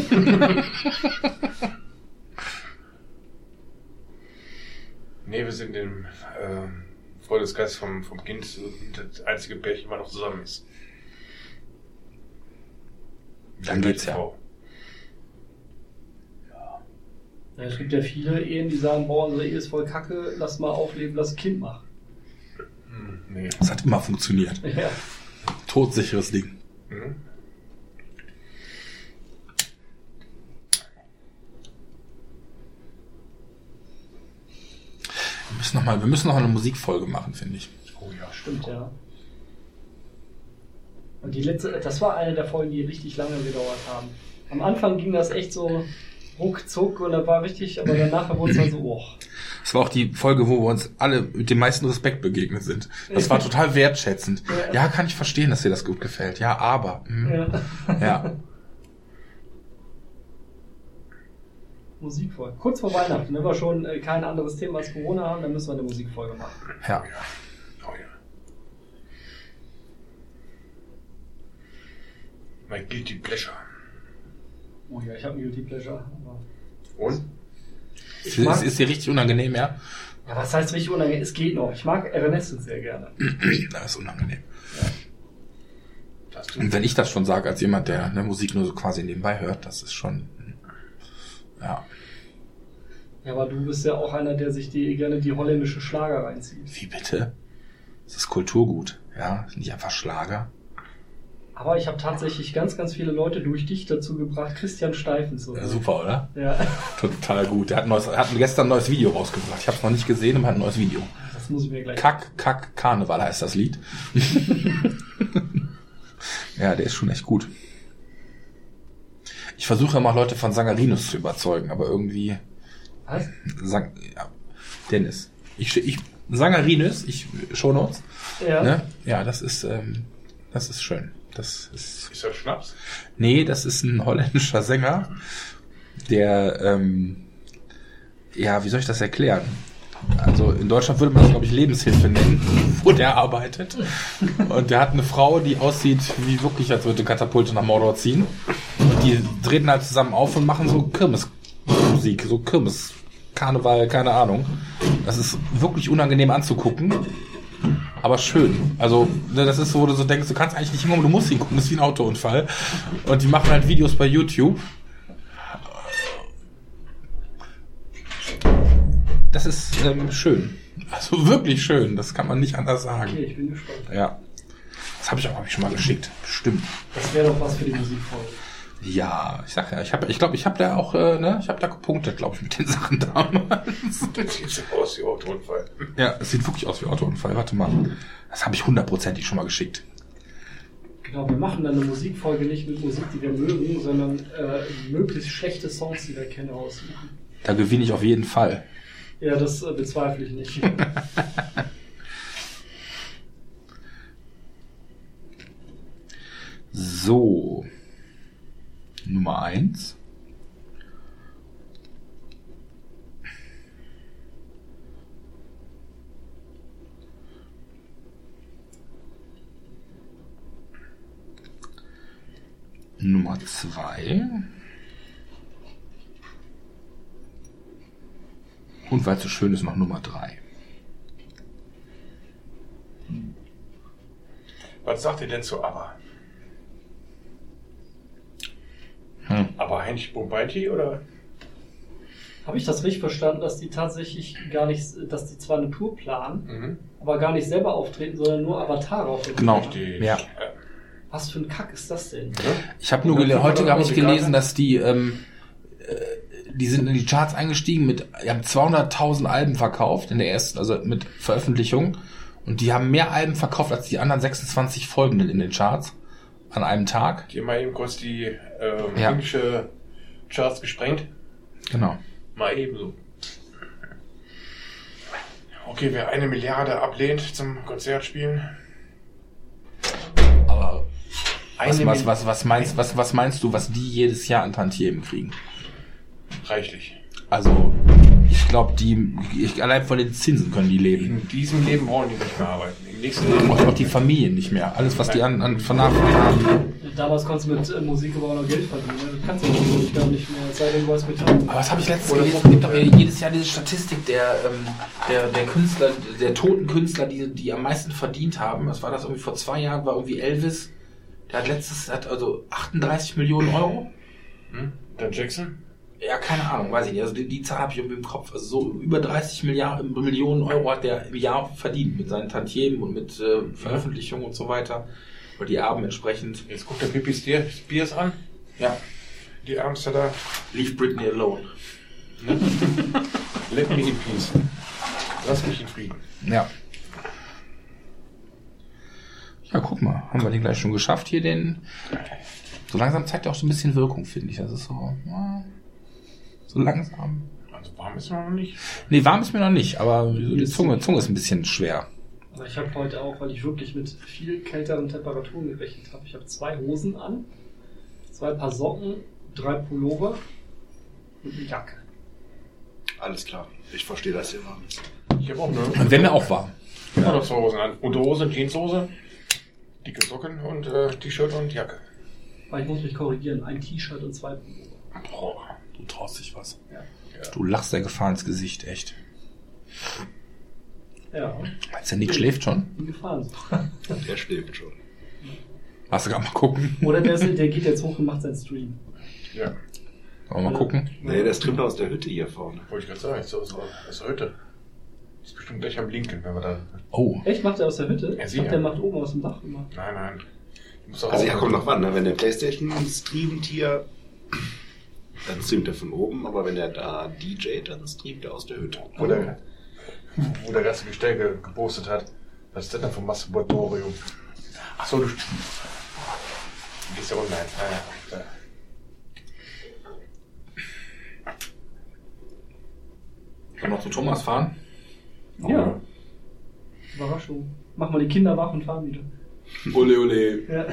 Nee, wir sind im ähm, Freundeskreis vom, vom Kind das einzige Pärchen, was noch zusammen ist. Dann geht's ja. Frau. Ja, es gibt ja viele Ehen, die sagen, boah, unsere Ehe ist voll kacke, lass mal aufleben, lass ein Kind machen. Hm, nee. Das hat immer funktioniert. Ja. Todsicheres Ding. Hm? Müssen noch mal, wir müssen noch eine Musikfolge machen, finde ich. Oh ja, Stimmt, ja. Und die letzte, das war eine der Folgen, die richtig lange gedauert haben. Am Anfang ging das echt so ruckzuck und da war richtig, aber danach wurde es dann so, oh. Das war auch die Folge, wo wir uns alle mit dem meisten Respekt begegnet sind. Das war total wertschätzend. Ja. Ja, kann ich verstehen, dass dir das gut gefällt. Ja, aber. hm. Ja. Ja. Musikfolge. Kurz vor Weihnachten, wenn wir schon äh, kein anderes Thema als Corona haben, dann müssen wir eine Musikfolge machen. Ja. Oh ja. Mein Guilty Pleasure. Oh ja, ich habe ein Guilty Pleasure. Aber Und? Ist, mag- ist, ist dir richtig unangenehm, ja? ja, was heißt richtig unangenehm? Es geht noch. Ich mag Evanescence sehr gerne. Das ist unangenehm. Du? Und wenn ich das schon sage, als jemand, der ne, Musik nur so quasi nebenbei hört, das ist schon. Ja. Ja, aber du bist ja auch einer, der sich die, gerne die holländische Schlager reinzieht. Wie bitte? Das ist Kulturgut, ja? Nicht einfach Schlager. Aber ich habe tatsächlich ganz, ganz viele Leute durch dich dazu gebracht, Christian Steifen zu Ja, hören. super, oder? Ja, Total gut. Der hat, neues, hat gestern ein neues Video rausgebracht. Ich habe es noch nicht gesehen, aber hat ein neues Video. das muss ich mir gleich. Kack, Kack, Karneval heißt das Lied. ja, der ist schon echt gut. Ich versuche immer Leute von Sangarinus zu überzeugen, aber irgendwie Was? Sang, ja, Dennis. Ich, ich Sangarinus, ich Shownotes. Ja. Ne? Ja, das ist ähm, das ist schön. Das ist Ist das Schnaps? nee, das ist ein holländischer Sänger, der ähm, ja, wie soll ich das erklären? Also in Deutschland würde man das glaube ich Lebenshilfe nennen, wo der arbeitet. Und der hat eine Frau, die aussieht wie wirklich, als würde Katapulte nach Mordor ziehen. Und die treten halt zusammen auf und machen so Kirmesmusik, so Kirmes, Karneval, keine Ahnung. Das ist wirklich unangenehm anzugucken, aber schön. Also ne, das ist so, wo du so denkst, du kannst eigentlich nicht hinkommen, du musst hingucken, das ist wie ein Autounfall. Und die machen halt Videos bei YouTube. Das ist ähm, schön. Also wirklich schön, das kann man nicht anders sagen. Okay, ich bin gespannt. Ja. Das habe ich auch hab ich schon mal geschickt. Stimmt. Das wäre doch was für die Musikfolge. Ja, ich sag ja, ich habe, ich glaube, ich habe da auch, äh, ne, ich habe da gepunktet, glaube ich, mit den Sachen damals. Das sieht so aus wie Autounfall. Ja, es sieht wirklich aus wie Autounfall. Warte mal, das habe ich hundertprozentig schon mal geschickt. Genau, wir machen dann eine Musikfolge nicht mit Musik, die wir mögen, sondern äh, möglichst schlechte Songs, die wir kennen, aussuchen. Da gewinne ich auf jeden Fall. Ja, das äh, bezweifle ich nicht. So. Nummer eins. Nummer zwei. Und weil es so schön ist, noch Nummer drei. Was sagt ihr denn zu ABBA? Hm. Aber Heinrich Bombaiti oder? Habe ich das richtig verstanden, dass die tatsächlich gar nicht, dass die zwar eine Tour planen, Mhm. aber gar nicht selber auftreten, sondern nur Avatare auftreten? Genau. Die, Ja. Was für ein Kack ist das denn? Ich habe nur heute habe ich die gelesen, dass die ähm, äh, die sind in die Charts eingestiegen mit die haben 200.000 Alben verkauft in der ersten also mit Veröffentlichung und die haben mehr Alben verkauft als die anderen 26 folgenden in den Charts an einem Tag. Die haben mal eben kurz die ähm, Ja. englische Charts gesprengt. Genau. Mal ebenso. Okay, wer eine Milliarde ablehnt zum Konzert spielen. Aber was, was, was, was meinst was, was meinst du, was die jedes Jahr an Tantiemen kriegen? Reichlich. Also ich glaube, die ich, allein von den Zinsen können die leben. In diesem Leben wollen die nicht mehr arbeiten. Im nächsten Leben Und auch die Familien nicht mehr. Alles, was die an, an vernachlässigt haben. Damals konntest du mit äh, Musik aber auch noch Geld verdienen. Ne? Das kannst du natürlich gar nicht mehr, sei denn, du hast Metall. Aber was habe ich letztens gelesen? Es gibt doch jedes Jahr diese Statistik der, ähm, der, der Künstler, der toten Künstler, die, die am meisten verdient haben. Was war das irgendwie vor zwei Jahren? War irgendwie Elvis. Der hat letztes, hat also 38 Millionen Euro. Hm? Der Jackson? Ja, keine Ahnung, weiß ich nicht. Also die, die Zahl habe ich irgendwie im Kopf. Also so über 30 Milliarden, Millionen Euro hat der im Jahr verdient mit seinen Tantiemen und mit äh, Veröffentlichungen und so weiter. Oder die Erben entsprechend. Jetzt guckt der Pippi Spears an. Ja, Die Amsterdam. leave Britney alone. Let me in peace. Lass mich in Frieden. Ja. Ja, guck mal, haben wir den gleich schon geschafft hier, den. So langsam zeigt er auch so ein bisschen Wirkung, finde ich. Das ist so. ja, So langsam. Also warm ist man noch nicht. Nee, warm ist mir noch nicht, aber so die Zunge, Zunge ist ein bisschen schwer. Aber ich habe heute auch, weil ich wirklich mit viel kälteren Temperaturen gerechnet habe, ich habe zwei Hosen an, zwei Paar Socken, drei Pullover und eine Jacke. Alles klar. Ich verstehe das hier mal. Ich habe auch eine. Und wenn mir auch warm. Ich habe noch zwei Hosen an. Unterhose, Jeanshose, dicke Socken und äh, T-Shirt und Jacke. Weil ich muss mich korrigieren, ein T-Shirt und zwei Pullover. Boah. Du traust dich was. Ja. Du lachst der Gefahr ins Gesicht, echt. Ja, Meinst du, der Nick schläft schon? in Gefahren. Der schläft schon. Hast du gerade mal gucken? Oder der, ist- der geht jetzt hoch und macht seinen Stream. Ja, Wollen wir mal gucken? Nee, der streamt aus der Hütte hier vorne. wollte ich gerade sagen. So, so, das ist heute. Ist bestimmt gleich am Blinken, wenn wir da. Oh. Echt, macht er aus der Hütte? Ja, ich sicher. dachte, der macht oben aus dem Dach immer. Nein, nein. Also ja, kommt noch wann, ne? Wenn der Playstation streamt hier, dann streamt er von oben, aber wenn er da DJt, dann streamt er aus der Hütte. wo der, wo der ganze Gestell ge- gepostet hat. Was ist denn da vom Masturbatorium? Achso, du. Du gehst ja online. Ja, ja. Wir noch zu Thomas fahren? Ja. Überraschung. Mach mal die Kinder wach und fahren wieder. Ole, ole. Ja.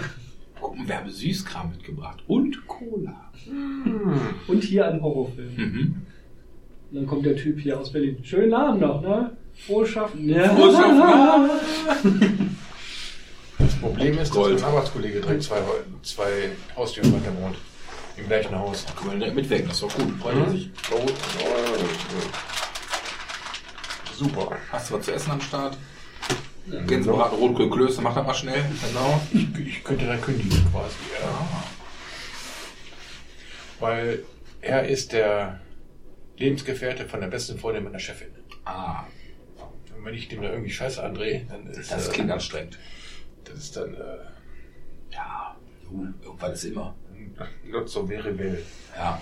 Guck mal, wir haben Süßkram mitgebracht. Und Cola. Und hier ein Horrorfilm. Mhm. Und dann kommt der Typ hier aus Berlin. Schönen Abend noch, ne? Frohes Schaffen. Ja. Frohes Schaffen. Das Problem ist, Gold. dass mein Arbeitskollege direkt zwei, zwei Haustüren weiter wohnt. Im gleichen Haus. Können wir direkt mitwägen, das ist doch gut. Freut er sich. Oh, Super. Hast du was zu essen am Start? Gänsebraten, Rotkohl, Klöße, mach das mal schnell. Genau. Ich, ich könnte dann kündigen quasi. Ja. Weil er ist der Lebensgefährte von der besten Freundin meiner Chefin. Ah, Und wenn ich dem da irgendwie Scheiße andrehe, dann ist das äh, klingt anstrengend. das ist dann äh, Ja, irgendwann ist immer. Not so very well. Ja.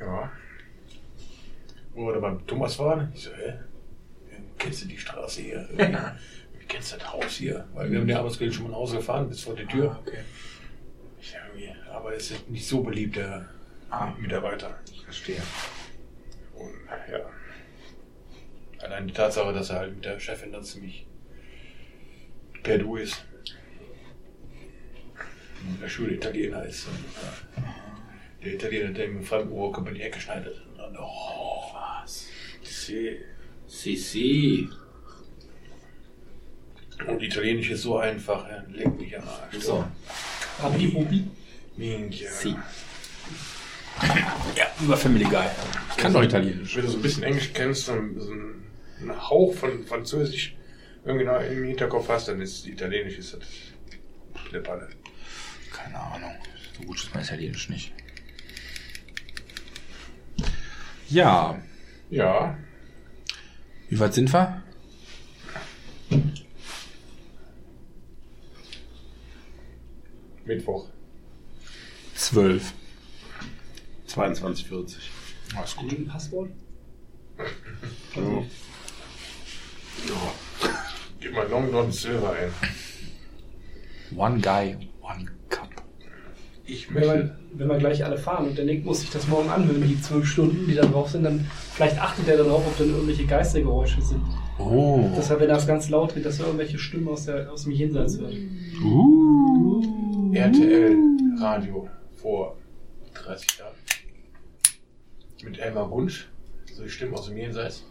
Ja. Wo wir da beim Thomas waren, ich so, hä? Kennst du die Straße hier? Irgendwie, Wie kennst du das Haus hier? Weil wir haben ja abends schon mal nach Hause gefahren, bis vor die Tür. okay. Ich sag irgendwie, aber es ist nicht so beliebt, der Ah. Mitarbeiter. Ich verstehe. Und ja. Allein die Tatsache, dass er halt mit der Chefin dann ziemlich per Du ist. Und der Schule Italiener ist. Und, ja. Der Italiener, der ihm im fremden Ohr über die Ecke schneidet. Oh, was? Sie. Si, si. Und Italienisch ist so einfach, ja. leck mich am Arsch. So. Abi Bubi. Minchia. Si. Ja, über Family Guy. Ich kann doch Italienisch. Wenn du so ein bisschen Englisch kennst und so einen einen Hauch von Französisch irgendwie noch im Hinterkopf hast, dann ist Italienisch ist das Pillepalle. Keine Ahnung. So gut ist mein Italienisch nicht. Ja. Ja, Wie weit sind wir? Mittwoch. Zwölf. 22,40. Alles gut. Gegen Passwort? Gib mal Long Don Silver ein. One guy, one cup. Ich möchte. Wenn wir gleich alle fahren und der Nick muss sich das morgen anhören, die zwölf Stunden, die da drauf sind, dann vielleicht achtet er darauf, ob dann irgendwelche Geistergeräusche sind. Oh. Deshalb, wenn das ganz laut wird, dass er irgendwelche Stimmen aus, der, aus dem Jenseits hört. Uh. RTL Radio vor 30 Jahren. Mit Elmar Wunsch. So die Stimmen aus dem Jenseits.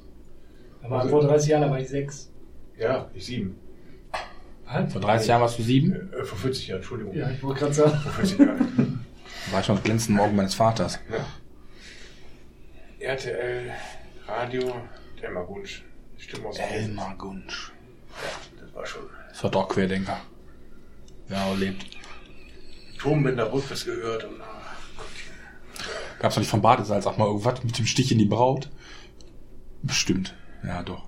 Aber vor 30 Jahren, da war ich sechs. Ja, ich sieben. Vor 30 Jahren warst du sieben? Äh, vor 40 Jahren, Entschuldigung. Ja, ich wollte gerade sagen. Vor 40 Jahren. War schon das glänzende Augen meines Vaters. ja. RTL Radio, Elmar Wunsch. Stimmen aus. Elmar Gunsch. Ja, das war schon. Das war doch Querdenker. Ja, lebt. Turmbänder Rückwärts gehört und ah. Gab's doch nicht vom Badesalz auch mal irgendwas mit dem Stich in die Braut? Bestimmt. Ja, doch.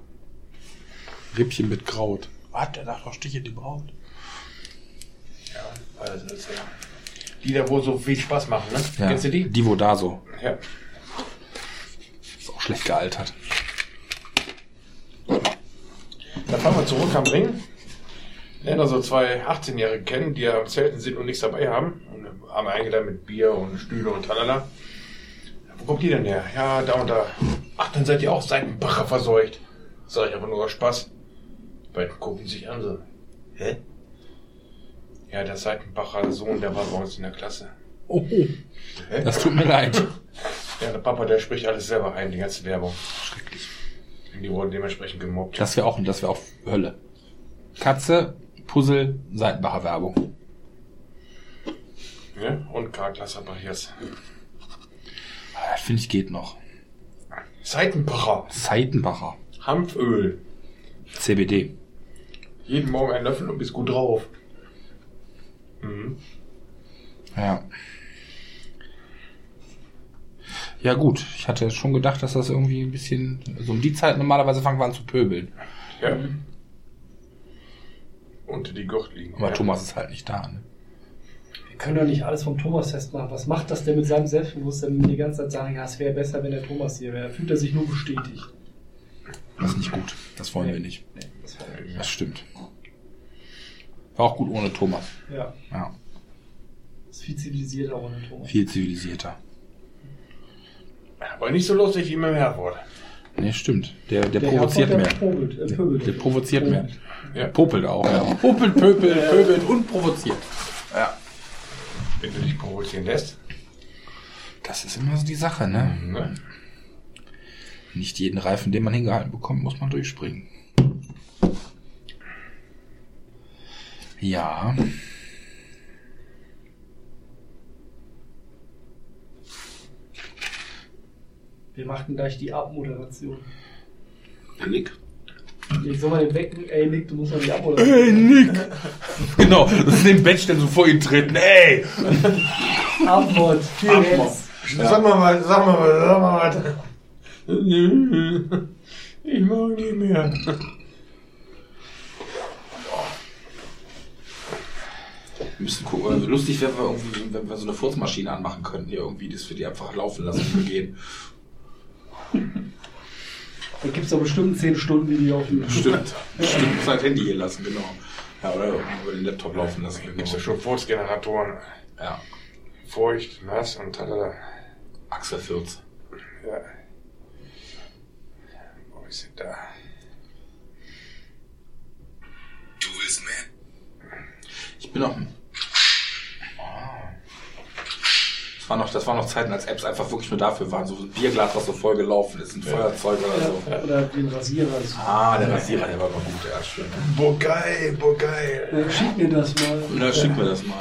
Rippchen mit Kraut. Was? Der sagt doch Stich in die Braut. Ja, das ist ja. Die da wohl so viel Spaß machen, ne? Ja. Kennst du die? Die, wo da so. Ja. Ist auch schlecht gealtert. Dann fahren wir zurück am Ring. Lernen so zwei 18-Jährige kennen, die am Zelten sind und nichts dabei haben. Und haben eingeladen mit Bier und Stühle und Talala. Wo kommt die denn her? Ja, da und da. Ach, dann seid ihr auch Seitenbacher verseucht. Sag ich aber nur aus Spaß. Die beiden gucken sich an so. Hä? Ja, der Seitenbacher Sohn, der war bei uns in der Klasse. Oh, Hä? das tut mir leid. Ja, der Papa, der spricht alles selber ein, die ganze Werbung. Schrecklich. Und die wurden dementsprechend gemobbt. Das wäre auch, das wäre auch Hölle. Katze, Puzzle, Seitenbacher Werbung. Ja? Und Karl-Klasser Barriers. Ah, Das finde ich geht noch. Seitenbacher. Seitenbacher. Hanföl. CBD. Jeden Morgen ein Löffel und bist gut drauf. Mhm. Ja. Ja gut, ich hatte schon gedacht, dass das irgendwie ein bisschen, so um die Zeit normalerweise fangen wir an zu pöbeln. Ja. Unter die Gurt liegen. Aber ja. Thomas ist halt nicht da. Ne? Wir können doch nicht alles vom Thomas festmachen. Was macht das denn mit seinem Selbstbewusstsein, wenn wir die ganze Zeit sagen, ja, es wäre besser, wenn der Thomas hier wäre? Fühlt er sich nur bestätigt. Das ist nicht gut. Das wollen wir nicht. Nee, das. Das stimmt. War auch gut ohne Thomas. Ja, Ja. ist viel zivilisierter ohne Thomas. Viel zivilisierter. Aber nicht so lustig wie mit dem Herford. Nee, stimmt. Der, der, Der provoziert Herford, mehr. der Pöbelt, äh, pöbelt. Der provoziert mehr. Ja. Popelt auch, ja. Popelt, pöbelt, pöbelt und provoziert. Ja. Wenn du dich provozieren lässt. Das ist immer so die Sache, ne? Ne? Nicht jeden Reifen, den man hingehalten bekommt, muss man durchspringen. Ja. Wir machten gleich die Abmoderation. Nick. Ich soll mal den wecken, ey Nick, du musst mal die Abmoderation. Hey, Nick! genau, das ist den Bettstellen so vor ihn treten. Ey! Abmod. Sag mal was, sag mal was, sag mal was. Ich mag nicht mehr. Wir müssen gucken. Also lustig wäre, wir irgendwie, wenn wir so eine Furzmaschine anmachen könnten, hier irgendwie, dass wir die einfach laufen lassen und gehen. Da gibt es doch bestimmt 10 Stunden, die die auf dem Stimmt. Stimmt, muss halt Handy hier lassen, genau. Ja, oder über den Laptop laufen lassen. Gibt es ja Genau. schon Furzgeneratoren. Ja. Feucht, nass und talala. Axel Fürz. Ja. Wo ist sie da? Ich bin noch. Das war noch, das waren noch Zeiten, als Apps einfach wirklich nur dafür waren. So ein Bierglas, was so voll gelaufen ist, ein Feuerzeug oder so. Oder den Rasierer. Also, Ah, der Rasierer, der war aber gut, ja, schön. Boah, geil, boah, geil. äh, schick mir das mal. Na, schick mir das mal.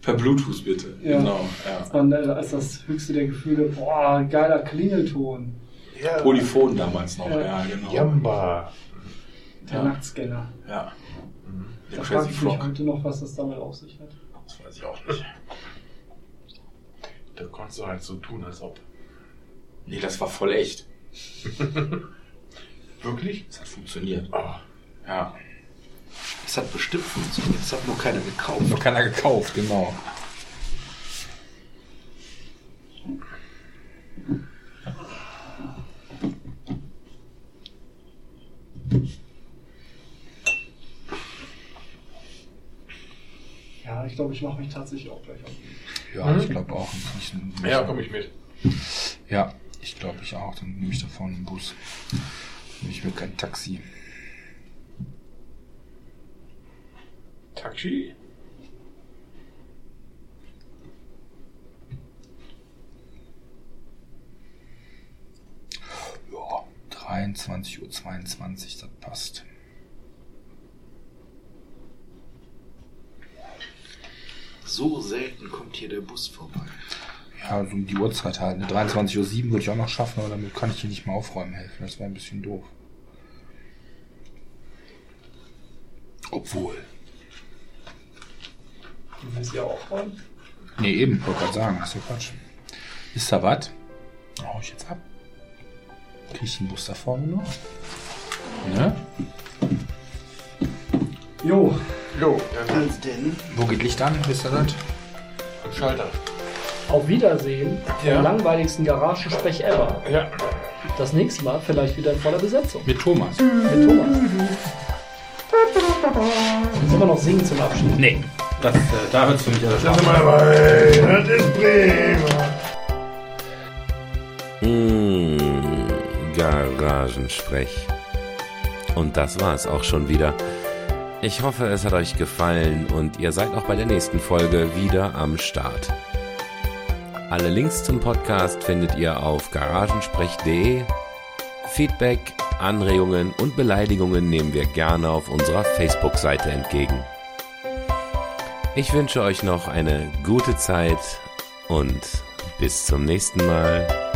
Per Bluetooth bitte. Ja. Genau, ja. Das war als das höchste der Gefühle. Boah, geiler Klingelton. Ja. Polyphon damals noch, Ja. ja, genau. Jamba. Der Ja. Nachtscanner. Ja. Der Da Crazy frage ich mich heute noch, was das damit auf sich hat. Das weiß ich auch nicht. Da konntest du halt so tun, als ob. Nee, das war voll echt. Wirklich? Das hat funktioniert. Oh. Ja. Es hat bestimmt funktioniert. Es hat nur keiner gekauft. Noch keiner gekauft, genau. Ja, ich glaube, ich mache mich tatsächlich auch gleich auf. Ja, ich glaube auch. Ich, Ja, komm ich mit. Ja, ich glaube ich auch. Dann nehme ich da vorne einen Bus. Ich mir kein Taxi. Taxi? Ja, 23.22 Uhr, das passt. So selten kommt hier der Bus vorbei. Ja, so um die Uhrzeit halt. Eine 23.07 Uhr würde ich auch noch schaffen, aber damit kann ich hier nicht mal aufräumen helfen. Das wäre ein bisschen doof. Obwohl. Du willst ja aufräumen? Nee, eben, wollte gerade sagen, das ist ja Quatsch. Ist da was? Hau ich jetzt ab. Krieg ich den Bus da vorne noch? Ne? Jo, Jo, dann denn? Wo geht Licht an? Wisst ihr das? am Schalter. auf Wiedersehen Ja. vom langweiligsten Garagensprech ever. Ja. Das nächste Mal vielleicht wieder in voller Besetzung. Mit Thomas. Mit Thomas. Sollen wir noch singen zum Abschied? Nee, das, äh, da hört es für mich alles Lass mal dabei. Das ist prima. Mmh, Garagensprech. Und das war's auch schon wieder. Ich hoffe, es hat euch gefallen und ihr seid auch bei der nächsten Folge wieder am Start. Alle Links zum Podcast findet ihr auf garagensprech.de. Feedback, Anregungen und Beleidigungen nehmen wir gerne auf unserer Facebook-Seite entgegen. Ich wünsche euch noch eine gute Zeit und bis zum nächsten Mal.